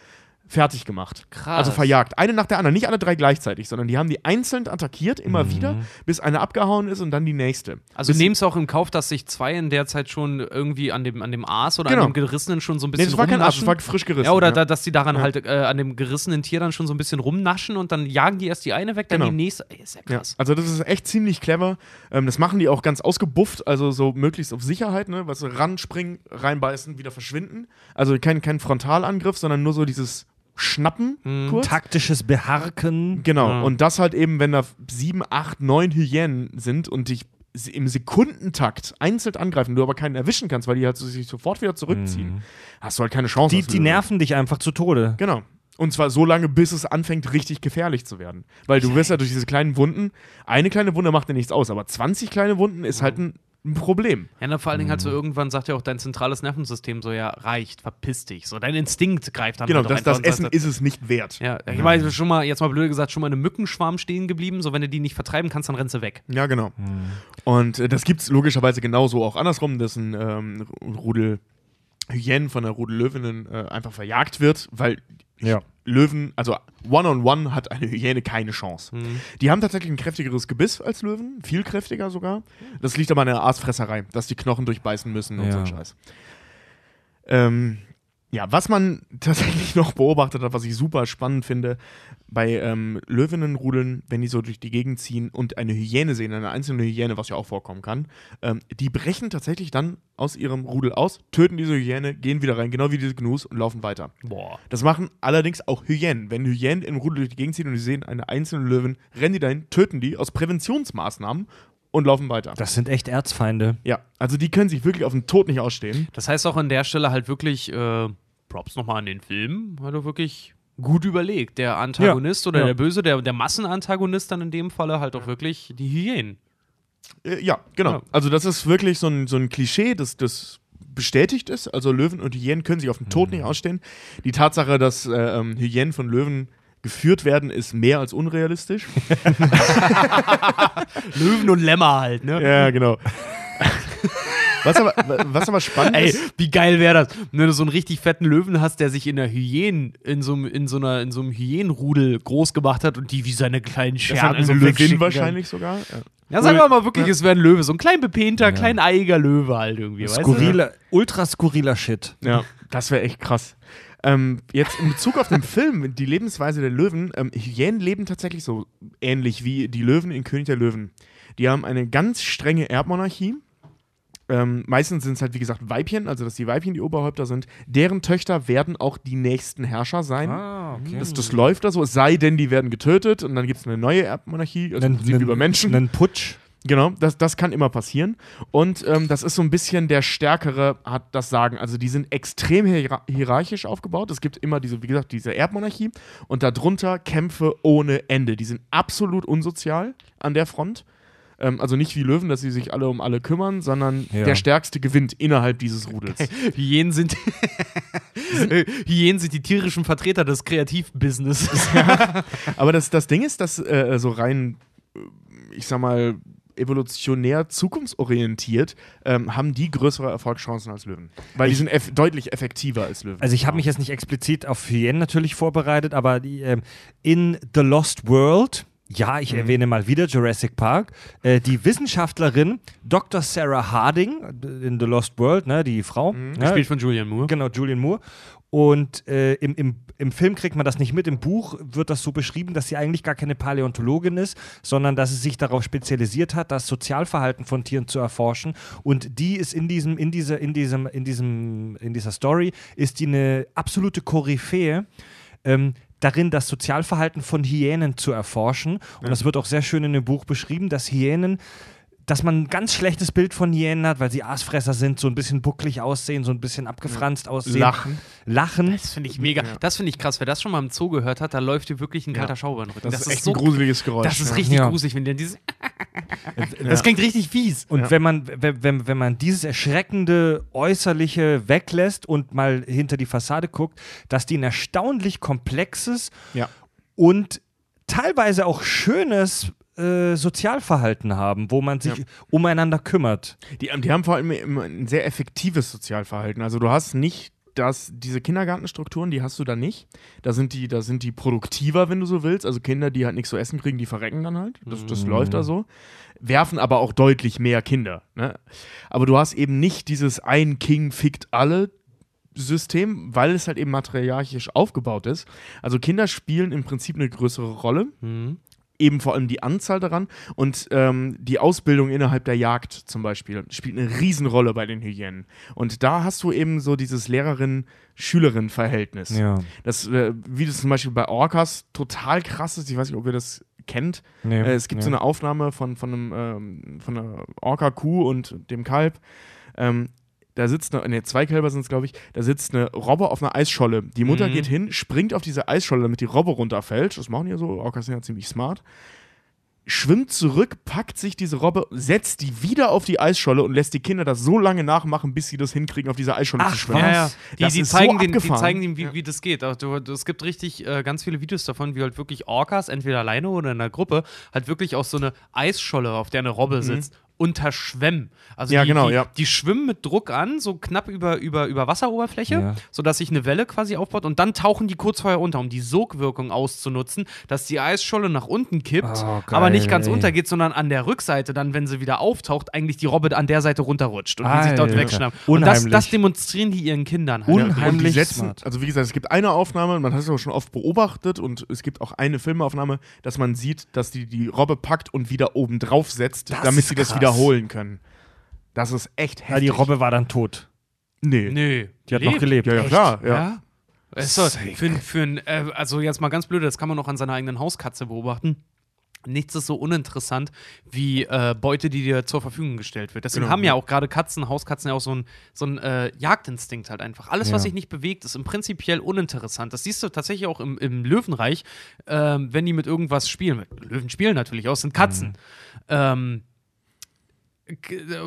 fertig gemacht. Krass. Also verjagt. Eine nach der anderen. Nicht alle drei gleichzeitig, sondern die haben die einzeln attackiert, immer wieder, bis eine abgehauen ist und dann die nächste. Also nehmen es auch im Kauf, dass sich zwei in der Zeit schon irgendwie an dem, an dem Aas oder Genau. an dem Gerissenen schon so ein Nee, bisschen das war kein Arsch, das rumnaschen. war frisch gerissen. ja, oder ja. Da, dass die daran Ja. halt äh, an dem gerissenen Tier dann schon so ein bisschen rumnaschen und dann jagen die erst die eine weg, dann Genau. die nächste. Ey, ist ja Ja, krass. also das ist echt ziemlich clever. Ähm, das machen die auch ganz ausgebufft, also so möglichst auf Sicherheit, ne? Was so ranspringen, reinbeißen, wieder verschwinden. Also kein, kein Frontalangriff, sondern nur so dieses Schnappen kurz. Taktisches Beharken. Genau. Ja. Und das halt eben, wenn da sieben, acht, neun Hyänen sind und dich im Sekundentakt einzeln angreifen, du aber keinen erwischen kannst, weil die halt sich sofort wieder zurückziehen, hast du halt keine Chance. Die, die nerven dich einfach zu Tode. Genau. Und zwar so lange, bis es anfängt, richtig gefährlich zu werden. Weil du wirst ja durch diese kleinen Wunden, eine kleine Wunde macht dir nichts aus, aber 20 kleine Wunden ist halt ein, ein Problem. Ja, na, vor allen Dingen halt so irgendwann sagt ja auch dein zentrales Nervensystem so, ja, reicht, verpiss dich. So, dein Instinkt greift dann Genau, halt das, das und sagt, Essen ist es nicht wert. Ja, ich meine, schon mal, jetzt mal blöd gesagt, schon mal eine Mückenschwarm stehen geblieben. So, wenn du die nicht vertreiben kannst, dann rennst du weg. Ja, genau. Und äh, das gibt es logischerweise genauso auch andersrum, dass ein ähm, Rudel Hyänen von der Rudel Löwinnen äh, einfach verjagt wird, weil Ja. Löwen, also One-on-One hat eine Hyäne keine Chance. Die haben tatsächlich ein kräftigeres Gebiss als Löwen, viel kräftiger sogar. Das liegt aber an der Aasfresserei, dass die Knochen durchbeißen müssen und Ja. so ein Scheiß. Ähm, ja, was man tatsächlich noch beobachtet hat, was ich super spannend finde, bei ähm, Löwinnenrudeln, wenn die so durch die Gegend ziehen und eine Hyäne sehen, eine einzelne Hyäne, was ja auch vorkommen kann, ähm, die brechen tatsächlich dann aus ihrem Rudel aus, töten diese Hyäne, gehen wieder rein, genau wie diese Gnus und laufen weiter. Boah. Das machen allerdings auch Hyänen. Wenn Hyänen im Rudel durch die Gegend ziehen und die sehen eine einzelne Löwin, rennen die dahin, töten die aus Präventionsmaßnahmen und laufen weiter. Das sind echt Erzfeinde. ja, also die können sich wirklich auf den Tod nicht ausstehen. Das heißt auch an der Stelle halt wirklich, äh, Props nochmal an den Film, er wirklich gut überlegt. Der Antagonist oder ja. der Böse, der, der Massenantagonist dann in dem Falle halt auch wirklich die Hyänen. Äh, ja, genau. Ja. Also das ist wirklich so ein, so ein Klischee, das, das bestätigt ist. Also Löwen und Hyänen können sich auf den Tod nicht ausstehen. Die Tatsache, dass äh, ähm, Hyänen von Löwen geführt werden, ist mehr als unrealistisch. Löwen und Lämmer halt, ne? ja, genau. was, aber, was aber spannend Ey, ist. wie geil wäre das, wenn du so einen richtig fetten Löwen hast, der sich in der Hyänen, in so, einem- in so, einer, in so einem Hyänenrudel groß gemacht hat und die wie seine kleinen Scherben so Löwin wegschicken kann. wahrscheinlich sogar. Ja. Ja, sagen wir mal wirklich, es wäre ein Löwe, so ein klein bepehnter, klein eiiger Löwe halt irgendwie, weißt du? Skurriler, ultra skurriler Shit. Ja, das wäre echt krass. Ähm, jetzt in Bezug auf den Film, die Lebensweise der Löwen, ähm, Hyänen leben tatsächlich so ähnlich wie die Löwen in König der Löwen. Die haben eine ganz strenge Erbmonarchie. Ähm, meistens sind es halt, wie gesagt, Weibchen, also dass die Weibchen die Oberhäupter sind. Deren Töchter werden auch die nächsten Herrscher sein. Ah, okay. Das, das läuft da so, es sei denn, die werden getötet und dann gibt es eine neue Erbmonarchie, also Prinzip über Menschen. Einen Putsch. Genau, das, das kann immer passieren. Und ähm, das ist so ein bisschen der Stärkere hat das Sagen. Also die sind extrem hier hierarchisch aufgebaut. Es gibt immer diese, wie gesagt, diese Erbmonarchie und darunter Kämpfe ohne Ende. Die sind absolut unsozial an der Front. Ähm, also nicht wie Löwen, dass sie sich alle um alle kümmern, sondern Ja. der Stärkste gewinnt innerhalb dieses Rudels. Hyänen sind, Hyänen sind die tierischen Vertreter des Kreativbusinesses. Aber das, das Ding ist, dass äh, so rein, äh, ich sag mal, evolutionär zukunftsorientiert, ähm, haben die größere Erfolgschancen als Löwen. Weil die sind eff deutlich effektiver als Löwen. Also ich habe mich jetzt nicht explizit auf Hyänen natürlich vorbereitet, aber die, ähm, in The Lost World, ja, ich erwähne mal wieder Jurassic Park, äh, die Wissenschaftlerin Dr. Sarah Harding äh, in The Lost World, ne, die Frau, ne, Gespielt von Julian Moore. Genau, Julian Moore. Und äh, im, im, im Film kriegt man das nicht mit. Im Buch wird das so beschrieben, dass sie eigentlich gar keine Paläontologin ist, sondern dass sie sich darauf spezialisiert hat, das Sozialverhalten von Tieren zu erforschen. Und die ist in diesem, in dieser, in diesem, in diesem, in dieser Story ist die eine absolute Koryphäe. Ähm, darin das Sozialverhalten von Hyänen zu erforschen. Und das wird auch sehr schön in dem Buch beschrieben, dass Hyänen dass man ein ganz schlechtes Bild von Hyänen hat, weil sie Aasfresser sind, so ein bisschen bucklig aussehen, so ein bisschen abgefranst aussehen. Lachen. Lachen. Das finde ich mega. Das finde ich krass. Wer das schon mal im Zoo gehört hat, da läuft dir wirklich ein kalter Schauer in den Rücken. Das, ist echt ein gruseliges Geräusch. Das ist ja. richtig Ja. gruselig, wenn der dieses. Das klingt richtig fies. Und Ja. wenn, man, wenn, wenn, wenn man dieses erschreckende Äußerliche weglässt und mal hinter die Fassade guckt, dass die ein erstaunlich komplexes Ja. und teilweise auch schönes äh, Sozialverhalten haben, wo man sich Ja. umeinander kümmert. Die, die haben vor allem ein sehr effektives Sozialverhalten. Also du hast nicht das, diese Kindergartenstrukturen, die hast du da nicht. Da sind die, da sind die produktiver, wenn du so willst. Also Kinder, die halt nichts zu essen kriegen, die verrecken dann halt. Das, das läuft da so. Werfen aber auch deutlich mehr Kinder. Ne? Aber du hast eben nicht dieses ein King fickt alle System, weil es halt eben matriarchisch aufgebaut ist. Also Kinder spielen im Prinzip eine größere Rolle eben vor allem die Anzahl daran und ähm, die Ausbildung innerhalb der Jagd zum Beispiel spielt eine Riesenrolle bei den Hyänen. Und da hast du eben so dieses Lehrerin-Schülerin-Verhältnis. Ja. Das, äh, wie das zum Beispiel bei Orcas total krass ist, ich weiß nicht, ob ihr das kennt. Nee. Äh, es gibt ja. so eine Aufnahme von, von, einem, ähm, von einer Orca-Kuh und dem Kalb. Ähm, da sitzt eine, ne, zwei Kälber sind es, glaube ich, da sitzt eine Robbe auf einer Eisscholle. Die Mutter Mhm. geht hin, springt auf diese Eisscholle, damit die Robbe runterfällt. Das machen die ja so, Orcas sind ja ziemlich smart. Schwimmt zurück, packt sich diese Robbe, setzt die wieder auf die Eisscholle und lässt die Kinder das so lange nachmachen, bis sie das hinkriegen, auf dieser Eisscholle Ach, zu schwimmen. Ja, ja. Die, Das die, ist so zeigen den, die zeigen ihm, wie, Ja. wie das geht. Also, es gibt richtig äh, ganz viele Videos davon, wie halt wirklich Orcas, entweder alleine oder in einer Gruppe, halt wirklich auf so eine Eisscholle, auf der eine Robbe sitzt, unterschwemmen. Also. Ja, die, genau, die, ja. die schwimmen mit Druck an, so knapp über, über, über Wasseroberfläche, Ja. sodass sich eine Welle quasi aufbaut und dann tauchen die kurz vorher unter, um die Sogwirkung auszunutzen, dass die Eisscholle nach unten kippt, Oh, geil, aber nicht ganz ey. untergeht, sondern an der Rückseite dann, wenn sie wieder auftaucht, eigentlich die Robbe an der Seite runterrutscht und die sich dort Alter. wegschnappt. Und das, das demonstrieren die ihren Kindern halt. Unheimlich smart. also wie gesagt, es gibt eine Aufnahme, man hat es auch schon oft beobachtet und es gibt auch eine Filmaufnahme, dass man sieht, dass die die Robbe packt und wieder oben drauf setzt, Das damit sie das krass. Wiederholen können. Das ist echt heftig. Ja, die Robbe war dann tot. Nee. Nö. Die hat noch gelebt. Ja, ja, klar. Ja. Ja. Ist doch, für, für ein, äh, also jetzt mal ganz blöd, das kann man noch an seiner eigenen Hauskatze beobachten. Nichts ist so uninteressant wie äh, Beute, die dir zur Verfügung gestellt wird. Deswegen Genau, haben ja ja. auch gerade Katzen, Hauskatzen ja auch so einen so ein, äh, Jagdinstinkt halt einfach. Alles, was Ja. sich nicht bewegt, ist im prinzipiell uninteressant. Das siehst du tatsächlich auch im, im Löwenreich, ähm, wenn die mit irgendwas spielen. Löwen spielen natürlich auch, sind Katzen. Mhm. Ähm,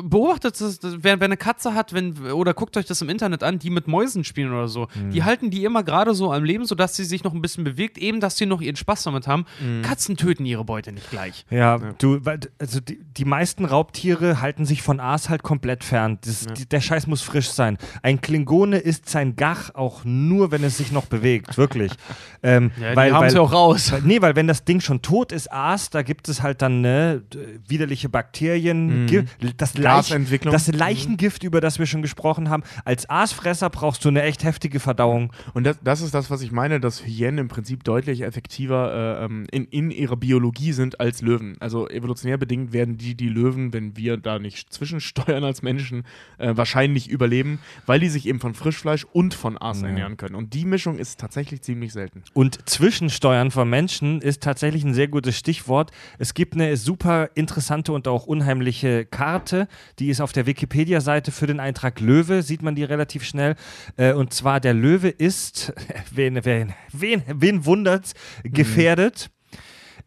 beobachtet das, wer, wer eine Katze hat, wenn, oder guckt euch das im Internet an, die mit Mäusen spielen oder so. Mhm. Die halten die immer gerade so am Leben, sodass sie sich noch ein bisschen bewegt, eben, dass sie noch ihren Spaß damit haben. Mhm. Katzen töten ihre Beute nicht gleich. Ja, du, weil, also die, die meisten Raubtiere halten sich von Aas halt komplett fern. Das, die, der Scheiß muss frisch sein. Ein Klingone isst sein Gach auch nur, wenn es sich noch bewegt, wirklich. ähm, Ja, weil, die haben weil, es ja auch raus. Weil, nee, weil wenn das Ding schon tot ist, Aas, da gibt es halt dann ne, widerliche Bakterien, Gi- das, Leich, das Leichengift, über das wir schon gesprochen haben. Als Aasfresser brauchst du eine echt heftige Verdauung. Und das, das ist das, was ich meine, dass Hyänen im Prinzip deutlich effektiver äh, ähm, in, in ihrer Biologie sind als Löwen. Also evolutionär bedingt werden die, die Löwen, wenn wir da nicht zwischensteuern als Menschen, äh, wahrscheinlich überleben, weil die sich eben von Frischfleisch und von Aas Ja. ernähren können. Und die Mischung ist tatsächlich ziemlich selten. Und Zwischensteuern von Menschen ist tatsächlich ein sehr gutes Stichwort. Es gibt eine super interessante und auch unheimliche Karte, die ist auf der Wikipedia-Seite für den Eintrag Löwe, sieht man die relativ schnell. Äh, und zwar der Löwe ist, wen, wen, wen, wen wundert's, gefährdet.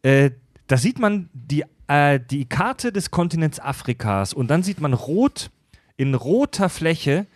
Äh, da sieht man die, äh, die Karte des Kontinents Afrikas und dann sieht man rot, in roter Fläche,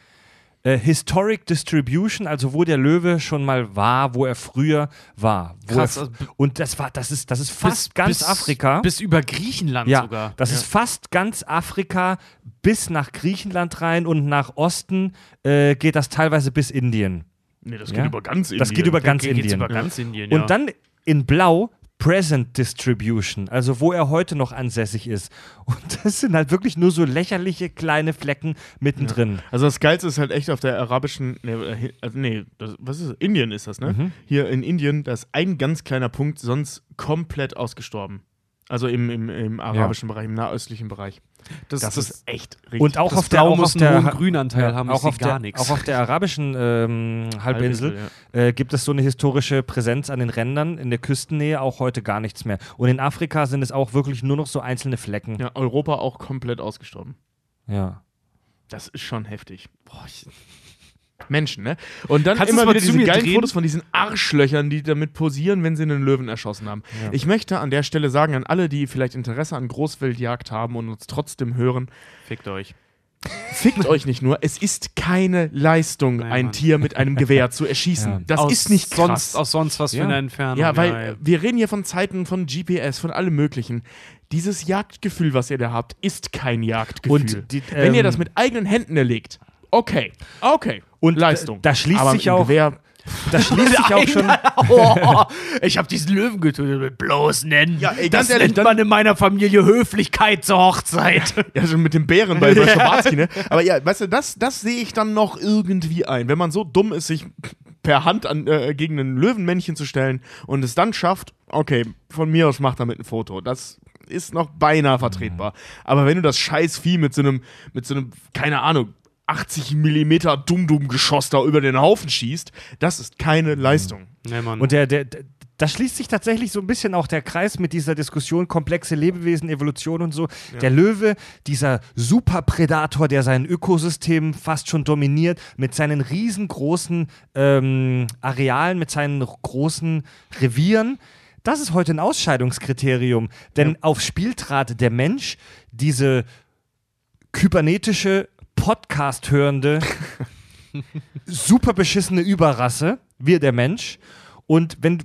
äh, Historic Distribution, also wo der Löwe schon mal war, wo er früher war. Krass, er, also und das war, das ist, das ist fast ganz Afrika. Bis über Griechenland ja, sogar. das ist fast ganz Afrika bis nach Griechenland rein und nach Osten äh, geht das teilweise bis Indien. Nee, das Ja? ganz Das geht über ganz Indien. über ganz Indien, ja. Und dann in Blau Present Distribution, also wo er heute noch ansässig ist. Und das sind halt wirklich nur so lächerliche kleine Flecken mittendrin. Also das Geilste ist halt echt auf der arabischen, nee, äh, also nee das, was ist das? Indien ist das, ne? Mhm. Hier in Indien, da ist ein ganz kleiner Punkt sonst komplett ausgestorben. Also im, im, im arabischen Bereich, im nahöstlichen Bereich. Das, Das, das, ist echt richtig. Und auch das auf der, Blau auch auf der Grünanteil ja, haben, auch auf, gar nichts. auch auf der arabischen ähm, Halbinsel äh, gibt es so eine historische Präsenz an den Rändern, in der Küstennähe auch heute gar nichts mehr. Und in Afrika sind es auch wirklich nur noch so einzelne Flecken. ja, Europa auch komplett ausgestorben. Ja. Das ist schon heftig. Boah, ich Menschen, ne? Und dann Kannst immer wieder diese geilen drehen? Fotos von diesen Arschlöchern, die damit posieren, wenn sie einen Löwen erschossen haben. Ja. Ich möchte an der Stelle sagen, an alle, die vielleicht Interesse an Großwildjagd haben und uns trotzdem hören, Fickt euch. fickt euch nicht nur, es ist keine Leistung, Nein, ein Mann. Tier mit einem Gewehr zu erschießen. Ja. Das aus ist nicht krass. sonst, aus sonst was Ja. für eine Entfernung. Ja, weil ja. wir reden hier von Zeiten von GPS, von allem Möglichen. Dieses Jagdgefühl, was ihr da habt, ist kein Jagdgefühl. Und die, Wenn ihr ähm, das mit eigenen Händen erlegt, okay, okay. Und Leistung. da- da schließt Aber sich auch- Gewehr, Da schließt sich auch schon. oh, ich habe diesen Löwen getötet mit bloß nennen. Ja, ey, das ehrlich, nennt man in meiner Familie Höflichkeit zur Hochzeit. Ja, so mit dem Bären bei, bei Schabatsky, ne? Aber ja, weißt du, das, das sehe ich dann noch irgendwie ein. Wenn man so dumm ist, sich per Hand an, äh, gegen ein Löwenmännchen zu stellen und es dann schafft, okay, von mir aus macht damit ein Foto. Das ist noch beinahe vertretbar. Aber wenn du das scheiß Vieh mit so einem, mit so einem, keine Ahnung, 80 Millimeter Dum-Dum-Geschoss da über den Haufen schießt, das ist keine Leistung. nee, Mann. Und der, der, der, da schließt sich tatsächlich so ein bisschen auch der Kreis mit dieser Diskussion komplexe Lebewesen, Evolution und so. Der Löwe, dieser Superpredator, der sein Ökosystem fast schon dominiert, mit seinen riesengroßen ähm, Arealen, mit seinen großen Revieren. Das ist heute ein Ausscheidungskriterium. Denn aufs Spiel trat der Mensch, diese kybernetische, Podcast-hörende, super beschissene Überrasse, wir der Mensch. Und wenn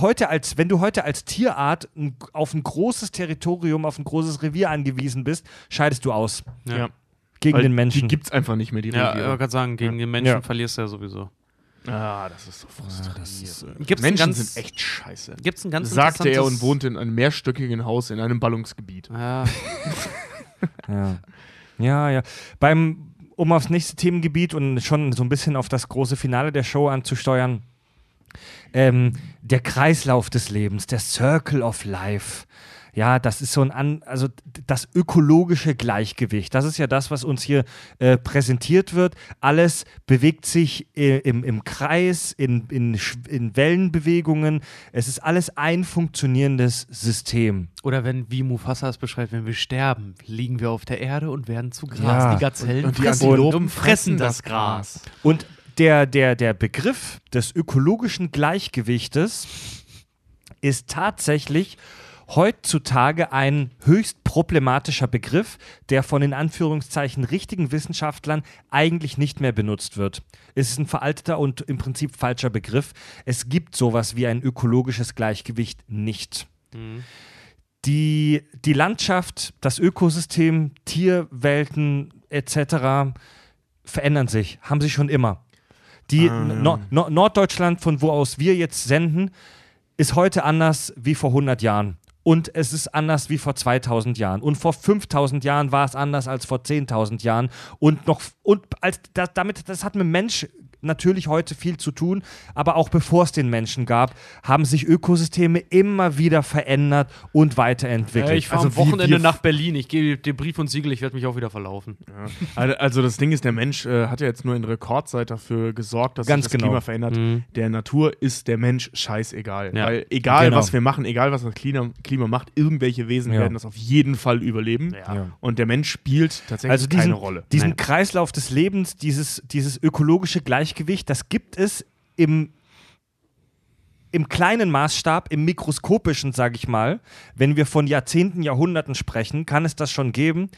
heute als, wenn du heute als Tierart auf ein großes Territorium, auf ein großes Revier angewiesen bist, scheidest du aus ja. gegen Weil den Menschen. Die gibt's einfach nicht mehr, die Ja, ich Reviere. wollte gerade sagen, gegen den Menschen Ja. verlierst du ja sowieso. Ah, das ist so frustrierend. das ist, äh, Gibt's ein Menschen ganz- sind echt scheiße. Gibt's ein ganz Sagte er und interessantes- wohnt in einem mehrstöckigen Haus in einem Ballungsgebiet. Ja, Ja. ja, ja. Beim, um aufs nächste Themengebiet und schon so ein bisschen auf das große Finale der Show anzusteuern, ähm, der Kreislauf des Lebens, der Circle of Life. Ja, das ist so ein, An also das ökologische Gleichgewicht. Das ist ja das, was uns hier äh, präsentiert wird. Alles bewegt sich äh, im, im Kreis, in, in, in Wellenbewegungen. Es ist alles ein funktionierendes System. Oder wenn, wie Mufasa es beschreibt, wenn wir sterben, liegen wir auf der Erde und werden zu Gras. Ja. Die Gazellen Und die fressen, Antilopen und fressen das Gras. Und der, der, der Begriff des ökologischen Gleichgewichtes ist tatsächlich heutzutage ein höchst problematischer Begriff, der von in Anführungszeichen richtigen Wissenschaftlern eigentlich nicht mehr benutzt wird. Es ist ein veralteter und im Prinzip falscher Begriff. Es gibt sowas wie ein ökologisches Gleichgewicht nicht. Die, die Landschaft, das Ökosystem, Tierwelten etc. verändern sich, haben sie schon immer. Die Ah, ja. no no Norddeutschland, von wo aus wir jetzt senden, ist heute anders wie vor 100 Jahren. Und es ist anders wie vor 2000 Jahren. Und vor 5000 Jahren war es anders als vor 10.000 Jahren. Und noch, und als, das, damit, das hat mit Mensch natürlich heute viel zu tun. Aber auch bevor es den Menschen gab, haben sich Ökosysteme immer wieder verändert und weiterentwickelt. Äh, ich fahre Also am wie Wochenende nach Berlin. Ich gebe dir Brief und Siegel, ich werde mich auch wieder verlaufen. Also, also das Ding ist, der Mensch äh, hat ja jetzt nur in Rekordzeit dafür gesorgt, dass Ganz sich das genau. Klima verändert. Mhm. Der Natur ist der Mensch scheißegal. Ja. Weil egal, Genau. was wir machen, egal, was das Klima, Klima macht, irgendwelche Wesen Ja. werden das auf jeden Fall überleben. Ja. Und der Mensch spielt tatsächlich Also diesen, keine Rolle. diesen Nein. Kreislauf des Lebens, dieses, dieses ökologische Gleichgewicht, das gibt es im, im kleinen Maßstab, im mikroskopischen, sage ich mal. Wenn wir von Jahrzehnten, Jahrhunderten sprechen, kann es das schon geben.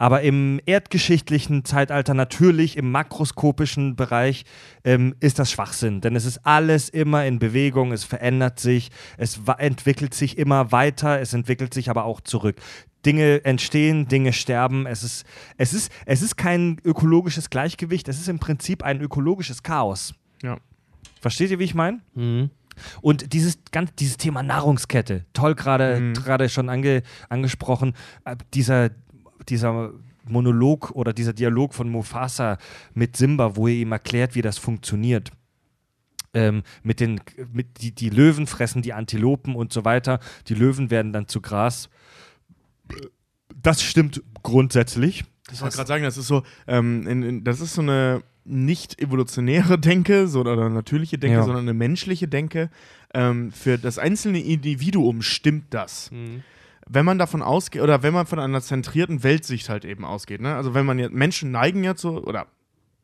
Aber im erdgeschichtlichen Zeitalter natürlich, im makroskopischen Bereich, ähm, ist das Schwachsinn. Denn es ist alles immer in Bewegung, es verändert sich, es entwickelt sich immer weiter, es entwickelt sich aber auch zurück. Dinge entstehen, Dinge sterben. Es ist, es ist, es ist kein ökologisches Gleichgewicht, es ist im Prinzip ein ökologisches Chaos. Ja. Versteht ihr, wie ich meine? Und dieses, ganz, dieses Thema Nahrungskette, toll gerade Mhm. gerade schon ange, angesprochen, äh, dieser, dieser Monolog oder dieser Dialog von Mufasa mit Simba, wo er ihm erklärt, wie das funktioniert. Ähm, mit den, mit die, die Löwen fressen die Antilopen und so weiter. Die Löwen werden dann zu Gras. Das stimmt grundsätzlich. Ich wollte gerade sagen, das ist so, ähm, in, in, das ist so eine nicht evolutionäre Denke so, oder natürliche Denke, Ja. sondern eine menschliche Denke. Ähm, für das einzelne Individuum stimmt das. Mhm. Wenn man davon ausgeht, oder wenn man von einer zentrierten Weltsicht halt eben ausgeht, ne? Also wenn man jetzt, Menschen neigen ja zu, oder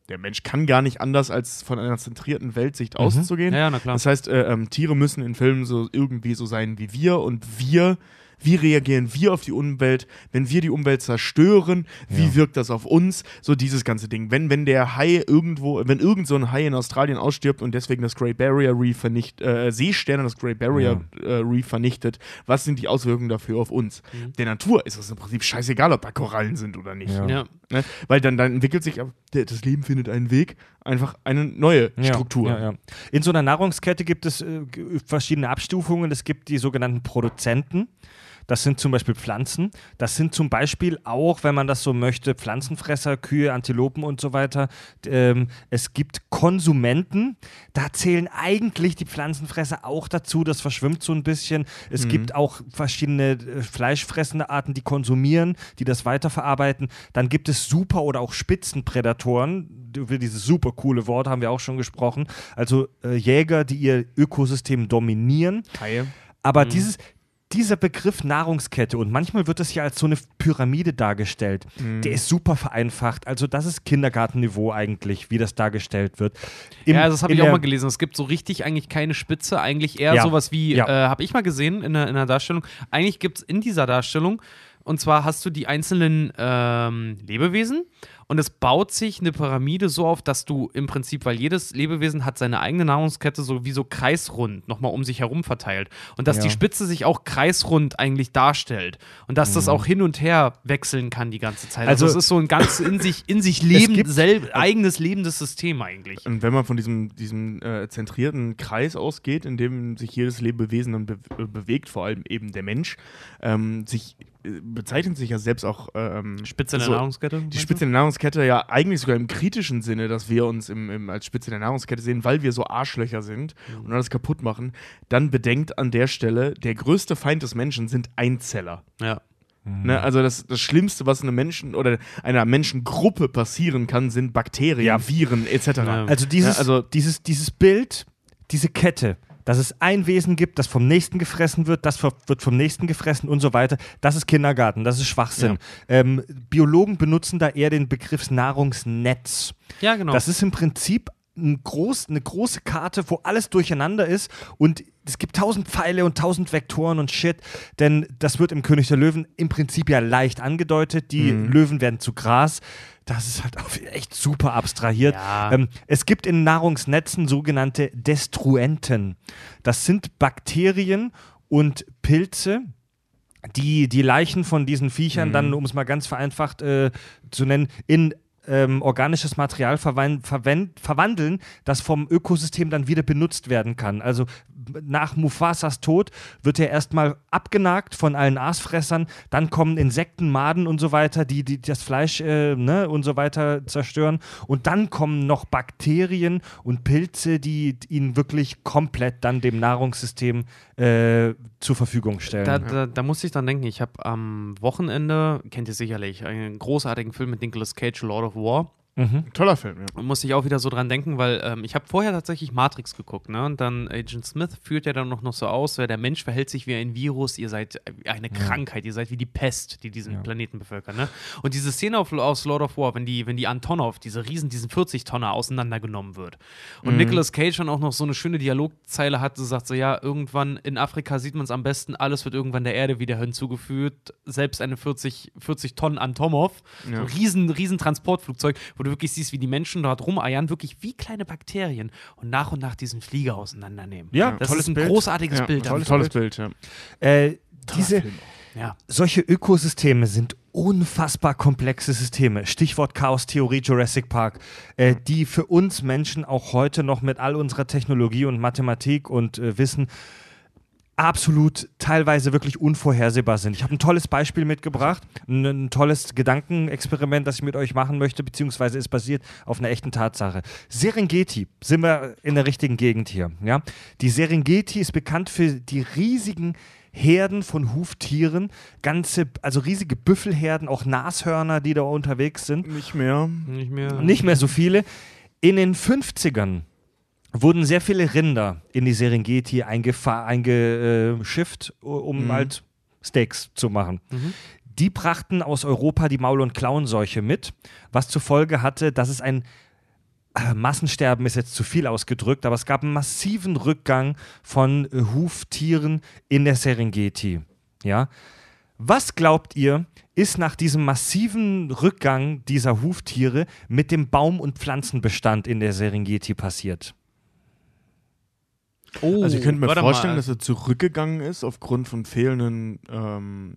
der Mensch kann gar nicht anders, als von einer zentrierten Weltsicht auszugehen. Ja, ja, na klar. Das heißt, äh, ähm, Tiere müssen in Filmen so irgendwie so sein wie wir und wir, wie reagieren wir auf die Umwelt, wenn wir die Umwelt zerstören, wie Ja. wirkt das auf uns, so dieses ganze Ding. Wenn, wenn der Hai irgendwo, wenn irgend so ein Hai in Australien ausstirbt und deswegen das Great Barrier Reef vernichtet, äh, Seesterne das Great Barrier äh, Reef vernichtet, was sind die Auswirkungen dafür auf uns? Der Natur ist es im Prinzip scheißegal, ob da Korallen sind oder nicht. Ja. Ja. Ne? Weil dann, dann entwickelt sich, das Leben findet einen Weg, einfach eine neue Ja, Struktur. Ja, ja. In so einer Nahrungskette gibt es äh, verschiedene Abstufungen. Es gibt die sogenannten Produzenten. Das sind zum Beispiel Pflanzen. Das sind zum Beispiel auch, wenn man das so möchte, Pflanzenfresser, Kühe, Antilopen und so weiter. Ähm, es gibt Konsumenten. Da zählen eigentlich die Pflanzenfresser auch dazu. Das verschwimmt so ein bisschen. Es gibt auch verschiedene äh, fleischfressende Arten, die konsumieren, die das weiterverarbeiten. Dann gibt es Super- oder auch Spitzenprädatoren. Über dieses super coole Wort haben wir auch schon gesprochen. Also äh, Jäger, die ihr Ökosystem dominieren. Haie. Aber dieses, dieser Begriff Nahrungskette und manchmal wird das ja als so eine Pyramide dargestellt. Der ist super vereinfacht. Also das ist Kindergartenniveau eigentlich, wie das dargestellt wird. Im- ja, das habe ich auch mal gelesen. Es gibt so richtig eigentlich keine Spitze, eigentlich eher Ja. sowas wie, Ja. äh, habe ich mal gesehen in der, in der Darstellung. Eigentlich gibt es in dieser Darstellung, und zwar hast du die einzelnen ähm, Lebewesen und es baut sich eine Pyramide so auf, dass du im Prinzip, weil jedes Lebewesen hat seine eigene Nahrungskette so wie so kreisrund nochmal um sich herum verteilt und dass Ja. die Spitze sich auch kreisrund eigentlich darstellt und dass das auch hin und her wechseln kann die ganze Zeit. Also, Mhm. Also- es ist so ein ganz in sich, in sich leben, gibt- selb, eigenes lebendes System eigentlich. Und wenn man von diesem, diesem äh, zentrierten Kreis ausgeht, in dem sich jedes Lebewesen dann be äh, bewegt, vor allem eben der Mensch, ähm, sich äh, bezeichnet sich ja selbst auch ähm, Spitze der so- Nahrungskette? Die Spitze der Nahrungskette ja eigentlich sogar im kritischen Sinne, dass wir uns im, im, als Spitze der Nahrungskette sehen, weil wir so Arschlöcher sind und alles kaputt machen, dann bedenkt an der Stelle, der größte Feind des Menschen sind Einzeller. Ja. Ne? Also das, das Schlimmste, was einem Menschen oder einer Menschengruppe passieren kann, sind Bakterien, Ja. Viren etc. Ja. Also dieses, Ja, also- dieses, dieses Bild, diese Kette, dass es ein Wesen gibt, das vom nächsten gefressen wird, das wird vom nächsten gefressen und so weiter, das ist Kindergarten, das ist Schwachsinn. Ähm, Biologen benutzen da eher den Begriff Nahrungsnetz. Ja, genau. Das ist im Prinzip ein groß, eine große Karte, wo alles durcheinander ist und es gibt tausend Pfeile und tausend Vektoren und Shit, denn das wird im König der Löwen im Prinzip ja leicht angedeutet. Die Löwen werden zu Gras. Das ist halt auch echt super abstrahiert. Ja. Ähm, es gibt in Nahrungsnetzen sogenannte Destruenten. Das sind Bakterien und Pilze, die die Leichen von diesen Viechern dann, um es mal ganz vereinfacht äh, zu nennen, in ähm, organisches Material verwandeln, das vom Ökosystem dann wieder benutzt werden kann. Also nach Mufasas Tod wird er erstmal abgenagt von allen Aasfressern, dann kommen Insekten, Maden und so weiter, die, die das Fleisch äh, ne, und so weiter zerstören und dann kommen noch Bakterien und Pilze, die ihn wirklich komplett dann dem Nahrungssystem äh, zur Verfügung stellen. Da, da, da musste ich dann denken, ich habe am Wochenende, kennt ihr sicherlich, einen großartigen Film mit Nicolas Cage, Lord of War. Toller Film, ja. Und musste ich auch wieder so dran denken, weil ähm, ich habe vorher tatsächlich Matrix geguckt, ne? Und dann Agent Smith führt ja dann noch, noch so aus, ja, der Mensch verhält sich wie ein Virus, ihr seid eine Krankheit, ihr seid wie die Pest, die diesen Planeten bevölkert, ne? Und diese Szene auf, aus Lord of War, wenn die, wenn die Antonov, diese Riesen, diesen 40-Tonner auseinandergenommen wird. Und Nicolas Cage dann auch noch so eine schöne Dialogzeile hat, so sagt so, ja, irgendwann in Afrika sieht man es am besten, alles wird irgendwann der Erde wieder hinzugefügt, selbst eine 40, 40 Tonnen Antonov, so ein riesen, riesen Transportflugzeug, wo du wirklich siehst, wie die Menschen dort rumeiern, wirklich wie kleine Bakterien und nach und nach diesen Flieger auseinandernehmen. Ja, das tolles ist ein Bild. großartiges ja Bild. tolles, tolles Bild, ja. äh, diese. Ja. solche Ökosysteme sind unfassbar komplexe Systeme. Stichwort Chaos-Theorie Jurassic Park, äh, die für uns Menschen auch heute noch mit all unserer Technologie und Mathematik und äh, Wissen absolut teilweise wirklich unvorhersehbar sind. Ich habe ein tolles Beispiel mitgebracht, ein, ein tolles Gedankenexperiment, das ich mit euch machen möchte, beziehungsweise ist basiert auf einer echten Tatsache. Serengeti, sind wir in der richtigen Gegend hier, ja? Die Serengeti ist bekannt für die riesigen Herden von Huftieren, ganze, also riesige Büffelherden, auch Nashörner, die da unterwegs sind. Nicht mehr. Nicht mehr. Nicht mehr so viele. In den 50ern wurden sehr viele Rinder in die Serengeti eingeschifft, um Mhm. halt Steaks zu machen. Mhm. Die brachten aus Europa die Maul- und Klauenseuche mit, was zur Folge hatte, dass es ein äh, Massensterben ist jetzt zu viel ausgedrückt, aber es gab einen massiven Rückgang von äh, Huftieren in der Serengeti. Ja? Was glaubt ihr, ist nach diesem massiven Rückgang dieser Huftiere mit dem Baum- und Pflanzenbestand in der Serengeti passiert? Oh, Also ich könnte mir vorstellen, mal. dass er zurückgegangen ist aufgrund von fehlenden, ähm,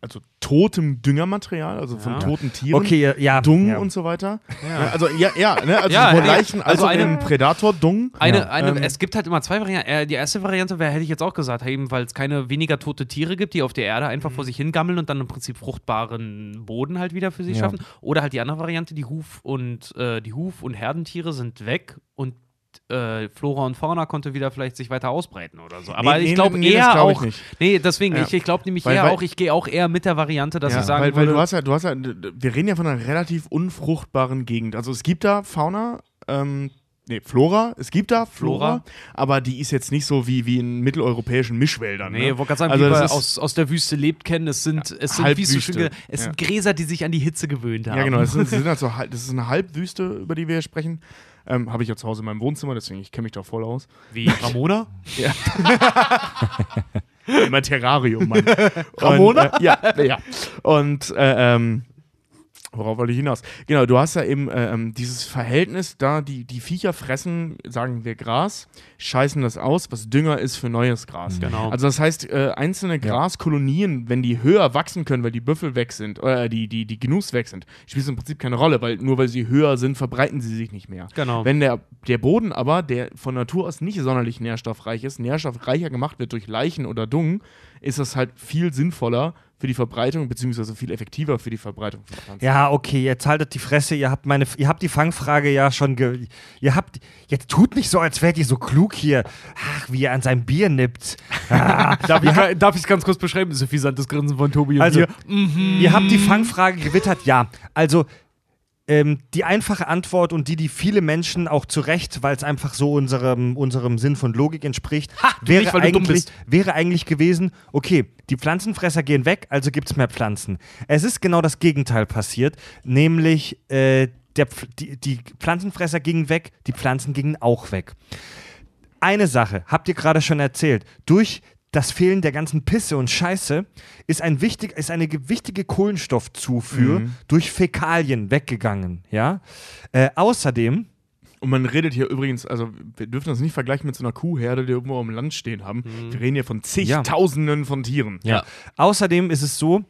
also totem Düngermaterial, also von Ja. toten Tieren. Okay, ja. Dung ja. und so weiter. Ja. Ja, also ja, ja, ne? also Ja. Leichen als Also auch eine- ein Predator-Dung. Eine, Ja. eine, Ähm, es gibt halt immer zwei Varianten. Äh, die erste Variante wäre, hätte ich jetzt auch gesagt, eben weil es keine weniger tote Tiere gibt, die auf der Erde einfach vor sich hingammeln und dann im Prinzip fruchtbaren Boden halt wieder für sich Ja. schaffen. Oder halt die andere Variante, die Huf- und äh, die Huf- und Herdentiere sind weg und äh, Flora und Fauna konnte wieder vielleicht sich weiter ausbreiten oder so. Aber Nee, ich glaube nee, eher glaub ich auch. nicht. Nee, deswegen, Ja. ich, ich glaube nämlich Weil- eher weil- auch, ich gehe auch eher mit der Variante, dass ja, ich sagen weil, weil würde. du hast ja, du hast ja, wir reden ja von einer relativ unfruchtbaren Gegend. Also es gibt da Fauna, ähm, nee, Flora, es gibt da Flora, Flora. aber die ist jetzt nicht so wie, wie in mitteleuropäischen Mischwäldern. Nee, ne? wollte gerade sagen, Also wie wir aus, aus der Wüste lebt kennen. Es sind, es sind wie so schön es Ja. sind Gräser, die sich an die Hitze gewöhnt haben. Ja, genau. Das, sind, das, sind so, halb- das ist eine Halbwüste, über die wir hier sprechen. Ähm, Habe ich ja zu Hause in meinem Wohnzimmer, deswegen ich kenne mich da voll aus. Wie Ramona? Immer Terrarium, Mann. Ramona? Und, äh, ja, ja. Und äh, ähm, worauf wollte ich hinaus? Genau, du hast ja eben äh, ähm, dieses Verhältnis da, die, die Viecher fressen, sagen wir Gras, scheißen das aus, was Dünger ist für neues Gras. Genau. Also das heißt, äh, einzelne Graskolonien, wenn die höher wachsen können, weil die Büffel weg sind, oder die, die, die Gnus weg sind, spielt es im Prinzip keine Rolle, weil nur weil sie höher sind, verbreiten sie sich nicht mehr. Genau. Wenn der, der Boden aber, der von Natur aus nicht sonderlich nährstoffreich ist, nährstoffreicher gemacht wird durch Leichen oder Dung, ist das halt viel sinnvoller für die Verbreitung, beziehungsweise viel effektiver für die Verbreitung von Pflanzen. Ja, okay, jetzt haltet die Fresse. Ihr habt meine, ihr habt die Fangfrage ja schon, ge ihr habt, jetzt tut nicht so, als wärt ihr so klug hier. Ach, wie er an seinem Bier nippt. Ah, Darf ich es ganz kurz beschreiben? Das suffisantes Grinsen von Tobi und Also, mir. Mhm. ihr habt die Fangfrage gewittert, ja. Also, ähm, die einfache Antwort und die, die viele Menschen auch zu Recht, weil es einfach so unserem, unserem Sinn von Logik entspricht, du wäre, nicht, eigentlich, wäre eigentlich gewesen, okay, die Pflanzenfresser gehen weg, also gibt es mehr Pflanzen. Es ist genau das Gegenteil passiert, nämlich äh, der, die, die Pflanzenfresser gingen weg, die Pflanzen gingen auch weg. Eine Sache, habt ihr gerade schon erzählt, durch das Fehlen der ganzen Pisse und Scheiße ist, ein wichtig, ist eine ge- wichtige Kohlenstoffzufuhr Mhm. durch Fäkalien weggegangen. Ja? Äh, außerdem, Und man redet hier übrigens, also wir dürfen das nicht vergleichen mit so einer Kuhherde, die irgendwo am Land stehen haben. Wir reden hier von zigtausenden von Tieren. Ja. außerdem ist es so,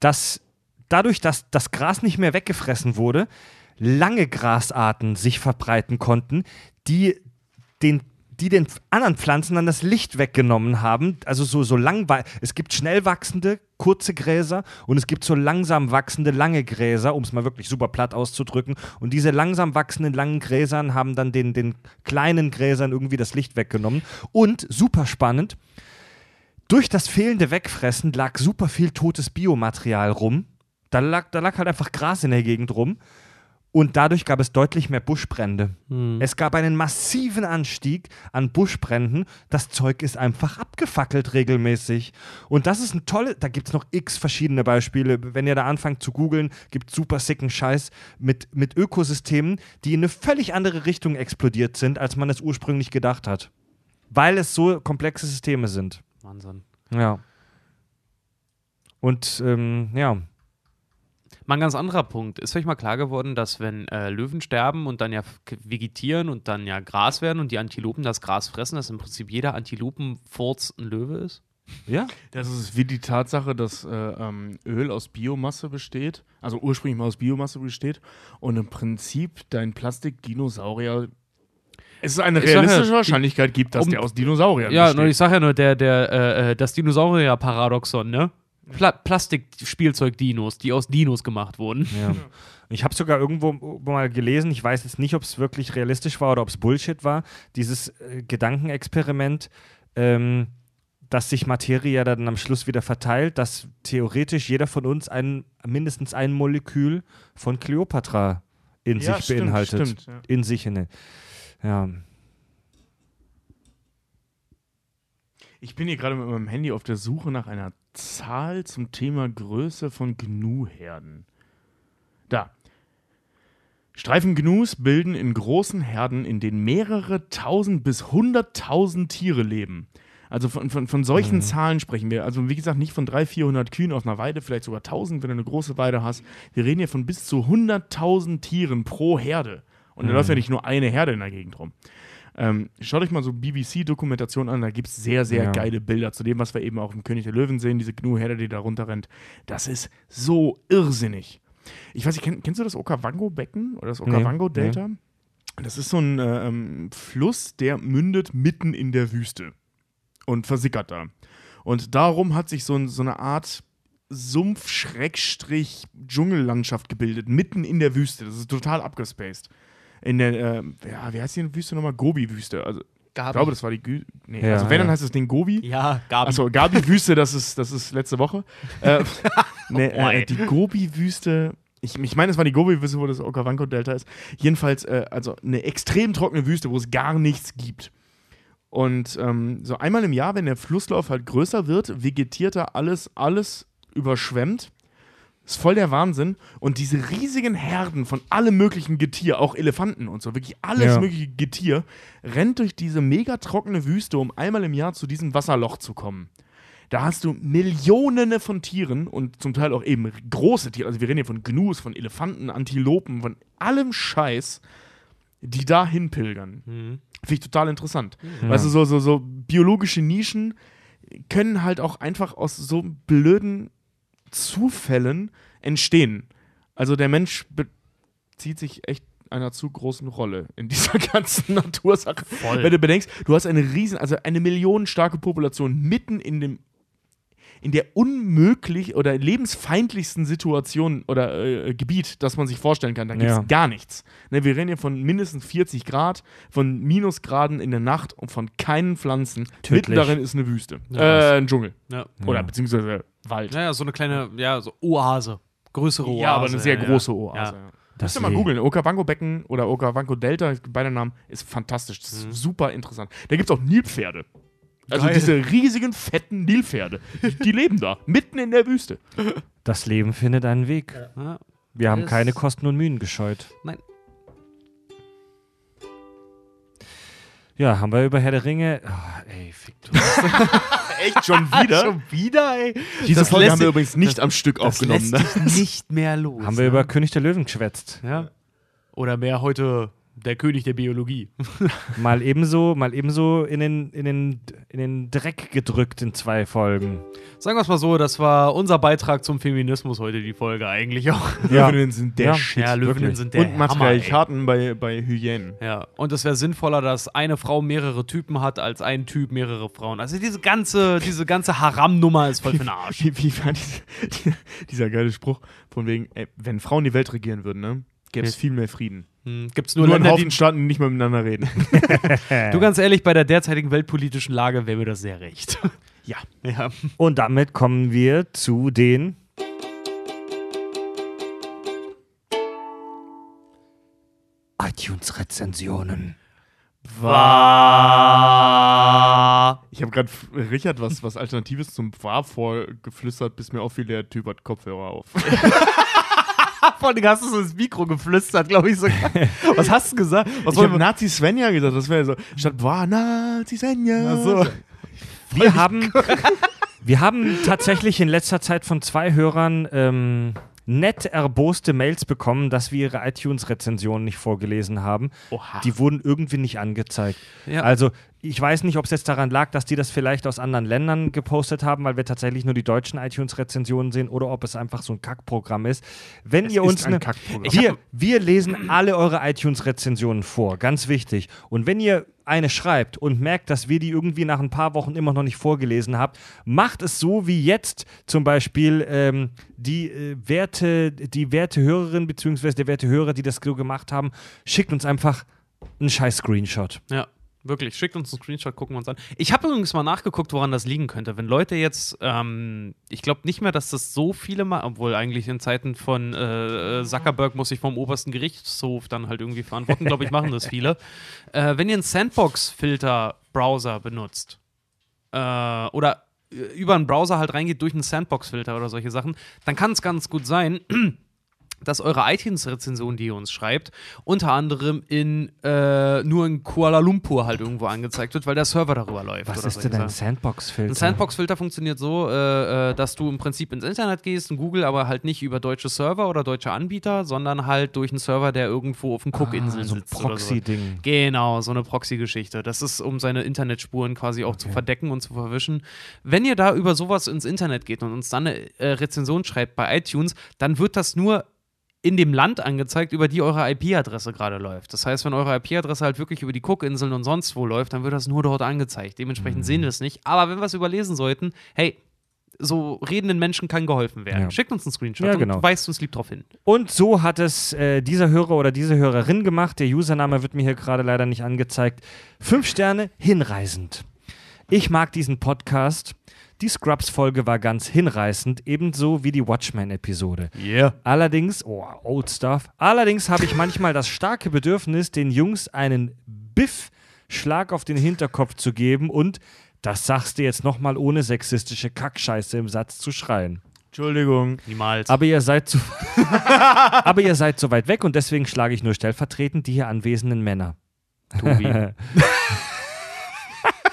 dass dadurch, dass das Gras nicht mehr weggefressen wurde, lange Grasarten sich verbreiten konnten, die den die den anderen Pflanzen dann das Licht weggenommen haben. Also so, so lang, es gibt schnell wachsende, kurze Gräser und es gibt so langsam wachsende, lange Gräser, um es mal wirklich super platt auszudrücken. Und diese langsam wachsenden, langen Gräsern haben dann den, den kleinen Gräsern irgendwie das Licht weggenommen. Und super spannend, durch das fehlende Wegfressen lag super viel totes Biomaterial rum. Da lag, da lag halt einfach Gras in der Gegend rum. Und dadurch gab es deutlich mehr Buschbrände. Es gab einen massiven Anstieg an Buschbränden. Das Zeug ist einfach abgefackelt regelmäßig. Und das ist ein tolle, da gibt es noch x verschiedene Beispiele. Wenn ihr da anfangt zu googeln, gibt es super sicken Scheiß mit, mit Ökosystemen, die in eine völlig andere Richtung explodiert sind, als man es ursprünglich gedacht hat. Weil es so komplexe Systeme sind. Wahnsinn. Ja. Und ähm, ja. Mal ein ganz anderer Punkt. Ist euch mal klar geworden, dass wenn äh, Löwen sterben und dann ja vegetieren und dann ja Gras werden und die Antilopen das Gras fressen, dass im Prinzip jeder Antilopenfurz ein Löwe ist? Ja? Das ist wie die Tatsache, dass äh, ähm, Öl aus Biomasse besteht, also ursprünglich mal aus Biomasse besteht und im Prinzip dein Plastikdinosaurier es ist eine ja, realistische die- Wahrscheinlichkeit gibt, dass um- der aus Dinosauriern Ja, besteht. nur ich sage ja nur, der, der, äh, äh, das Dinosaurier-Paradoxon, ne? Pla Plastikspielzeug-Dinos, die aus Dinos gemacht wurden. Ja. Ich habe sogar irgendwo mal gelesen, ich weiß jetzt nicht, ob es wirklich realistisch war oder ob es Bullshit war, dieses äh, Gedankenexperiment, ähm, dass sich Materie ja dann am Schluss wieder verteilt, dass theoretisch jeder von uns ein, mindestens ein Molekül von Kleopatra in Ja, sich stimmt, beinhaltet. stimmt, ja. In sich. In, ja. Ich bin hier gerade mit meinem Handy auf der Suche nach einer Zahl zum Thema Größe von Gnu-Herden. Da. Streifen-Gnus bilden in großen Herden, in denen mehrere tausend bis hunderttausend Tiere leben. Also von, von, von solchen Zahlen sprechen wir. Also wie gesagt, nicht von 300, 400 Kühen auf einer Weide, vielleicht sogar 1000, wenn du eine große Weide hast. Wir reden hier von bis zu 100.000 Tieren pro Herde. Und da läuft ja nicht nur eine Herde in der Gegend rum. Ähm, schaut euch mal so BBC-Dokumentationen an, da gibt es sehr, sehr Ja. geile Bilder zu dem, was wir eben auch im König der Löwen sehen, diese Gnu-Herde, die da runterrennt. Das ist so irrsinnig. Ich weiß nicht, kenn, kennst du das Okavango-Becken oder das Okavango-Delta? Das ist so ein äh, ähm, Fluss, der mündet mitten in der Wüste und versickert da. Und darum hat sich so, ein, so eine Art Sumpf-Dschungellandschaft gebildet, mitten in der Wüste. Das ist total abgespaced. In der, äh, ja, wie heißt die Wüste nochmal? Gobi-Wüste. Also, ich glaube, das war die. Gü nee, Ja, also, wenn, dann heißt das Ding Gobi. Ja, Gabi. Achso, Gabi-Wüste, das ist, das ist letzte Woche. äh, nee, äh, die Gobi-Wüste. Ich, ich meine, es war die Gobi-Wüste, wo das Okavango-Delta ist. Jedenfalls, äh, also eine extrem trockene Wüste, wo es gar nichts gibt. Und ähm, so einmal im Jahr, wenn der Flusslauf halt größer wird, vegetiert da alles, alles überschwemmt. Ist voll der Wahnsinn. Und diese riesigen Herden von allem möglichen Getier, auch Elefanten und so, wirklich alles Ja. mögliche Getier, rennt durch diese mega trockene Wüste, um einmal im Jahr zu diesem Wasserloch zu kommen. Da hast du Millionen von Tieren und zum Teil auch eben große Tiere. Also wir reden hier von Gnus, von Elefanten, Antilopen, von allem Scheiß, die da hinpilgern. Mhm. Finde ich total interessant. Weißt du, so, so, so biologische Nischen können halt auch einfach aus so blöden Zufällen entstehen. Also der Mensch bezieht sich echt einer zu großen Rolle in dieser ganzen Natursache. Voll. Wenn du bedenkst, du hast eine riesen, also eine millionenstarke Population mitten in dem in der unmöglich oder lebensfeindlichsten Situation oder äh, Gebiet, das man sich vorstellen kann. Da gibt es Ja. gar nichts. Ne, wir reden hier von mindestens 40 Grad, von Minusgraden in der Nacht und von keinen Pflanzen. Mitten Tödlich. darin ist eine Wüste. Ja, äh, ein Dschungel. Ja. Oder beziehungsweise Wald. Naja, so eine kleine, ja, so Oase. Größere Oase. Ja, aber eine sehr ja, große ja. Oase. Das Müsst ihr mal Leben. googeln. Okavango-Becken oder Okavango-Delta, beide Namen, ist fantastisch. Das ist super interessant. Da gibt es auch Nilpferde. Also Geil. diese riesigen, fetten Nilpferde. Die, die leben da, mitten in der Wüste. Das Leben findet einen Weg. Ja. Wir haben Es- keine Kosten und Mühen gescheut. Nein. Ja, haben wir über Herr der Ringe. Ah, ey, fick du. Echt schon wieder? Schon wieder, ey? Diese Das Folge haben wir übrigens nicht das- am Stück Das aufgenommen. lässt Ne? nicht mehr los. haben wir ne? über König der Löwen geschwätzt. Ja. Oder mehr heute der König der Biologie. Mal ebenso, mal ebenso in den, in, den, in den Dreck gedrückt in zwei Folgen. Sagen wir es mal so, das war unser Beitrag zum Feminismus heute, die Folge eigentlich auch. Ja. Löwinnen sind der Ja. Shit. Ja, Löwinnen wirklich. sind der Und Matriarchaten bei, bei Hyänen. Ja, und es wäre sinnvoller, dass eine Frau mehrere Typen hat, als ein Typ mehrere Frauen. Also diese ganze, diese ganze Haram-Nummer ist voll für den Arsch. Wie, wie war diese, die, dieser geile Spruch von wegen, ey, wenn Frauen die Welt regieren würden, ne, gäbe es viel mehr Frieden. Hm, gibt's nur, Nur, ein Länder, Haufen Staaten, die nicht mehr miteinander reden. die, du ganz ehrlich, bei der derzeitigen weltpolitischen Lage wäre mir das sehr recht. ja. ja. Und damit kommen wir zu den iTunes-Rezensionen. War. Ich habe gerade Richard was, was Alternatives zum War vorgeflüstert, bis mir auffiel, der Typ hat Kopfhörer auf. Vor allem hast du so ins Mikro geflüstert, glaube ich sogar. Was hast du gesagt? Was ich habe Nazi Svenja gesagt, das wäre so, statt War Nazi Svenja. So. Wir haben, wir haben tatsächlich in letzter Zeit von zwei Hörern ähm, nett erboste Mails bekommen, dass wir ihre iTunes-Rezensionen nicht vorgelesen haben. Oha. Die wurden irgendwie nicht angezeigt. Ja. Also ich weiß nicht, ob es jetzt daran lag, dass die das vielleicht aus anderen Ländern gepostet haben, weil wir tatsächlich nur die deutschen iTunes-Rezensionen sehen oder ob es einfach so ein Kackprogramm ist. Wenn ihr ist uns Kackprogramm. wir, wir lesen alle eure iTunes-Rezensionen vor, ganz wichtig. Und wenn ihr eine schreibt und merkt, dass wir die irgendwie nach ein paar Wochen immer noch nicht vorgelesen habt, macht es so wie jetzt zum Beispiel ähm, die äh, werte, die werte Hörerin bzw. der werte Hörer, die das so gemacht haben, schickt uns einfach einen scheiß Screenshot. Ja. Wirklich, schickt uns einen Screenshot, gucken wir uns an. Ich habe übrigens mal nachgeguckt, woran das liegen könnte. Wenn Leute jetzt, ähm, ich glaube nicht mehr, dass das so viele mal, obwohl eigentlich in Zeiten von äh, Zuckerberg muss sich vom obersten Gerichtshof dann halt irgendwie verantworten, glaube ich, machen das viele. Äh, wenn ihr einen Sandbox-Filter-Browser benutzt äh, oder äh, über einen Browser halt reingeht durch einen Sandbox-Filter oder solche Sachen, dann kann es ganz gut sein, dass eure iTunes-Rezension, die ihr uns schreibt, unter anderem in äh, nur in Kuala Lumpur halt irgendwo angezeigt wird, weil der Server darüber läuft. Was ist solche denn ein. Sandbox-Filter? Ein Sandbox-Filter funktioniert so, äh, äh, dass du im Prinzip ins Internet gehst, in Google, aber halt nicht über deutsche Server oder deutsche Anbieter, sondern halt durch einen Server, der irgendwo auf den Cookinseln ah, so ein sitzt. oder so. Proxy-Ding. Genau, so eine Proxy-Geschichte. Das ist, um seine Internetspuren quasi auch zu verdecken und zu verwischen. Wenn ihr da über sowas ins Internet geht und uns dann eine äh, Rezension schreibt bei iTunes, dann wird das nur in dem Land angezeigt, über die eure IP-Adresse gerade läuft. Das heißt, wenn eure IP-Adresse halt wirklich über die Cookinseln und sonst wo läuft, dann wird das nur dort angezeigt. Dementsprechend Mhm. sehen wir es nicht. Aber wenn wir es überlesen sollten, hey, so redenden Menschen kann geholfen werden. Ja. Schickt uns einen Screenshot Ja, genau. und weist uns lieb drauf hin. Und so hat es äh, dieser Hörer oder diese Hörerin gemacht. Der Username wird mir hier gerade leider nicht angezeigt. Fünf Sterne, hinreißend. Ich mag diesen Podcast. Die Scrubs-Folge war ganz hinreißend, ebenso wie die Watchmen-Episode. Yeah. Allerdings, oh, old stuff. Allerdings habe ich manchmal das starke Bedürfnis, den Jungs einen Biff-Schlag auf den Hinterkopf zu geben und, das sagst du jetzt nochmal ohne sexistische Kackscheiße im Satz zu schreien. Entschuldigung. Niemals. Aber ihr seid zu, aber ihr seid so weit weg und deswegen schlage ich nur stellvertretend die hier anwesenden Männer. Tobi.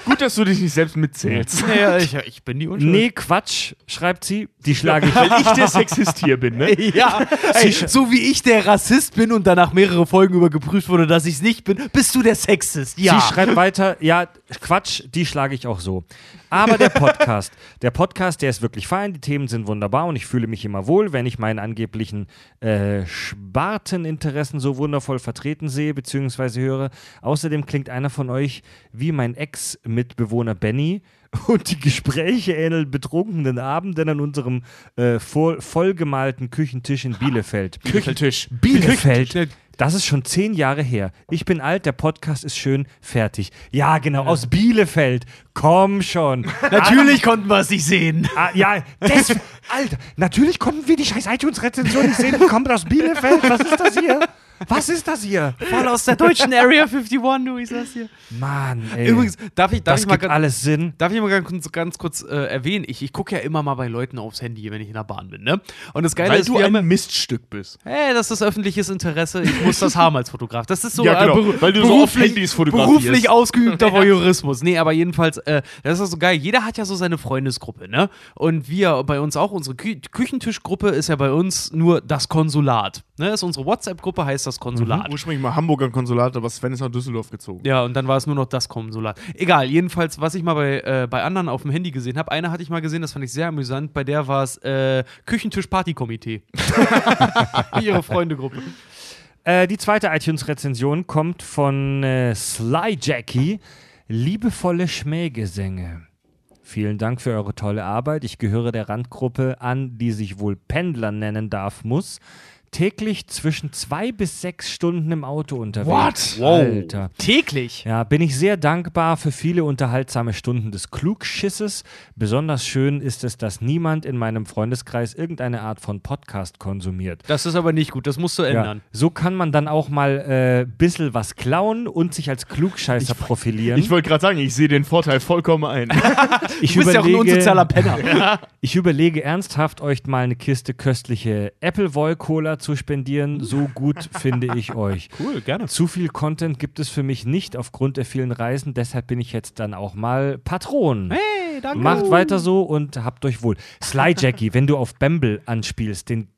Gut, dass du dich nicht selbst mitzählst. naja, ich, ich bin die Unschuld. Nee, Quatsch, schreibt sie. Die schlage ich. Weil ich der Sexist hier bin, ne? Ja, ey, so wie ich der Rassist bin und danach mehrere Folgen über geprüft wurde, dass ich es nicht bin, bist du der Sexist. Ja. Sie schreibt weiter, ja, Quatsch, die schlage ich auch so. Aber der Podcast, der Podcast, der ist wirklich fein, die Themen sind wunderbar und ich fühle mich immer wohl, wenn ich meinen angeblichen äh, Sparteninteressen so wundervoll vertreten sehe bzw. höre. Außerdem klingt einer von euch wie mein Ex-Mitbewohner Benny und die Gespräche ähneln betrunkenen Abenden an unserem äh, voll, vollgemalten Küchentisch in Bielefeld. Küchentisch. Bielefeld. Das ist schon zehn Jahre her. Ich bin alt, der Podcast ist schön fertig. Ja, genau, aus Bielefeld. Komm schon. Natürlich konnten wir es nicht sehen. Ah, ja, das, Alter, natürlich konnten wir die scheiß iTunes-Rezension nicht sehen. Die kommt aus Bielefeld. Was ist das hier? Was ist das hier? Voll aus der deutschen Area 51, du, ich sag's dir. Mann, ey. Übrigens, darf ich, darf das ich mal gibt ganz, alles Sinn. Darf ich mal ganz, ganz kurz äh, erwähnen? Ich, ich gucke ja immer mal bei Leuten aufs Handy, wenn ich in der Bahn bin, ne? Und das Geile Weil ist, du ein Miststück bist. Hey, das ist öffentliches Interesse. Ich muss das haben als Fotograf. Das ist so Ja, genau, äh, weil du so oft beruflich, Handys fotografierst. beruflich ausgeübter Voyeurismus. Nee, aber jedenfalls, äh, das ist so geil. Jeder hat ja so seine Freundesgruppe, ne? Und wir bei uns auch, unsere Kü Küchentischgruppe ist ja bei uns nur das Konsulat. Ne? Das ist unsere WhatsApp-Gruppe, heißt das Konsulat. Ursprünglich mal Hamburger Konsulat, aber Sven ist nach Düsseldorf gezogen. Ja, und dann war es nur noch das Konsulat. Egal, jedenfalls, was ich mal bei, äh, bei anderen auf dem Handy gesehen habe, eine hatte ich mal gesehen, das fand ich sehr amüsant, bei der war es äh, Küchentisch-Party-Komitee. Ihre Freundegruppe. Äh, die zweite iTunes-Rezension kommt von äh, Sly Jackie. Liebevolle Schmähgesänge. Vielen Dank für eure tolle Arbeit. Ich gehöre der Randgruppe an, die sich wohl Pendler nennen darf, muss. Täglich zwischen zwei bis sechs Stunden im Auto unterwegs. What? Alter. Täglich. Ja, bin ich sehr dankbar für viele unterhaltsame Stunden des Klugschisses. Besonders schön ist es, dass niemand in meinem Freundeskreis irgendeine Art von Podcast konsumiert. Das ist aber nicht gut, das musst du Ja, ändern. so kann man dann auch mal äh, bissel was klauen und sich als Klugscheißer profilieren. Ich wollte gerade sagen, ich sehe den Vorteil vollkommen ein. Ich Du bist ja auch ein unsozialer Penner. Ich überlege ernsthaft, euch mal eine Kiste köstliche Appleboy Cola zu spendieren. So gut finde ich euch. Cool, gerne. Zu viel Content gibt es für mich nicht aufgrund der vielen Reisen. Deshalb bin ich jetzt dann auch mal Patron. Hey, danke. Macht weiter so und habt euch wohl. Sly Jackie, wenn du auf Bamble anspielst, den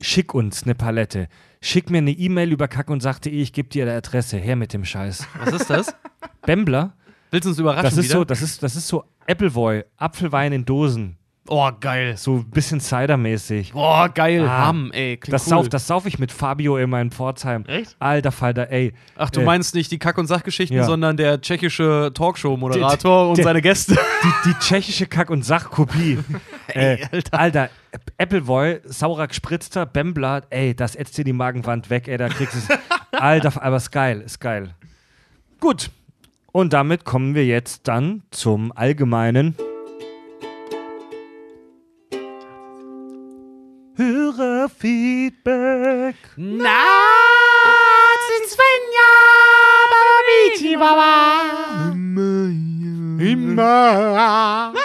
schick uns eine Palette. Schick mir eine E-Mail über kack und sagte, ich gebe dir die Adresse. Her mit dem Scheiß. Was ist das? Bambler, Willst du uns überraschen das ist wieder? so, das ist, das ist so Appleboy, Apfelwein in Dosen. Oh, geil. So ein bisschen Cider-mäßig. Boah, geil. Ah, Ham, ey. Klingt Das, cool. sauf, das sauf ich mit Fabio immer in Pforzheim. Echt? Alter Falter, ey. Ach, du äh, meinst nicht die Kack- und Sachgeschichten, Ja. sondern der tschechische Talkshow-Moderator und der- seine Gäste. Die, die tschechische Kack- und Sachkopie. äh, Alter. Appleboy, saurer gespritzter, Bembler, ey, das ätzt dir die Magenwand weg, ey, da kriegst du es. Alter, aber ist geil, ist geil. Gut. Und damit kommen wir jetzt dann zum allgemeinen Hörerfeedback. Na, sind Svenja, Bababici, Baba. Immer.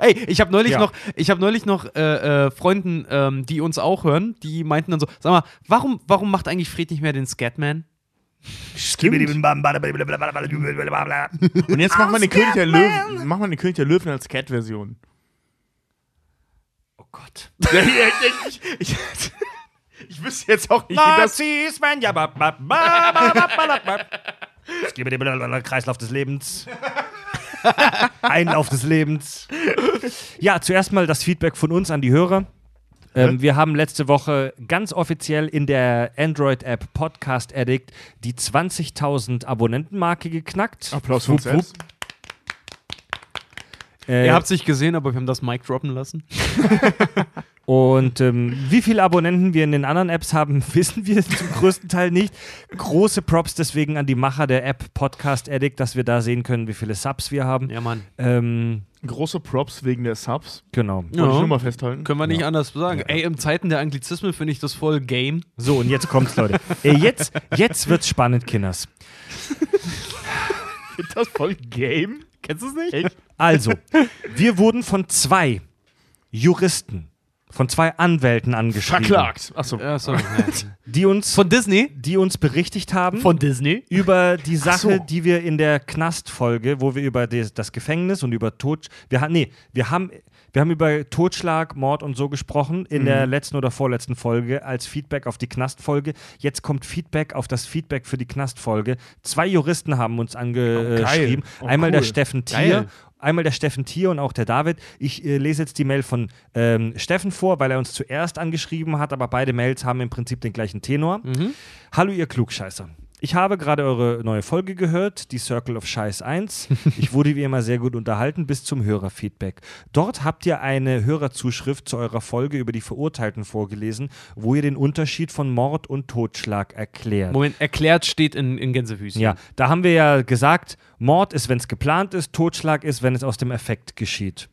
Ey, ich habe neulich Ja. noch, ich habe neulich noch äh, äh, Freunden, ähm, die uns auch hören, die meinten dann so, sag mal, warum, warum macht eigentlich Fred nicht mehr den Scatman? Und jetzt machen wir den König der Löwen, machen wir den König der Löwen als Cat-Version. Oh Gott. ich, ich, ich wüsste jetzt auch nicht, wie das. Nazis, man, ja, ba, ba, ba, ba, ba, ba, ba. Es gibt den Kreislauf des Lebens. Einlauf des Lebens. Ja, zuerst mal das Feedback von uns an die Hörer. Ähm, wir haben letzte Woche ganz offiziell in der Android-App Podcast Addict die 20.000 Abonnentenmarke geknackt. Applaus für uns selbst. Äh, Ihr habt es nicht gesehen, aber wir haben das Mic droppen lassen. Und ähm, wie viele Abonnenten wir in den anderen Apps haben, wissen wir zum größten Teil nicht. Große Props deswegen an die Macher der App Podcast Addict, dass wir da sehen können, wie viele Subs wir haben. Ja, Mann. Ähm, Große Props wegen der Subs. genau. Wollte ich nur mal festhalten. Können wir nicht anders sagen. Ey, in Zeiten der Anglizismen finde ich das voll game. So, und jetzt kommt's, Leute. Äh, jetzt, jetzt wird's spannend, Kinders. Ist das voll Game? Kennst du es nicht? Echt? Also, wir wurden von zwei Juristen, von zwei Anwälten angeschrieben, Verklagt. Achso. Ja, sorry. die uns, Von Disney? die uns berichtigt haben. Von Disney? über die Sache, so. die wir in der Knastfolge, wo wir über das Gefängnis und über Tod, wir haben, nee, wir haben, wir haben über Totschlag, Mord und so gesprochen in der letzten oder vorletzten Folge als Feedback auf die Knastfolge. Jetzt kommt Feedback auf das Feedback für die Knastfolge. Zwei Juristen haben uns Oh, angeschrieben. Oh, Einmal der cool. Steffen Tier. Geil. Einmal der Steffen Tier und auch der David. Ich äh, lese jetzt die Mail von ähm, Steffen vor, weil er uns zuerst angeschrieben hat, aber beide Mails haben im Prinzip den gleichen Tenor. Hallo, ihr Klugscheißer. Ich habe gerade eure neue Folge gehört, die Circle of Scheiß 1. Ich wurde wie immer sehr gut unterhalten bis zum Hörerfeedback. Dort habt ihr eine Hörerzuschrift zu eurer Folge über die Verurteilten vorgelesen, wo ihr den Unterschied von Mord und Totschlag erklärt. Moment, erklärt steht in, in Gänsefüßchen. Ja, da haben wir ja gesagt, Mord ist, wenn es geplant ist, Totschlag ist, wenn es aus dem Effekt geschieht.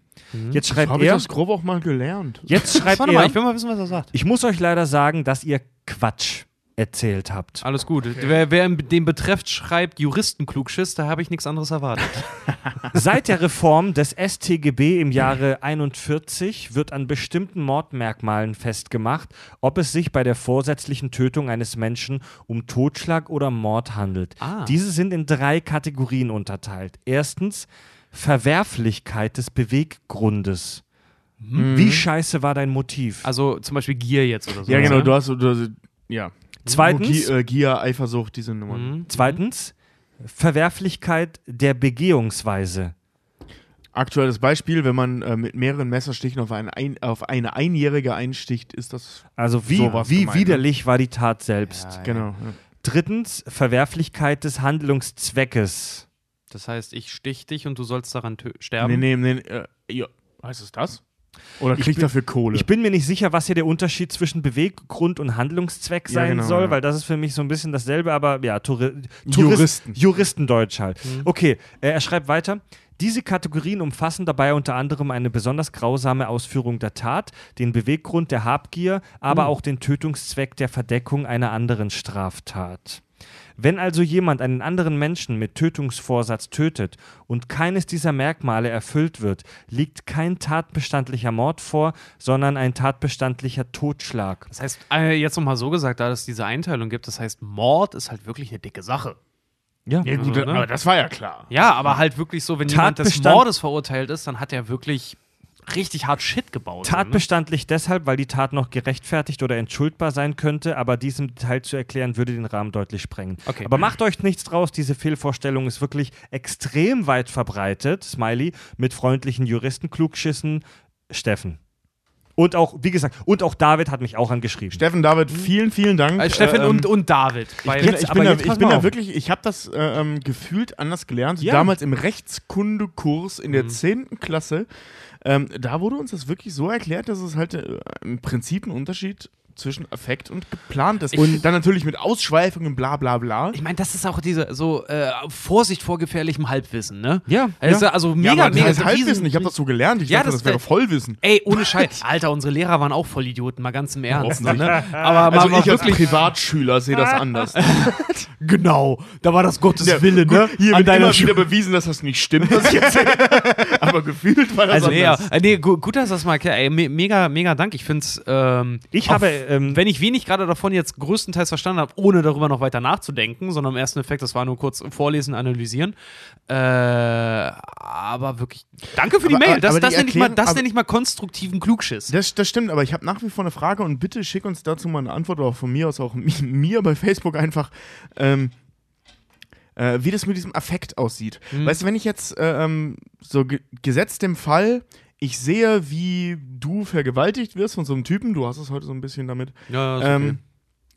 Jetzt schreibt Habe ich er, das grob auch mal gelernt. jetzt schreibt Warte er, mal, ich will mal wissen, was er sagt. ich muss euch leider sagen, dass ihr Quatsch erzählt habt. Alles gut. Wer, wer den betrefft, schreibt Juristenklugschiss, da habe ich nichts anderes erwartet. Seit der Reform des StGB im Jahre 41 wird an bestimmten Mordmerkmalen festgemacht, ob es sich bei der vorsätzlichen Tötung eines Menschen um Totschlag oder Mord handelt. Ah. Diese sind in drei Kategorien unterteilt. Erstens Verwerflichkeit des Beweggrundes. Wie scheiße war dein Motiv? Also zum Beispiel Gier jetzt oder so. Ja, genau, ne? du hast, du hast ja. Zweitens- Gier, äh, Gier, Eifersucht, diese Nummern. Mhm. Zweitens Verwerflichkeit der Begehungsweise. Aktuelles Beispiel, wenn man äh, mit mehreren Messerstichen auf, einen ein, auf eine Einjährige einsticht, ist das Also wie, Sowas wie ne? widerlich war die Tat selbst. genau. Ja. Drittens Verwerflichkeit des Handlungszweckes. Das heißt, ich stich dich und du sollst daran sterben. Nee, nee, nee, äh, ja. Heißt es das? Oder Ich kriegt bin- dafür Kohle? Ich bin mir nicht sicher, was hier der Unterschied zwischen Beweggrund und Handlungszweck Ja, sein genau, soll, ja. weil das ist für mich so ein bisschen dasselbe, aber ja, Touri Juristen. Tourist, Juristendeutsch halt. Okay, äh, er schreibt weiter. Diese Kategorien umfassen dabei unter anderem eine besonders grausame Ausführung der Tat, den Beweggrund der Habgier, aber auch den Tötungszweck der Verdeckung einer anderen Straftat. Wenn also jemand einen anderen Menschen mit Tötungsvorsatz tötet und keines dieser Merkmale erfüllt wird, liegt kein tatbestandlicher Mord vor, sondern ein tatbestandlicher Totschlag. Das heißt, äh, jetzt nochmal so gesagt, da es diese Einteilung gibt, das heißt, Mord ist halt wirklich eine dicke Sache. Ja, ja, gut, Also, ne? aber das war ja klar. Ja, aber halt wirklich so, wenn jemand des Tatbestand- Mordes verurteilt ist, dann hat er wirklich richtig hart Shit gebaut. ne? Tatbestandlich deshalb, weil die Tat noch gerechtfertigt oder entschuldbar sein könnte, aber diesem Detail zu erklären, würde den Rahmen deutlich sprengen. Okay. Aber macht euch nichts draus, diese Fehlvorstellung ist wirklich extrem weit verbreitet, Smiley, mit freundlichen Juristen, Klugschissen, Steffen. Und auch, wie gesagt, und auch David hat mich auch angeschrieben. Steffen, David, vielen, vielen Dank. Äh, Steffen Ähm, und, und David. Ich bin, Jetzt- ich bin, da, ich bin da wirklich, ich habe das äh, ähm, gefühlt anders gelernt. Ja. Damals im Rechtskundekurs in der 10. Klasse. Ähm, da wurde uns das wirklich so erklärt, dass es halt äh, im Prinzip einen Unterschied zwischen Affekt und geplantes. Und dann natürlich mit Ausschweifungen, bla bla bla. Ich meine, das ist auch diese so äh, Vorsicht vor gefährlichem Halbwissen, ne? Ja, Also, also mega, ja, aber das mega heißt Halbwissen, ich habe das so gelernt. Ich Ja, dachte, das- das, wäre Vollwissen. Ey, ohne Scheiß. Alter, unsere Lehrer waren auch Vollidioten, mal ganz im Ernst. Ne? Aber Also ich als wirklich. Privatschüler sehe das anders. Genau, da war das Gottes Ja, Wille, ne? Hier An wird deiner immer Schule. wieder bewiesen, dass das nicht stimmt, was ich erzähle. Aber gefühlt war das Also, ja, anders. äh, nee, gu gut, dass das mal. Ey, me mega, mega Dank. Ich finde es, ähm, Ich habe, ähm, wenn ich wenig gerade davon jetzt größtenteils verstanden habe, ohne darüber noch weiter nachzudenken, sondern im ersten Effekt, das war nur kurz vorlesen, analysieren. Äh, aber wirklich, danke für die Aber- Mail. Das, das nenne ich, mal- das nenn ich mal konstruktiven Klugschiss. Das, das stimmt, aber ich habe nach wie vor eine Frage und bitte schick uns dazu mal eine Antwort, oder auch von mir aus auch mi- mir bei Facebook einfach, ähm, äh, wie das mit diesem Affekt aussieht. Mhm. Weißt du, wenn ich jetzt äh, ähm, so ge gesetzt dem Fall, ich sehe, wie du vergewaltigt wirst von so einem Typen, du hast es heute so ein bisschen damit, Ja, ähm,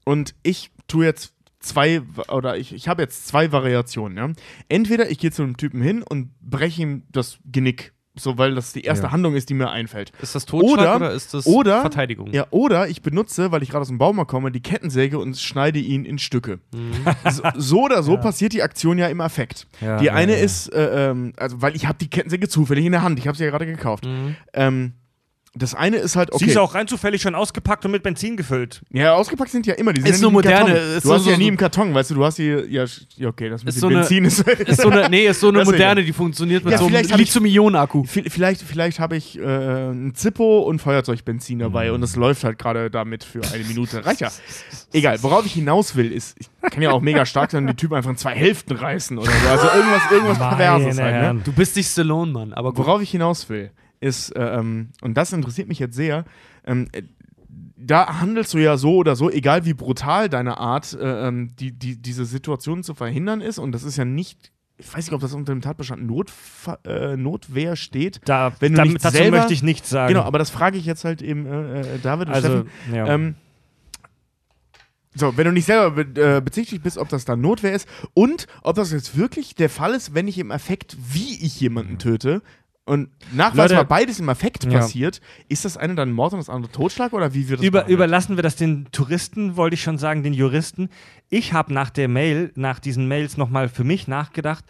und ich tue jetzt zwei, oder ich, ich habe jetzt zwei Variationen, ja. Entweder ich gehe zu einem Typen hin und breche ihm das Genick, so weil das die erste Ja. Handlung ist, die mir einfällt. Ist das Totschlag Oder- oder, ist das oder- Verteidigung? Ja, oder ich benutze, weil ich gerade aus dem Baumarkt komme, die Kettensäge und schneide ihn in Stücke. So, so oder so passiert die Aktion ja im Affekt. Ja, die ja, eine ja. ist, äh, ähm, also weil ich habe die Kettensäge zufällig in der Hand, ich habe sie ja gerade gekauft. Mhm. Ähm, das eine ist halt, okay. Sie ist auch rein zufällig schon ausgepackt und mit Benzin gefüllt. ja, ausgepackt sind ja immer, die sind Ist ja so moderne, ist Du so- hast so- ja nie so- im Karton, weißt du, du hast die, ja, okay, das mit Ist dem so eine- Benzin ist... Ist so eine, nee, ist so eine Das moderne, die funktioniert mit Ja, so einem Lithium-Ionen-Akku. Vielleicht, vielleicht habe ich äh, ein Zippo und Feuerzeugbenzin dabei und es läuft halt gerade damit für eine Minute. Reicht ja. Egal, worauf ich hinaus will, ist, ich kann ja auch mega stark sein und die Typen einfach in zwei Hälften reißen oder so. Also irgendwas, irgendwas Perverses halt, ne? Du bist nicht Stallone, Mann, aber gut. Worauf ich hinaus will, ist, äh, ähm, und das interessiert mich jetzt sehr, ähm, äh, da handelst du ja so oder so, egal wie brutal deine Art, äh, ähm, die, die, diese Situation zu verhindern ist. Und das ist ja nicht, ich weiß nicht, ob das unter dem Tatbestand Notfa äh, Notwehr steht. Da, Wenn du damit, nicht dazu selber- möchte ich nichts sagen. Genau, aber das frage ich jetzt halt eben äh, äh, David und also, Steffen. ja. Ähm, so, wenn du nicht selber be äh, bezichtigt bist, ob das dann Notwehr ist und ob das jetzt wirklich der Fall ist, wenn ich im Affekt, wie ich jemanden töte und nachweisbar Leute- beides im Affekt Ja. passiert, ist das eine dann Mord und das andere Totschlag oder wie wird das Über, überlassen wir das den Touristen, wollte ich schon sagen, den Juristen. Ich habe nach der Mail, nach diesen Mails nochmal für mich nachgedacht,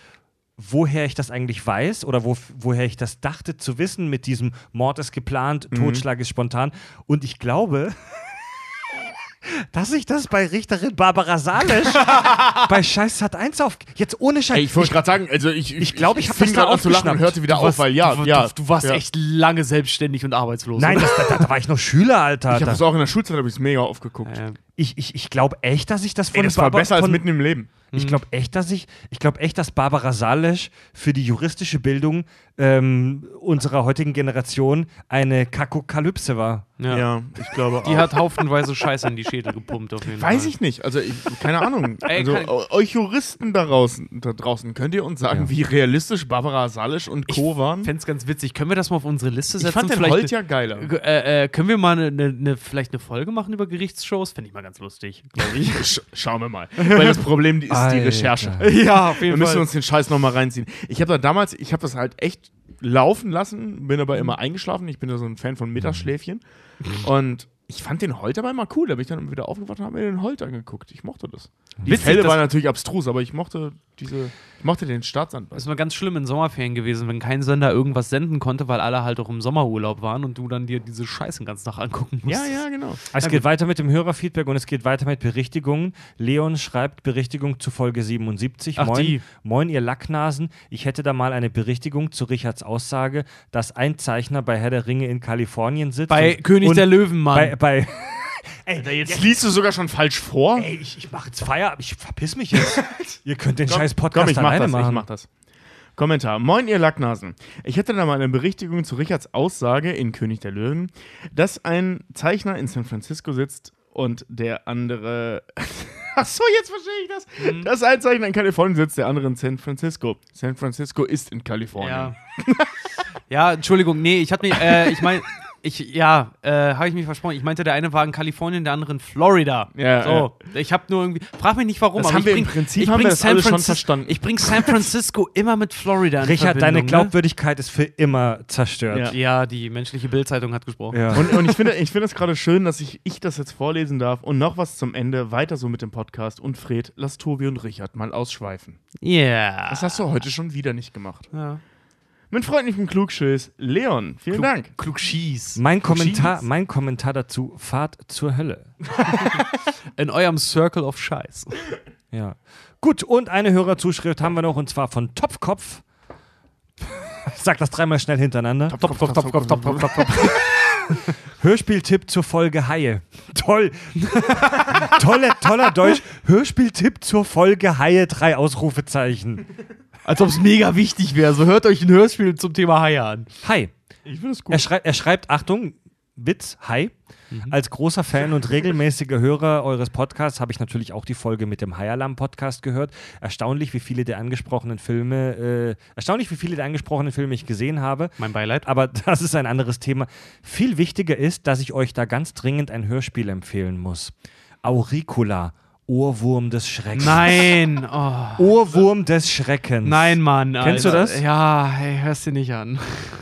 woher ich das eigentlich weiß oder wo, woher ich das dachte zu wissen mit diesem Mord ist geplant, Totschlag ist spontan. Und ich glaube, dass ich das bei Richterin Barbara Salisch bei Scheiß hat 1 auf. Jetzt ohne Scheiß. Ey, ich wollte gerade sagen, also ich ich glaub, ich hab fing das da an zu lachen und hörte wieder Du auf, warst- weil ja, du, ja. du, du warst ja. echt lange selbstständig und arbeitslos. Nein, das, da, da war ich noch Schüler, Alter. Ich habe Da- es auch in der Schulzeit habe ich es mega aufgeguckt. Äh, ich ich, ich glaube echt, dass ich das von Ey, das war Barba- besser als mitten im Leben. Ich glaube echt, dass ich, ich glaube echt, dass Barbara Salesch für die juristische Bildung ähm, unserer heutigen Generation eine Kakokalypse war. ja. ich glaube Die hat haufenweise Scheiße in die Schädel gepumpt auf jeden Weiß Fall. ich nicht. Also, ich, keine Ahnung. Ey, also, euch Juristen da draußen, da draußen, könnt ihr uns sagen, wie realistisch Barbara Salisch und Co. waren? Fände es ganz witzig. Können wir das mal auf unsere Liste setzen? Ich fand den Vielleicht Holt ja geiler. Äh, äh, können wir mal eine, eine, eine, vielleicht eine Folge machen über Gerichtsshows? Fände ich mal ganz lustig, glaube ich. Sch schauen wir mal. Weil das Problem ist die Alter. Recherche. ja, auf Wir müssen uns den Scheiß nochmal reinziehen. Ich habe da damals, ich habe das halt echt laufen lassen, bin aber immer eingeschlafen. Ich bin ja so ein Fan von Mittagsschläfchen. Und ich fand den Holt aber immer cool. Da bin ich dann wieder aufgewacht und habe mir den Holt angeguckt. Ich mochte das. Die Witzig, Fälle waren natürlich abstrus, aber ich mochte diese, ich mochte den Staatsanwalt. Das ist mal ganz schlimm in Sommerferien gewesen, wenn kein Sender irgendwas senden konnte, weil alle halt auch im Sommerurlaub waren und du dann dir diese Scheißen ganz Tag angucken musst. Ja, ja, genau. Es geht weiter mit dem Hörerfeedback und es geht weiter mit Berichtigungen. Leon schreibt Berichtigung zu Folge 77. Ach, moin, die. moin, ihr Lacknasen. Ich hätte da mal eine Berichtigung zu Richards Aussage, dass ein Zeichner bei Herr der Ringe in Kalifornien sitzt. Bei und, König und der Löwen, Mann. Bei, bei Ey, Jetzt liest du sogar schon falsch vor. Ey, ich, ich mache jetzt Feierabend. Ich verpiss mich jetzt. Ihr könnt den Komm, scheiß Podcast komm, ich mach alleine das, machen. Ich mach das. Kommentar. Moin, ihr Lacknasen. Ich hätte da mal eine Berichtigung zu Richards Aussage in König der Löwen, dass ein Zeichner in San Francisco sitzt und der andere. Ach so, jetzt verstehe ich das. Mhm. Dass ein Zeichner in Kalifornien sitzt, der andere in San Francisco. San Francisco ist in Kalifornien. Ja. ja, Entschuldigung, nee, ich hatte mir, äh, ich meine, Ich, ja, äh, habe ich mich versprochen. Ich meinte, der eine war in Kalifornien, der andere in Florida. Ja, so, ich habe nur irgendwie. Frag mich nicht warum, Das aber haben ich wir bring, im Prinzip ich haben wir das San alle schon verstanden. Ich bring San Francisco immer mit Florida in Richard, deine ne? Glaubwürdigkeit ist für immer zerstört. Ja. Ja, die menschliche Bildzeitung hat gesprochen. Ja. Und, und ich finde ich finde es gerade schön, dass ich, ich das jetzt vorlesen darf. Und noch was zum Ende, weiter so mit dem Podcast. Und Fred, lass Tobi und Richard mal ausschweifen. Yeah. Das hast du heute schon wieder nicht gemacht. ja. Mit freundlichem Klugschiss, Leon. Vielen Dank. Klug schieß. Mein Cousins. Kommentar, mein Kommentar dazu: Fahrt zur Hölle. In eurem Circle of Scheiß. Ja. Gut, und eine Hörerzuschrift haben wir noch und zwar von Topfkopf. Sag das dreimal schnell hintereinander. Top, top, top, top, top, top, top, top. Hörspieltipp zur Folge Haie. Toll. Tolle, toller Deutsch. Hörspieltipp zur Folge Haie. Drei Ausrufezeichen. Als ob es mega wichtig wäre. So hört euch ein Hörspiel zum Thema Haie an. Hi. Ich finde es Er, gut. schrei er schreibt, Achtung, Witz, hi. Als großer Fan und regelmäßiger Hörer eures Podcasts habe ich natürlich auch die Folge mit dem High Alarm Podcast gehört. Erstaunlich, wie viele der angesprochenen Filme, äh, erstaunlich, wie viele der angesprochenen Filme ich gesehen habe. Mein Beileid. Aber das ist ein anderes Thema. Viel wichtiger ist, dass ich euch da ganz dringend ein Hörspiel empfehlen muss. Auricula, Ohrwurm des Schreckens. Nein. Oh. Ohrwurm des Schreckens. Nein, Mann. Kennst du Alter. das? Ja, hey, hörst dir nicht an.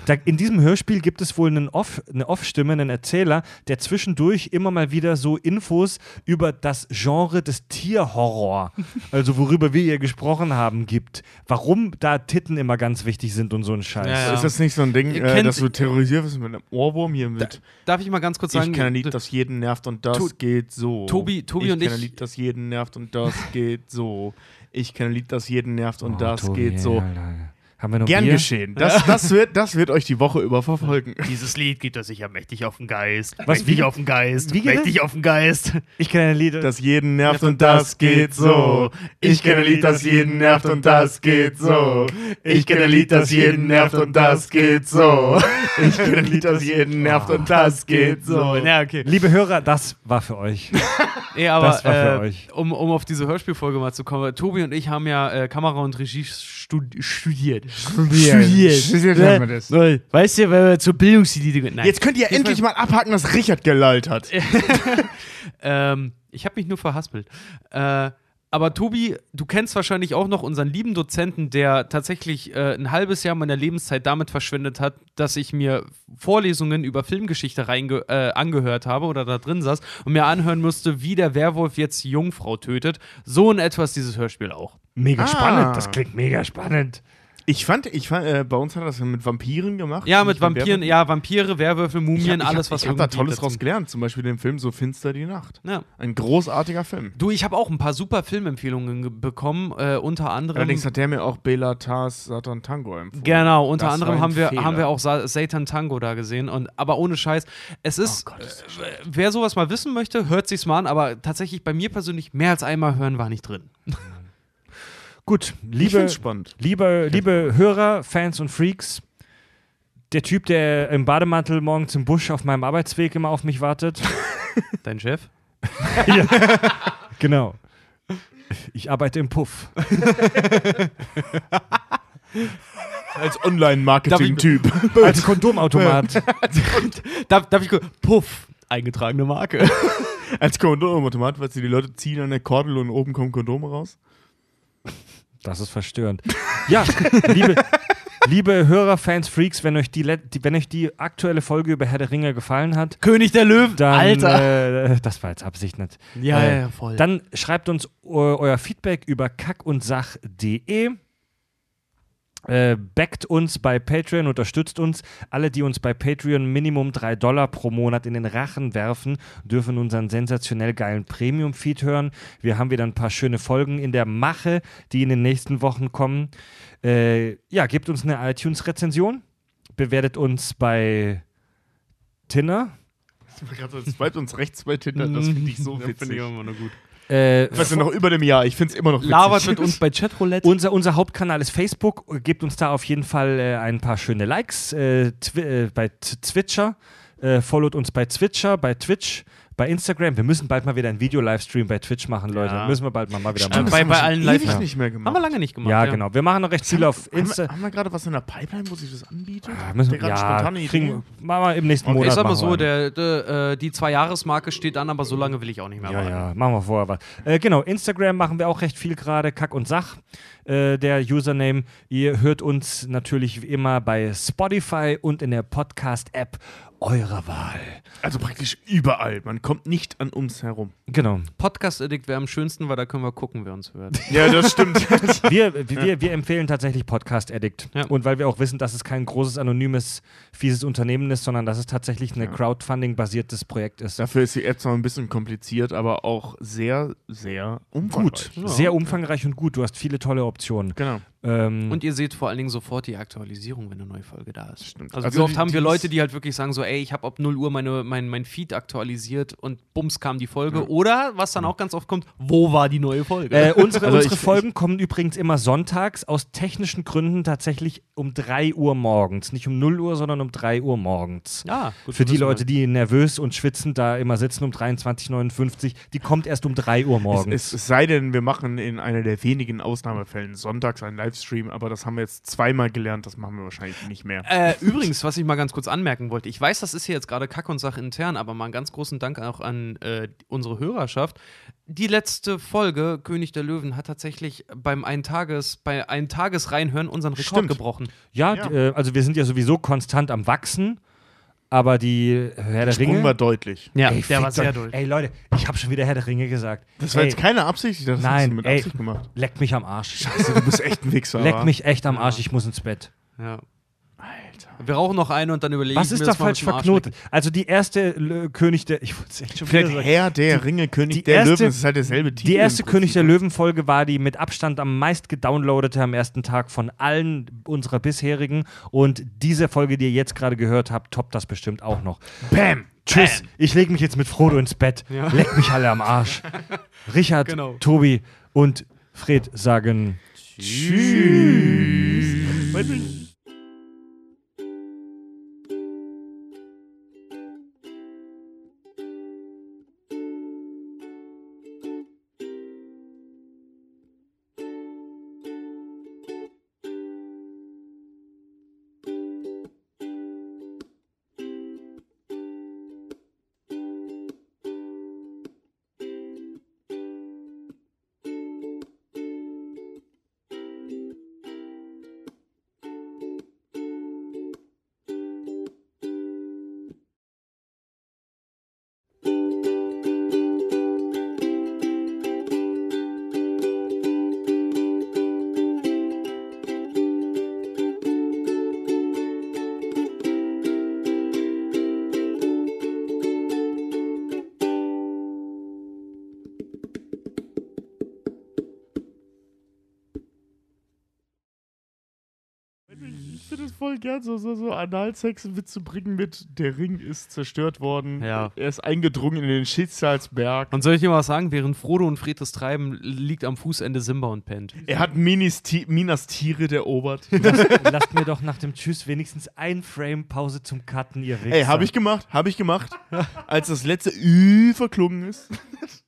Da, in diesem Hörspiel gibt es wohl einen Off, eine Off-Stimme, einen Erzähler, der zwischendurch immer mal wieder so Infos über das Genre des Tierhorror, also worüber wir hier gesprochen haben, gibt. Warum da Titten immer ganz wichtig sind und so ein Scheiß. Ja, ja. Ist das nicht so ein Ding, äh, dass du terrorisiert wirst mit einem Ohrwurm hier mit Darf ich mal ganz kurz Ich sagen? kenne ein Lied, das jeden nervt und das To- geht so. Tobi- Tobi ich und kenne ein ich- Lied, das jeden nervt und das geht so. Ich kenne ein Lied, das jeden nervt und Oh, das Tobi, geht so. Alter. Haben wir noch Gern Bier? geschehen. Das, das, wird, das wird euch die Woche über verfolgen. Dieses Lied geht das sicher mächtig auf den Geist. Was, mächtig wie- auf den Geist. wie mächtig auf den Geist. Ich kenne ein Lied. Das jeden nervt und das geht so. Ich kenne ein Lied, das jeden nervt und das geht so. Ich kenne ein Lied, das jeden nervt und das geht so. Ich kenne ein Lied, das jeden nervt und das geht so. Ja, okay. Liebe Hörer, das war für euch. Nee, aber Das war für äh, euch. Um, um auf diese Hörspielfolge mal zu kommen. Tobi und ich haben ja äh, Kamera und Regie studi studiert. Studiert haben wir das. Weißt du, weil wir zur Bildungselite gehen. Nein. Jetzt könnt ihr endlich mal abhaken, dass Richard gelallt hat. Ähm, ich habe mich nur verhaspelt. Äh, aber Tobi, du kennst wahrscheinlich auch noch unseren lieben Dozenten, der tatsächlich äh, ein halbes Jahr meiner Lebenszeit damit verschwendet hat, dass ich mir Vorlesungen über Filmgeschichte reinge äh, angehört habe oder da drin saß und mir anhören musste, wie der Werwolf jetzt die Jungfrau tötet. So in etwas dieses Hörspiel auch. Mega Ah. spannend. Das klingt mega spannend. Ich fand, ich fand äh, bei uns hat er das mit Vampiren gemacht. Ja, mit Vampiren, Werwölfen. ja, Vampire, Werwölfe, Mumien, hab, alles, hab, was Ich habe da Tolles draus gelernt. Zum Beispiel den Film So finster die Nacht. Ja. Ein großartiger Film. Du, ich habe auch ein paar super Filmempfehlungen ge- bekommen, äh, unter anderem. Allerdings hat der mir auch Bela Tars Satan Tango empfohlen. Genau, unter Das anderem haben wir, Fehler. haben wir auch Sa Satan Tango da gesehen. Und, aber ohne Scheiß, es ist, Oh ist das äh, wer sowas mal wissen möchte, hört sich's mal an, aber tatsächlich bei mir persönlich mehr als einmal hören war nicht drin. Gut, liebe, liebe, liebe Hörer, Fans und Freaks, der Typ, der im Bademantel morgens im Busch auf meinem Arbeitsweg immer auf mich wartet. Dein Chef? genau. Ich arbeite im Puff. Als Online-Marketing-Typ. Als Kondomautomat. Darf, darf ich kurz? Puff, eingetragene Marke. Als Kondomautomat, weißt du, die Leute ziehen an der Kordel und oben kommen Kondome raus. Das ist verstörend. Ja, liebe, liebe Hörer, Fans, Freaks, wenn euch die, die, wenn euch die aktuelle Folge über Herr der Ringe gefallen hat, König der Löwen, dann, Alter. Äh, das war jetzt Absicht nicht. ja, äh, ja, voll. Dann schreibt uns eu- euer Feedback über kackundsach.de. Äh, backt uns bei Patreon, unterstützt uns. Alle, die uns bei Patreon Minimum 3 Dollar pro Monat in den Rachen werfen, dürfen unseren sensationell geilen Premium-Feed hören. Wir haben wieder ein paar schöne Folgen in der Mache, die in den nächsten Wochen kommen. Äh, ja, gebt uns eine iTunes-Rezension. Bewertet uns bei Tinner. Es bleibt uns rechts bei Tinder, das finde ich so Ja, witzig. finde ich immer nur gut. Äh, Weißt du, noch über dem Jahr, ich finde es immer noch witzig. Labert mit uns bei Chatroulette. Unser, unser Hauptkanal ist Facebook. Gebt uns da auf jeden Fall äh, ein paar schöne Likes äh, twi äh, bei Twitcher. Äh, followt uns bei Twitcher, bei Twitch, bei Instagram. Wir müssen bald mal wieder einen Video-Livestream bei Twitch machen, Leute. Ja. Müssen wir bald mal, mal wieder Stimmt, machen. bei- haben bei wir allen ewig Live- nicht mehr gemacht. Haben wir lange nicht gemacht. Ja, genau. Wir machen noch recht viel auf Haben Insta. wir, haben wir gerade was in der Pipeline, wo sich das anbietet? Ah, müssen, gerade ja, kriegen, machen wir im nächsten Okay, Monat. Ich sag mal machen so, wir. der, der, äh, die Zwei-Jahres-Marke steht an, aber so lange will ich auch nicht mehr Ja, warten. ja, machen wir vorher was. Äh, genau, Instagram machen wir auch recht viel gerade. Kack und Sach, äh, der Username. Ihr hört uns natürlich wie immer bei Spotify und in der Podcast-App eurer Wahl. Also praktisch überall. Man kommt nicht an uns herum. Genau. Podcast-Addict wäre am schönsten, weil da können wir gucken, wer uns hört. Ja, das stimmt. Wir, wir, wir empfehlen tatsächlich Podcast Addict. Ja. Und weil wir auch wissen, dass es kein großes, anonymes, fieses Unternehmen ist, sondern dass es tatsächlich ein Crowdfunding-basiertes Projekt ist. Dafür ist die App zwar ein bisschen kompliziert, aber auch sehr, sehr umfangreich. Gut, sehr umfangreich und gut. Du hast viele tolle Optionen. Genau. Ähm, Und ihr seht vor allen Dingen sofort die Aktualisierung, wenn eine neue Folge da ist. Stimmt. Also, Also wie oft die- haben wir Leute, die halt wirklich sagen so, ey, ich habe ab 0 Uhr meine, mein, mein Feed aktualisiert und bums kam die Folge. Oder, was dann auch ganz oft kommt, wo war die neue Folge? Äh, unsere Also unsere ich- Folgen kommen übrigens immer sonntags, aus technischen Gründen tatsächlich um 3 Uhr morgens. Nicht um 0 Uhr, sondern um 3 Uhr morgens. ja, gut Für die Leute, die nervös und schwitzend da immer sitzen um 23.59 die kommt erst um 3 Uhr morgens. Es, es sei denn, wir machen in einer der wenigen Ausnahmefällen sonntags einen Livestream, aber das haben wir jetzt zweimal gelernt, das machen wir wahrscheinlich nicht mehr. Äh, übrigens, was ich mal ganz kurz anmerken wollte, ich weiß, das ist hier jetzt gerade Kack und Sach intern, aber mal einen ganz großen Dank auch an äh, unsere Hörerschaft. Die letzte Folge, König der Löwen, hat tatsächlich beim Eintages, bei ein Tages reinhören unseren Rekord Stimmt. gebrochen. ja, Ja. Äh, also wir sind ja sowieso konstant am Wachsen, aber die Herr der Sprung Ringe. war deutlich. Ja, Ey, der war sehr durch. Ey Leute, ich habe schon wieder Herr der Ringe gesagt. Das war ey, jetzt keine Absicht, das hast Nein, du mit ey. Absicht gemacht. Leck mich am Arsch. Scheiße, du bist echt ein Wichser. Leck mich echt am Arsch, ich muss ins Bett. Ja. Alter. Wir rauchen noch eine und dann überlegen Was wir ist da falsch verknotet? Also die erste L König der. Ich wollte es echt schon wieder Vielleicht sagen. Herr der Ringe, König die der erste- Löwen, das ist halt derselbe Titel. Die erste König der Prinzip. Löwen-Folge war die mit Abstand am meist gedownloadete am ersten Tag von allen unserer bisherigen. Und diese Folge, die ihr jetzt gerade gehört habt, toppt das bestimmt auch noch. Bam! Tschüss. Ich lege mich jetzt mit Frodo ins Bett. Ja. Leck mich alle am Arsch. Richard, Genau. Tobi und Fred sagen Tschüss. Ich gern, so, so, so Analsex-Witze bringen mit, der Ring ist zerstört worden. Ja. Er ist eingedrungen in den Schicksalsberg. Und soll ich dir mal was sagen? Während Frodo und Fred das treiben, liegt am Fußende Simba und pennt. Er hat Minis Ti Minas Tirith erobert. Lasst mir doch nach dem Tschüss wenigstens ein Frame Pause zum Cutten, ihr Wichser. Ey, hab ich gemacht, hab ich gemacht. Als das letzte Ü verklungen ist.